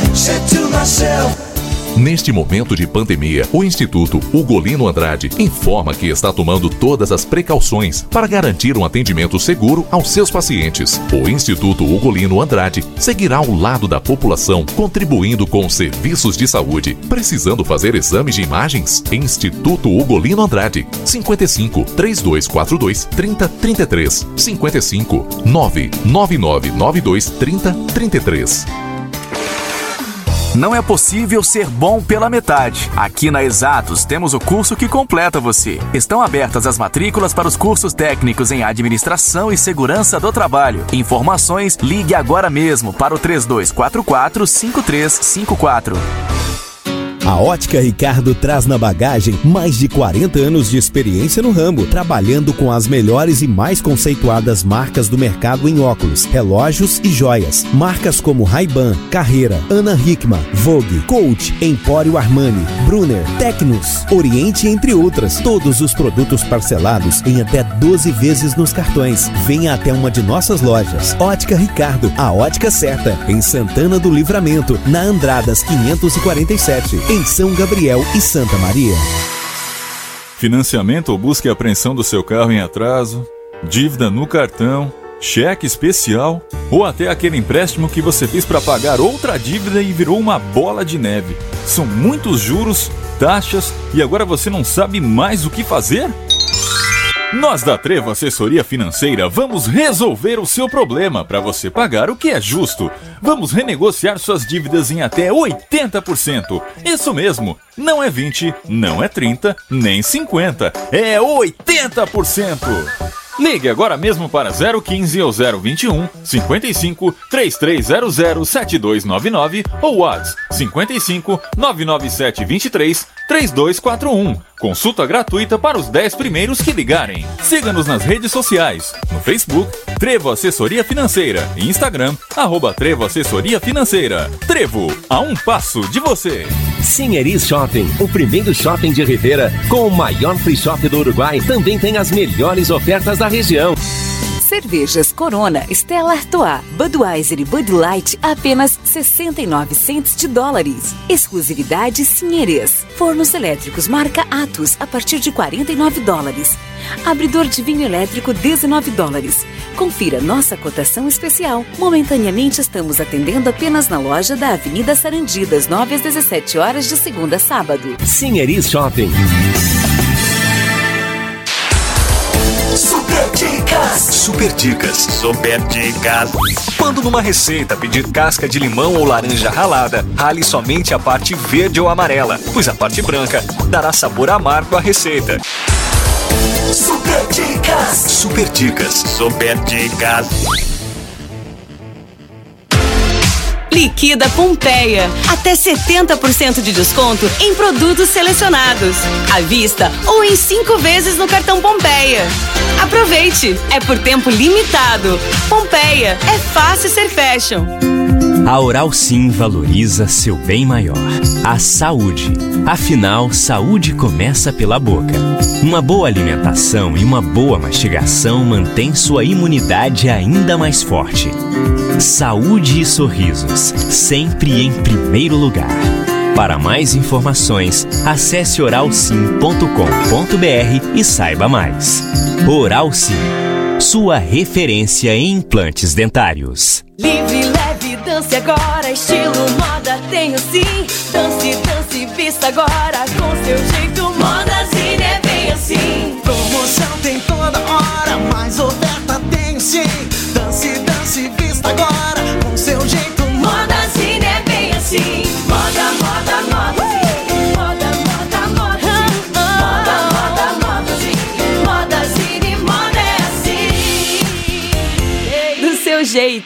Neste momento de pandemia, o Instituto Ugolino Andrade informa que está tomando todas as precauções para garantir um atendimento seguro aos seus pacientes. O Instituto Ugolino Andrade seguirá ao lado da população, contribuindo com serviços de saúde. Precisando fazer exames de imagens? Instituto Ugolino Andrade, 55 3242 3033 55 99992 3033. Não é possível ser bom pela metade. Aqui na Exatos temos o curso que completa você. Estão abertas as matrículas para os cursos técnicos em administração e segurança do trabalho. Informações, ligue agora mesmo para o 3244 5354. A Ótica Ricardo traz na bagagem mais de 40 anos de experiência no ramo, trabalhando com as melhores e mais conceituadas marcas do mercado em óculos, relógios e joias. Marcas como Ray-Ban, Carreira, Ana Hickman, Vogue, Coach, Empório Armani, Brunner, Tecnos, Oriente, entre outras. Todos os produtos parcelados em até 12 vezes nos cartões. Venha até uma de nossas lojas. Ótica Ricardo, a ótica certa, em Santana do Livramento, na Andradas 547 em São Gabriel e Santa Maria. Financiamento ou busca e apreensão do seu carro em atraso, dívida no cartão, cheque especial ou até aquele empréstimo que você fez para pagar outra dívida e virou uma bola de neve. São muitos juros, taxas e agora você não sabe mais o que fazer? Nós da Trevo Assessoria Financeira vamos resolver o seu problema para você pagar o que é justo. Vamos renegociar suas dívidas em até 80%. Isso mesmo, não é 20, não é 30, nem 50, é 80%. Ligue agora mesmo para 015 ou 021 55 3300 7299 ou WhatsApp 55 997 23 3241. Consulta gratuita para os 10 primeiros que ligarem. Siga-nos nas redes sociais. No Facebook, Trevo Assessoria Financeira. E Instagram, arroba Trevo Assessoria Financeira. Trevo, a um passo de você. Sinheris Shopping, o primeiro shopping de Rivera com o maior free shop do Uruguai, também tem as melhores ofertas da região. Cervejas Corona, Stella Artois, Budweiser e Bud Light apenas 69 centos de dólares. Exclusividade Sinheres. Fornos elétricos marca Atos a partir de 49 dólares. Abridor de vinho elétrico 19 dólares. Confira nossa cotação especial. Momentaneamente estamos atendendo apenas na loja da Avenida Sarandi das 9 às 17 horas de segunda a sábado. Sinheris Shopping. Super. Super Dicas. Super Dicas. Quando numa receita pedir casca de limão ou laranja ralada, rale somente a parte verde ou amarela, pois a parte branca dará sabor amargo à receita. Super Dicas. Super Dicas. Super Dicas. Liquida Pompeia. Até 70% de desconto em produtos selecionados. À vista ou em cinco vezes no cartão Pompeia. Aproveite! É por tempo limitado. Pompeia. É fácil ser fashion. A Oral Sim valoriza seu bem maior, a saúde. Afinal, saúde começa pela boca. Uma boa alimentação e uma boa mastigação mantém sua imunidade ainda mais forte. Saúde e sorrisos, sempre em primeiro lugar. Para mais informações, acesse oralsim.com.br e saiba mais. Oral Sim, sua referência em implantes dentários. Livre, leve, dance agora, estilo moda tenho sim. Dance, dance, vista agora com seu jeito. Moda Zine é bem assim. Promoção tem toda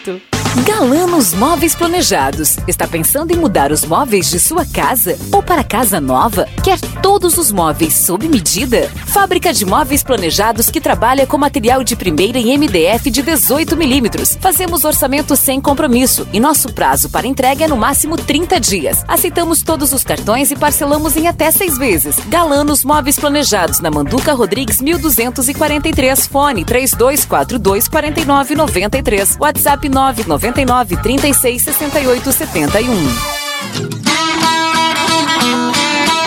jeito. Galanos Móveis Planejados. Está pensando em mudar os móveis de sua casa ou para casa nova? Quer todos os móveis sob medida? Fábrica de móveis planejados que trabalha com material de primeira em MDF de 18 milímetros. Fazemos orçamento sem compromisso e nosso prazo para entrega é no máximo 30 dias. Aceitamos todos os cartões e parcelamos em até seis vezes. Galanos Móveis Planejados na Manduca Rodrigues 1243. Fone 3242 4993. WhatsApp 999 36 68 71.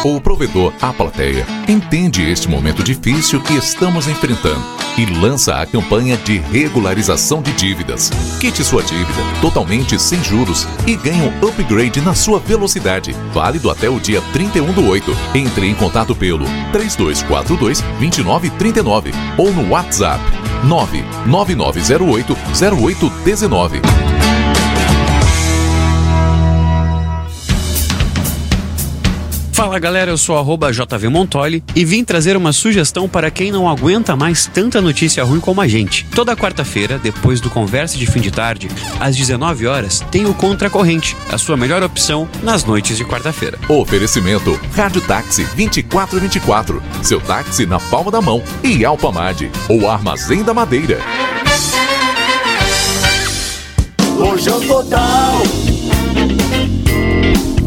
O provedor, a plateia, entende este momento difícil que estamos enfrentando e lança a campanha de regularização de dívidas. Quite sua dívida totalmente sem juros e ganhe um upgrade na sua velocidade. Válido até o dia 31 do 8. Entre em contato pelo 3242 2939 ou no WhatsApp 99908 Fala galera, eu sou arroba JVMontoli e vim trazer uma sugestão para quem não aguenta mais tanta notícia ruim como a gente. Toda quarta-feira, depois do Conversa de Fim de Tarde, às 19 horas, tem o Contra Corrente, a sua melhor opção nas noites de quarta-feira. Oferecimento Rádio Táxi 2424. Seu táxi na palma da mão. E Alpamade, o Armazém da Madeira. Rojão total.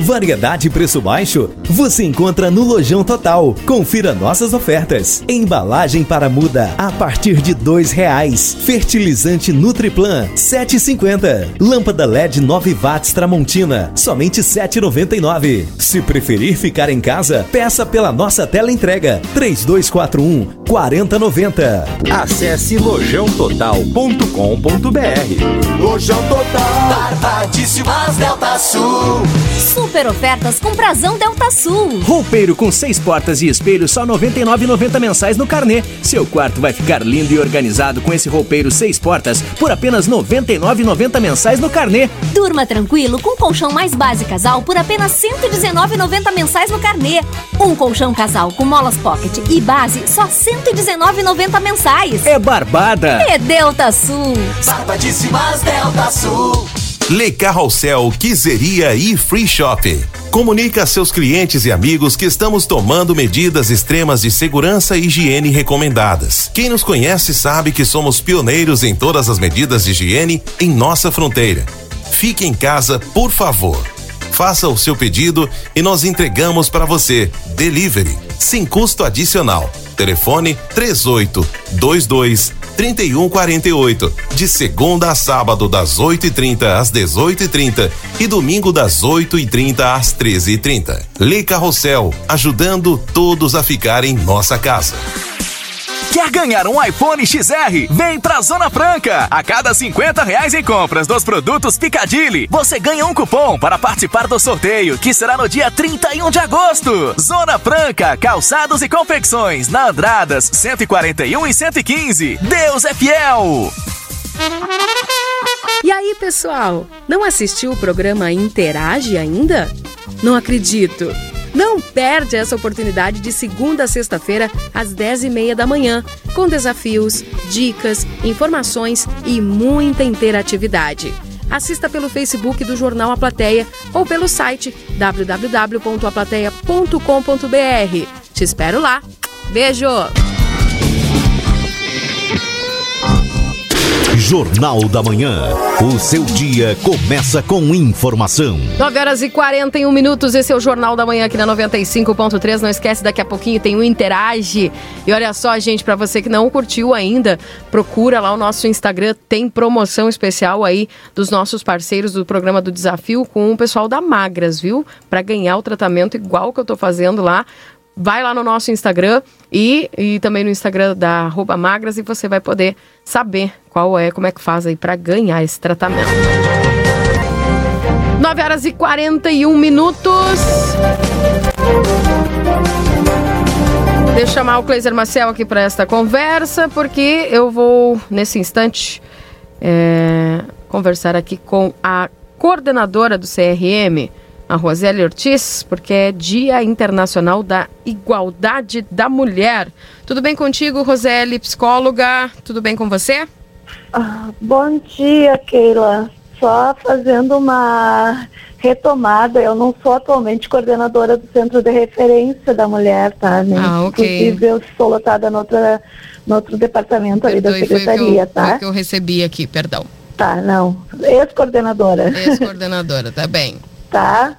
Variedade e preço baixo? Você encontra no Lojão Total. Confira nossas ofertas. Embalagem para muda a partir de dois reais. Fertilizante Nutriplan 7,50. Lâmpada LED 9 watts Tramontina somente 7,99. Se preferir ficar em casa, peça pela nossa tela entrega 3241 4090. Acesse lojãototal.com.br. Lojão Total. Barbadíssimas Delta Sul. Super ofertas com Prazão Delta Sul. Roupeiro com seis portas e espelho só R$ 99,90 mensais no carnê. Seu quarto vai ficar lindo e organizado com esse roupeiro seis portas por apenas R$ 99,90 mensais no carnê. Durma tranquilo com colchão mais base casal por apenas R$ 119,90 mensais no carnê. Um colchão casal com molas pocket e base só R$ 119,90 mensais. É barbada. É Delta Sul. Barbadíssimas Delta Sul. Le Carrossel, Quizeria e Free Shop. Comunica a seus clientes e amigos que estamos tomando medidas extremas de segurança e higiene recomendadas. Quem nos conhece sabe que somos pioneiros em todas as medidas de higiene em nossa fronteira. Fique em casa, por favor. Faça o seu pedido e nós entregamos para você. Delivery, sem custo adicional. Telefone 3822 3148. De segunda a sábado, das 8h30 às 18h30 e domingo das 8h30 às 13h30. Lê Carrossel, ajudando todos a ficar em nossa casa. Quer ganhar um iPhone XR? Vem pra Zona Franca! A cada 50 reais em compras dos produtos Picadilly, você ganha um cupom para participar do sorteio, que será no dia 31 de agosto. Zona Franca, calçados e confecções, na Andradas, 141 e 115. Deus é fiel! E aí, pessoal? Não assistiu o programa Interage ainda? Não acredito! Não perde essa oportunidade de segunda a sexta-feira, às 10h30 da manhã, com desafios, dicas, informações e muita interatividade. Assista pelo Facebook do Jornal A Plateia ou pelo site www.aplateia.com.br. Te espero lá. Beijo! Jornal da Manhã. O seu dia começa com informação. 9 horas e 41 minutos, esse é o Jornal da Manhã aqui na 95.3. Não esquece, daqui a pouquinho tem o Interage. E olha só, gente, para você que não curtiu ainda, procura lá o nosso Instagram, tem promoção especial aí dos nossos parceiros do programa do Desafio com o pessoal da Magras, viu? Para ganhar o tratamento igual que eu tô fazendo lá. Vai lá no nosso Instagram e, e também no Instagram da Magras e você vai poder saber qual é, como é que faz aí para ganhar esse tratamento. 9 horas e 41 minutos. Deixa eu chamar o Cleiser Marcel aqui para esta conversa, porque eu vou, nesse instante, é, conversar aqui com a coordenadora do CRM, a Roseli Ortiz, porque é Dia Internacional da Igualdade da Mulher. Tudo bem contigo, Roseli, psicóloga? Tudo bem com você? Ah, bom dia, Keila. Só fazendo uma retomada, eu não sou atualmente coordenadora do Centro de Referência da Mulher, tá? Nem, Ah, ok. Inclusive, eu estou lotada noutra, no outro departamento ali da Perdoe, foi que eu- Secretaria, foi tá? o que eu recebi aqui, perdão. Tá, não. Ex-coordenadora. Ex-coordenadora, tá bem. *laughs* Tá.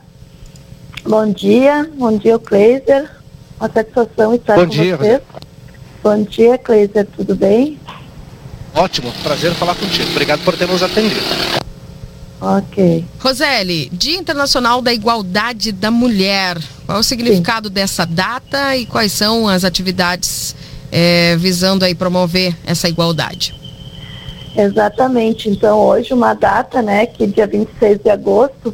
Bom dia, bom dia, Kleiser. Uma satisfação estar Bom com dia, você. Bom dia, Kleiser, tudo bem? Ótimo, prazer falar contigo. Obrigado por ter nos atendido. Ok. Roseli, Dia Internacional da Igualdade da Mulher. Qual é o significado dessa data e quais são as atividades eh, visando aí promover essa igualdade? Exatamente. Então, hoje uma data, né, que dia 26 de agosto,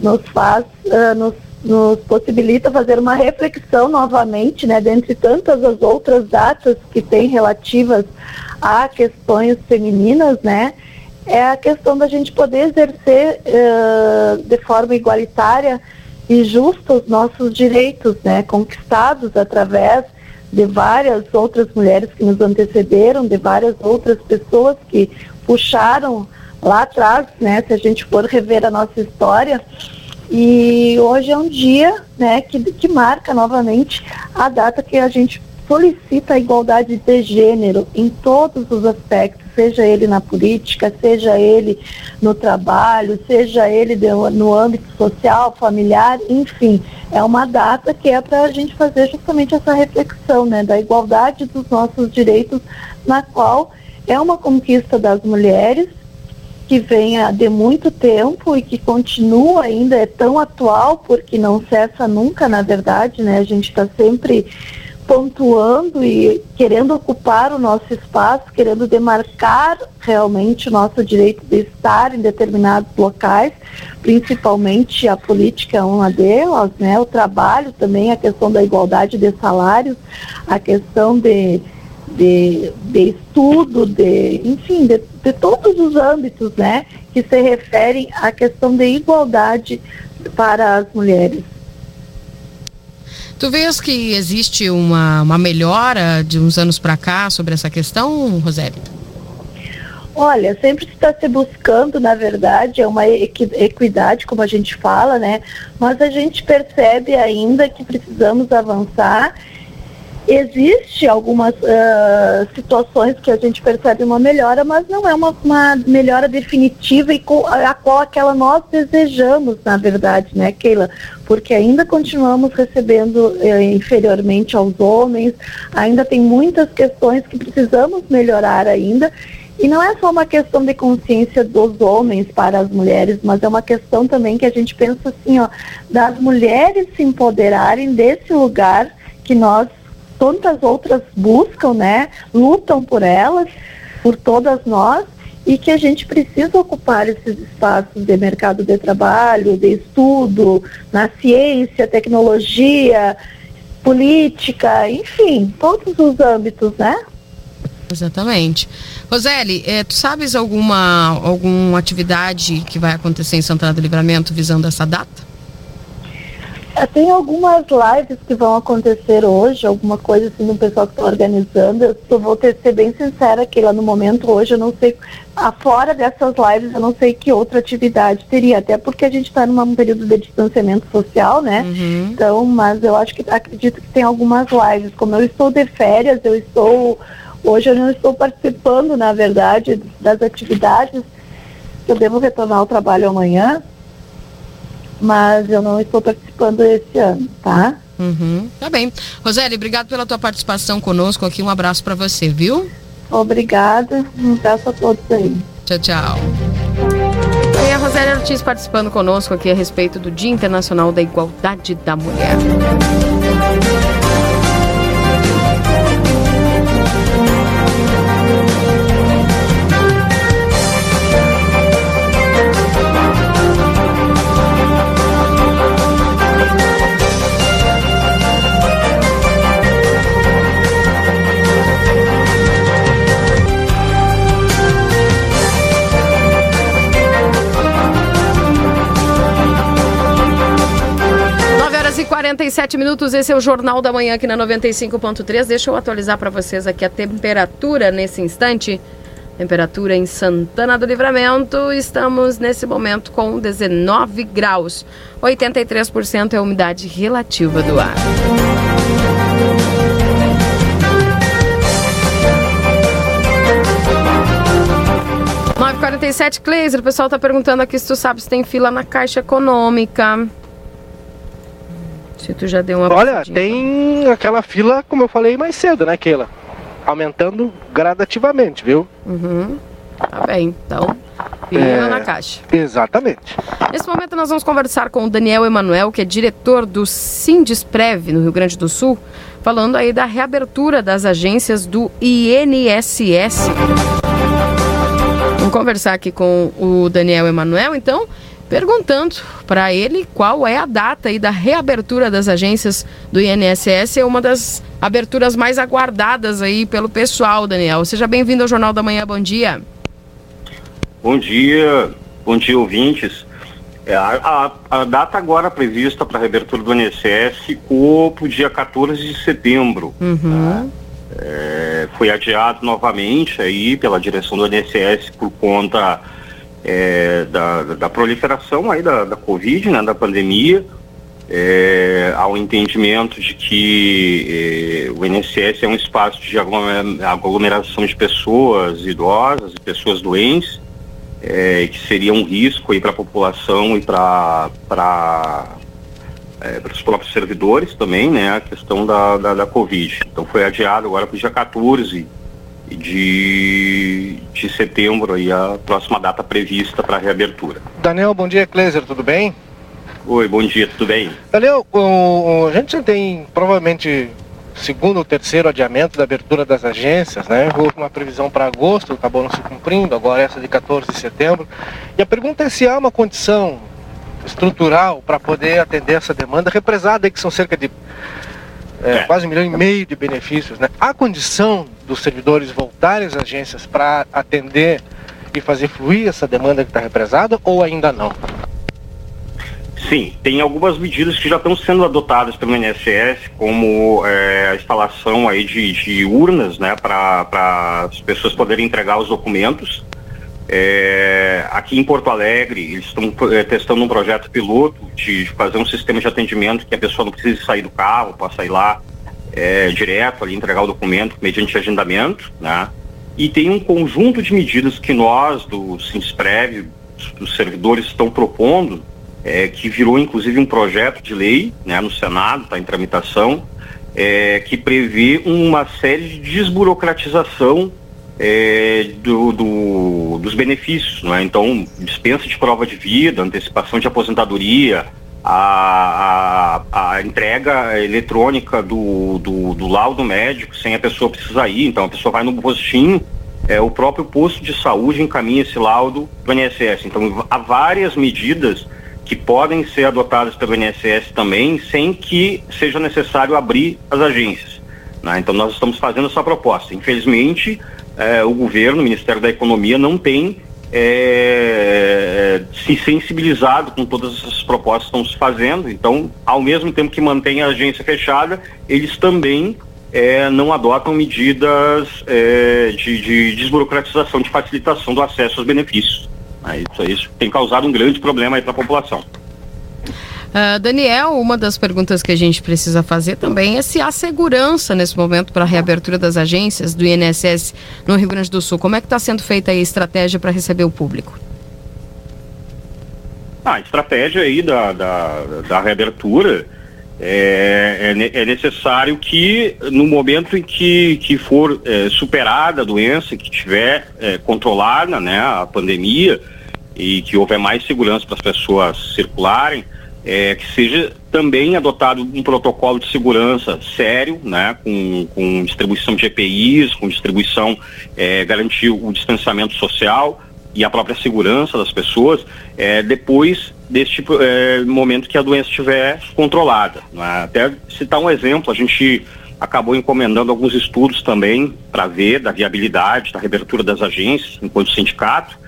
nos faz, ah, nos, nos possibilita fazer uma reflexão novamente, né, dentre tantas as outras datas que tem relativas a questões femininas, né, é a questão da gente poder exercer ah, de forma igualitária e justa os nossos direitos, né, conquistados através de várias outras mulheres que nos antecederam, de várias outras pessoas que puxaram lá atrás, né, se a gente for rever a nossa história. E hoje é um dia, né, que, que marca novamente a data que a gente solicita a igualdade de gênero em todos os aspectos, seja ele na política, seja ele no trabalho, seja ele no âmbito social, familiar, enfim, é uma data que é para a gente fazer justamente essa reflexão, né, da igualdade dos nossos direitos, na qual é uma conquista das mulheres que vem há de muito tempo e que continua ainda, é tão atual, porque não cessa nunca, na verdade, né? A gente está sempre pontuando e querendo ocupar o nosso espaço, querendo demarcar realmente o nosso direito de estar em determinados locais, principalmente a política é uma delas, né? O trabalho também, a questão da igualdade de salários, a questão de de, de estudo, de, enfim, de, de todos os âmbitos, né, que se referem à questão de igualdade para as mulheres. Tu vês que existe uma, uma melhora de uns anos para cá sobre essa questão, Roseli? Olha, sempre está se buscando, na verdade, é uma equi- equidade, como a gente fala, né? Mas a gente percebe ainda que precisamos avançar. Existe algumas ah, situações que a gente percebe uma melhora, mas não é uma, uma melhora definitiva e a qual aquela nós desejamos, na verdade, né, Keila? Porque ainda continuamos recebendo eh, inferiormente aos homens, ainda tem muitas questões que precisamos melhorar ainda. E não é só uma questão de consciência dos homens para as mulheres, mas é uma questão também que a gente pensa assim, ó, das mulheres se empoderarem desse lugar que nós, tantas outras buscam, né? Lutam por elas, por todas nós, e que a gente precisa ocupar esses espaços de mercado de trabalho, de estudo, na ciência, tecnologia, política, enfim, todos os âmbitos, né? Exatamente. Roseli, eh, tu sabes alguma, alguma atividade que vai acontecer em Santana do Livramento visando essa data? Eh, Tem algumas lives que vão acontecer hoje, alguma coisa assim do pessoal que está organizando. Eu só vou ter, ser bem sincera que lá no momento hoje eu não sei, ah, fora dessas lives eu não sei que outra atividade teria, até porque a gente está num período de distanciamento social, né? Então, mas eu acho que acredito que tem algumas lives. Como eu estou de férias, eu estou hoje eu não estou participando, na verdade, das atividades. Eu devo retornar ao trabalho amanhã, mas eu não estou participando esse ano, tá? Uhum. Tá bem. Roseli, obrigado pela tua participação conosco aqui. Um abraço para você, viu? Obrigada. Um abraço a todos aí. Tchau, tchau. E a Roseli Ortiz participando conosco aqui a respeito do Dia Internacional da Igualdade da Mulher. 47 minutos, esse é o Jornal da Manhã aqui na 95.3. Deixa eu atualizar para vocês aqui a temperatura nesse instante. Temperatura em Santana do Livramento, estamos nesse momento com 19 graus. 83% é a umidade relativa do ar. Nove quarenta e sete, o pessoal está perguntando aqui se tu sabe se tem fila na Caixa Econômica. Se tu já deu uma Olha, tem aquela fila, como eu falei mais cedo, né, Keila? Aumentando gradativamente, viu? Uhum. Tá bem, então, fila É. na Caixa. Exatamente. Nesse momento nós vamos conversar com o Daniel Emanuel, que é diretor do Sindesprev no Rio Grande do Sul, falando aí da reabertura das agências do INSS. Vamos conversar aqui com o Daniel Emanuel, então, perguntando para ele qual é a data aí da reabertura das agências do INSS, é uma das aberturas mais aguardadas aí pelo pessoal, Daniel. Seja bem-vindo ao Jornal da Manhã, bom dia. Bom dia, bom dia ouvintes. É, a, a- data agora prevista para a reabertura do INSS ficou para o dia 14 de setembro. Uhum. É, foi adiado novamente aí pela direção do INSS por conta é, da, da proliferação aí da, da Covid, né, da pandemia, é, ao entendimento de que é, o INSS é um espaço de aglomer- aglomeração de pessoas idosas e pessoas doentes, é, que seria um risco para a população e para é, para os próprios servidores também, né, a questão da, da, da Covid. Então foi adiado agora para o dia 14 de, de setembro, aí a próxima data prevista para a reabertura. Daniel, bom dia, Kleiser, tudo bem? Oi, bom dia, tudo bem? Daniel, o- a gente já tem provavelmente segundo ou terceiro adiamento da abertura das agências, né? Houve uma previsão para agosto, acabou não se cumprindo, agora essa de 14 de setembro. E a pergunta é se há uma condição estrutural para poder atender essa demanda represada, que são cerca de é, quase um milhão e meio de benefícios, né? Há condição dos servidores voltarem às agências para atender e fazer fluir essa demanda que está represada ou ainda não? Sim, tem algumas medidas que já estão sendo adotadas pelo INSS, como é, a instalação aí de, de urnas, né, para as pessoas poderem entregar os documentos. É, aqui em Porto Alegre, eles estão é, testando um projeto piloto de fazer um sistema de atendimento que a pessoa não precise sair do carro, possa ir lá é, direto ali entregar o documento mediante agendamento, né? E tem um conjunto de medidas que nós, do Sinsprev, os servidores estão propondo, é, que virou inclusive um projeto de lei né, no Senado, está em tramitação, é, que prevê uma série de desburocratização é, do, do- dos benefícios. Não é? Então, dispensa de prova de vida, antecipação de aposentadoria, a, a, a entrega eletrônica do, do, do laudo médico sem a pessoa precisar ir. Então, a pessoa vai no postinho, é, o próprio posto de saúde encaminha esse laudo do INSS. Então, há várias medidas que podem ser adotadas pelo INSS também, sem que seja necessário abrir as agências. né? Então, nós estamos fazendo essa proposta. Infelizmente, eh, o governo, o Ministério da Economia, não tem eh, se sensibilizado com todas essas propostas que estão se fazendo. Então, ao mesmo tempo que mantém a agência fechada, eles também eh, não adotam medidas de, de desburocratização, de facilitação do acesso aos benefícios. né? Isso, isso tem causado um grande problema para a população. Ah, Daniel, uma das perguntas que a gente precisa fazer também é se há segurança nesse momento para a reabertura das agências do INSS no Rio Grande do Sul. Como é que está sendo feita a estratégia para receber o público? Ah, a estratégia aí da, da, da reabertura é, é é necessário que no momento em que, que for é, superada a doença, que tiver é, controlada né, a pandemia e que houver mais segurança para as pessoas circularem, é, que seja também adotado um protocolo de segurança sério, né, com, com distribuição de EPIs, com distribuição, é, garantir o distanciamento social e a própria segurança das pessoas é, depois deste é, momento que a doença estiver controlada. né? Até citar um exemplo, a gente acabou encomendando alguns estudos também para ver da viabilidade da reabertura das agências enquanto sindicato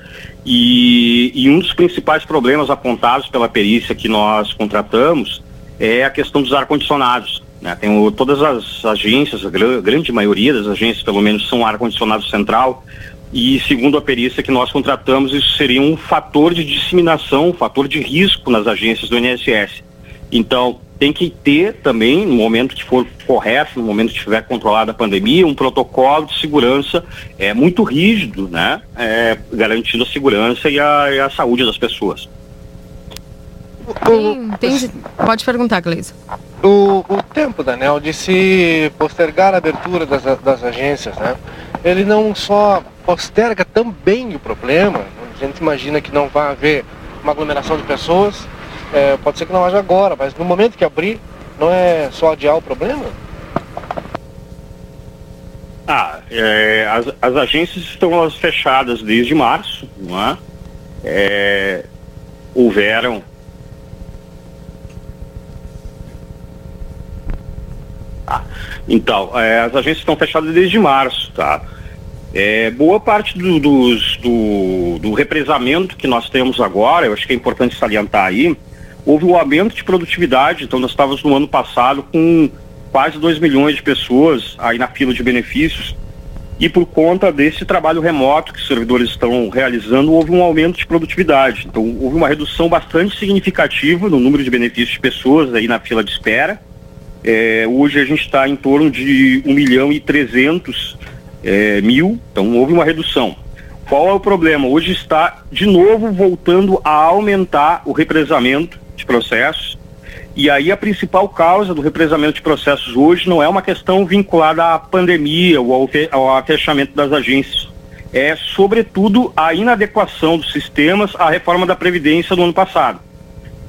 e, e um dos principais problemas apontados pela perícia que nós contratamos é a questão dos ar-condicionados. Né? Tem o, todas as agências, a gra- grande maioria das agências, pelo menos, são ar-condicionado central. E segundo a perícia que nós contratamos, isso seria um fator de disseminação, um fator de risco nas agências do INSS. Então, tem que ter também, no momento que for correto, no momento que estiver controlada a pandemia, um protocolo de segurança é, muito rígido, né? É, garantindo a segurança e a, e a saúde das pessoas. Tem, tem- pode perguntar, Gleisa. O, o tempo, Daniel, de se postergar a abertura das, das agências, né? Ele não só posterga também o problema, a gente imagina que não vai haver uma aglomeração de pessoas, é, pode ser que não haja agora, mas no momento que abrir, não é só adiar o problema? Ah, é, as, as agências estão fechadas desde março, não é? É, houveram Ah, então, é, as agências estão fechadas desde março, tá? É, boa parte do, do, do represamento que nós temos agora, eu acho que é importante salientar aí, houve um aumento de produtividade, então nós estávamos no ano passado com quase 2 milhões de pessoas aí na fila de benefícios, e por conta desse trabalho remoto que os servidores estão realizando, houve um aumento de produtividade. Então, houve uma redução bastante significativa no número de benefícios de pessoas aí na fila de espera. É, hoje a gente está em torno de 1 milhão e 300 é, mil, então houve uma redução. Qual é o problema? Hoje está de novo voltando a aumentar o represamento de processos. E aí a principal causa do represamento de processos hoje não é uma questão vinculada à pandemia ou ao, fe- ao fechamento das agências. É, sobretudo, a inadequação dos sistemas à reforma da Previdência do ano passado.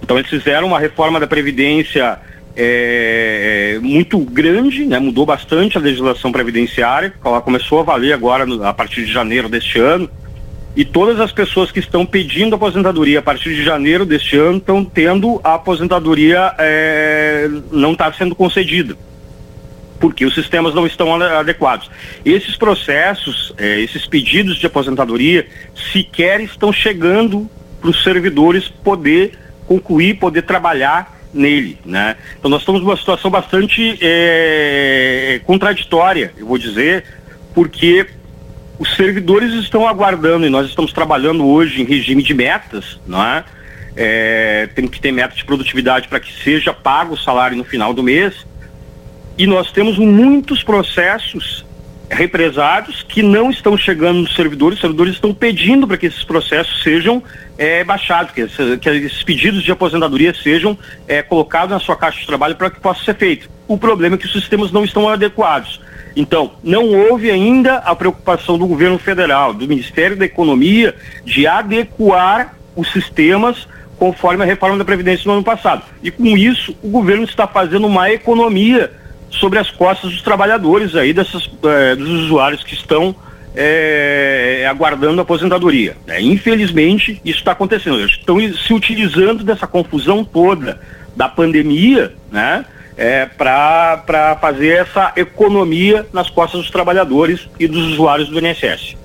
Então eles fizeram uma reforma da Previdência é, muito grande, né? mudou bastante a legislação previdenciária, ela começou a valer agora a partir de janeiro deste ano, e todas as pessoas que estão pedindo aposentadoria a partir de janeiro deste ano estão tendo a aposentadoria é, não está sendo concedida porque os sistemas não estão ade- adequados. Esses processos, eh, esses pedidos de aposentadoria, sequer estão chegando para os servidores poder concluir, poder trabalhar nele, né? Então nós estamos numa situação bastante eh, contraditória, eu vou dizer, porque os servidores estão aguardando e nós estamos trabalhando hoje em regime de metas, não é? É, tem que ter meta de produtividade para que seja pago o salário no final do mês. E nós temos muitos processos represados que não estão chegando nos servidores, os servidores estão pedindo para que esses processos sejam eh, baixados, que, esse- que esses pedidos de aposentadoria sejam eh, colocados na sua caixa de trabalho para que possa ser feito. O problema é que os sistemas não estão adequados. Então, não houve ainda a preocupação do governo federal, do Ministério da Economia, de adequar os sistemas conforme a reforma da Previdência no ano passado. E com isso, o governo está fazendo uma economia sobre as costas dos trabalhadores aí, dessas, eh, dos usuários que estão eh, aguardando a aposentadoria. né? Infelizmente, isso está acontecendo. Eles estão se utilizando dessa confusão toda da pandemia, né? Para fazer essa economia nas costas dos trabalhadores e dos usuários do INSS.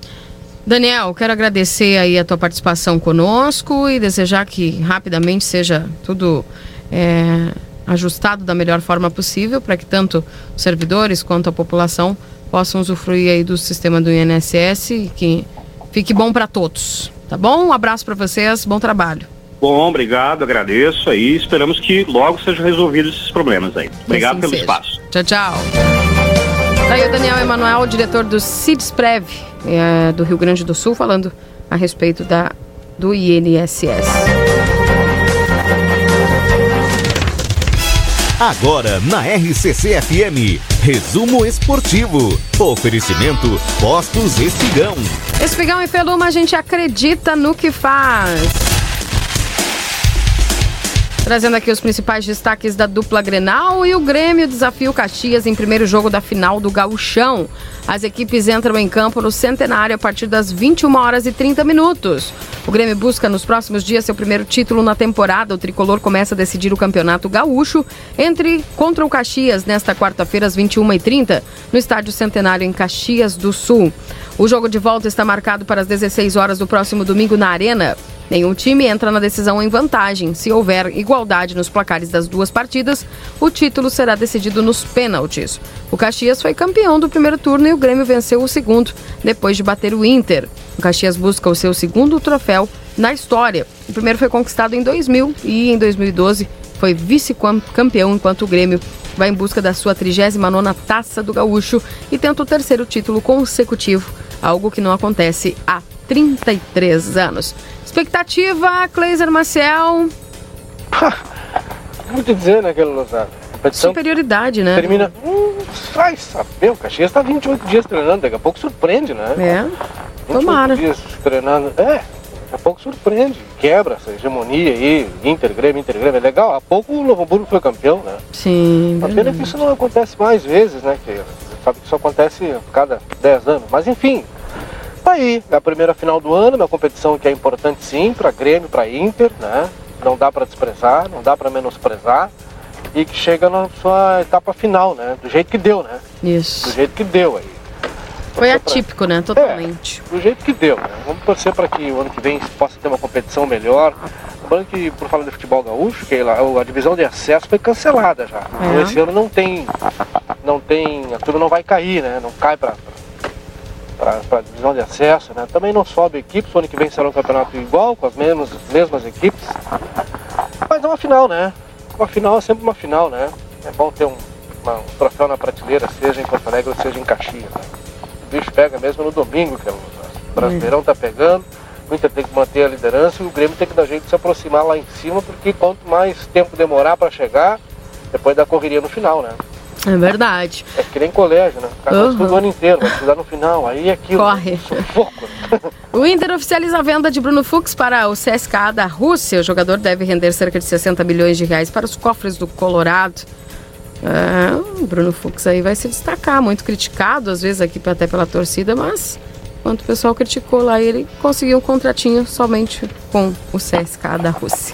Daniel, quero agradecer aí a tua participação conosco e desejar que rapidamente seja tudo é, ajustado da melhor forma possível para que tanto os servidores quanto a população possam usufruir aí do sistema do INSS e que fique bom para todos. Tá bom? Um abraço para vocês, bom trabalho. Bom, obrigado, agradeço aí. Esperamos que logo sejam resolvidos esses problemas aí. Obrigado assim pelo seja. espaço. Tchau, tchau. Tá aí o Daniel Emanuel, diretor do CIDSPREV, é, do Rio Grande do Sul, falando a respeito da, do INSS. Agora na RCC FM, resumo esportivo. Oferecimento Postos Espigão. Espigão e Peluma, a gente acredita no que faz. Trazendo aqui os principais destaques da dupla Grenal e o Grêmio desafia o Caxias em primeiro jogo da final do Gauchão. As equipes entram em campo no Centenário a partir das 21 horas e 30 minutos. O Grêmio busca nos próximos dias seu primeiro título na temporada. O tricolor começa a decidir o campeonato gaúcho entre contra o Caxias nesta quarta-feira às 21h30 no Estádio Centenário em Caxias do Sul. O jogo de volta está marcado para as 16 horas do próximo domingo na Arena. Nenhum time entra na decisão em vantagem. Se houver igualdade nos placares das duas partidas, o título será decidido nos pênaltis. O Caxias foi campeão do primeiro turno e o Grêmio venceu o segundo, depois de bater o Inter. O Caxias busca o seu segundo troféu na história. O primeiro foi conquistado em 2000 e em 2012 foi vice-campeão, enquanto o Grêmio vai em busca da sua 39ª Taça do Gaúcho e tenta o terceiro título consecutivo, algo que não acontece há 33 anos. Expectativa, Cleiser Maciel. Te dizer, né, aquele Lozado? Superioridade, né? Termina. Hum, vai saber, o Caxias está 28 dias treinando, daqui a pouco surpreende, né? É. 28 Tomara. dias treinando. É, daqui a pouco surpreende. Quebra essa hegemonia aí, Inter, Grêmio, Inter, Grêmio. É legal. Há pouco o Novo Hamburgo foi campeão, né? Sim. A pena é que isso não acontece mais vezes, né? Que sabe que isso acontece a cada 10 anos. Mas enfim, tá aí. É a primeira final do ano, uma competição que é importante sim para Grêmio, para Inter, né? Não dá para desprezar, não dá para menosprezar. E que chega na sua etapa final, né? Do jeito que deu, né? Isso. Do jeito que deu aí. Foi Torcer pra- atípico, né? Totalmente. do jeito que deu, né? Vamos torcer para que o ano que vem possa ter uma competição melhor. Lembrando que, por falar de futebol gaúcho, que a divisão de acesso foi cancelada já. Então É. esse ano não tem. Não tem. A turma não vai cair, né? Não cai para a divisão de acesso, né? Também não sobe equipes, o ano que vem será um campeonato igual, com as mesmas, mesmas equipes. Mas é uma final, né? Uma final é sempre uma final, né? É bom ter um, uma- um troféu na prateleira, seja em Porto Alegre ou seja em Caxias. Né? O bicho pega mesmo no domingo, que é o Brasileirão tá pegando, o Inter tem que manter a liderança e o Grêmio tem que dar jeito de se aproximar lá em cima, porque quanto mais tempo demorar para chegar, depois da correria no final, né? É verdade. É que nem colégio, né? O cara Uhum. estuda o ano inteiro, vai estudar no final, aí é aquilo. Corre. Sufoco. *laughs* O Inter oficializa a venda de Bruno Fux para o CSKA da Rússia. O jogador deve render cerca de 60 milhões de reais para os cofres do Colorado. É, o Bruno Fux aí vai se destacar, muito criticado, às vezes aqui até pela torcida, mas enquanto o pessoal criticou lá, ele conseguiu um contratinho somente com o CSKA da Rússia.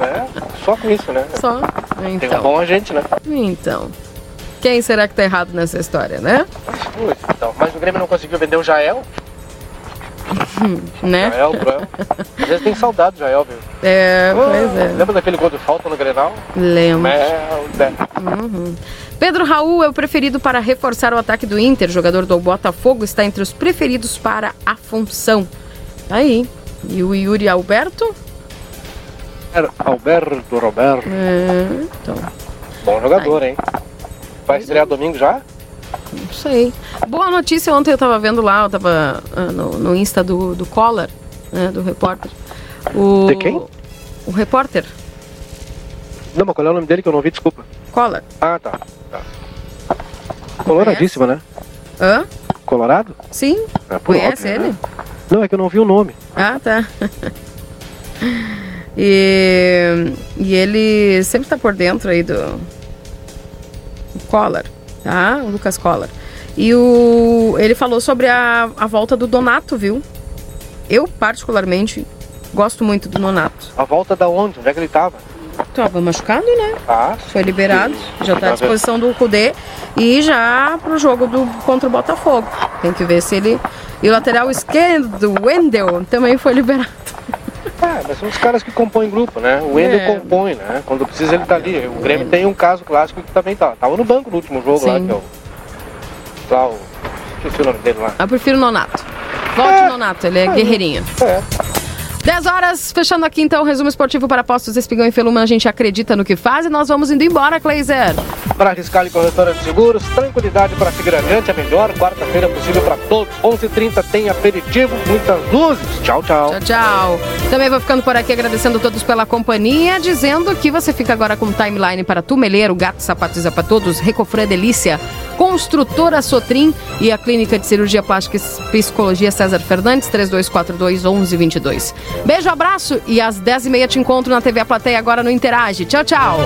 É, só com isso, né? Só. Tem um Então. bom agente, né? Então. Quem será que tá errado nessa história, né? Putz, Então, mas o Grêmio não conseguiu vender o Jael. *laughs* né? Jael, Bruel. Às vezes tem saudade do Jael, viu? É, pois é. Lembra daquele gol de falta no Grenal? Lembro. Merda. Uhum. Pedro Raul é o preferido para reforçar o ataque do Inter. O jogador do Botafogo está entre os preferidos para a função. Tá aí. E o Yuri Alberto? Alberto Roberto. É, então, Bom jogador, hein? Vai estrear domingo já? não sei. Boa notícia, ontem eu tava vendo lá, eu tava ah, no, no Insta do, do Collor, né, do repórter. O, De quem? O repórter, Não, mas qual é o nome dele que eu não vi? Desculpa. Collor. Ah, tá. tá. Coloradíssimo, né? Hã? Colorado? Sim? É, Conhece óbvio, né? ele? Não, é que eu não vi o nome. Ah, tá. *laughs* e, e ele sempre tá por dentro aí do Collor, tá? O Lucas Collor. E o, ele falou sobre a, a volta do Donato, viu? Eu, particularmente, gosto muito do Donato. A volta da onde? Onde é que ele tava? Tava machucado, né? Ah, Foi liberado, já tá à disposição do Cudê e já pro jogo do, contra o Botafogo. Tem que ver se ele. E o lateral esquerdo, Wendel, também foi liberado. Ah, mas são os caras que compõem grupo, né? O Wendel É. compõe, né? Quando precisa ele tá ali. O Grêmio tem um caso clássico que também tá. Tava no banco no último jogo lá, Sim. que é o. Lá o. Esqueci o nome dele lá. Eu prefiro o Nonato. Volte o Nonato, ele é guerreirinho. É. 10 horas, fechando aqui então o resumo esportivo para Postos Espigão e Feluma. A gente acredita no que faz e nós vamos indo embora, Kleiser. Para arriscar e corretora de seguros, tranquilidade para seguir adiante, a melhor quarta-feira possível para todos. 11h30 tem aperitivo, muitas luzes. Tchau, tchau. Tchau, tchau. Também vou ficando por aqui agradecendo a todos pela companhia, dizendo que você fica agora com timeline para Tumeleiro, Gato, Sapatos e para Todos, Recofré Delícia, Construtora Sotrim e a Clínica de Cirurgia Plástica e Psicologia César Fernandes, 3242 1122. Beijo, abraço e às 10h30 te encontro na TV A Plateia agora no Interage. Tchau, tchau.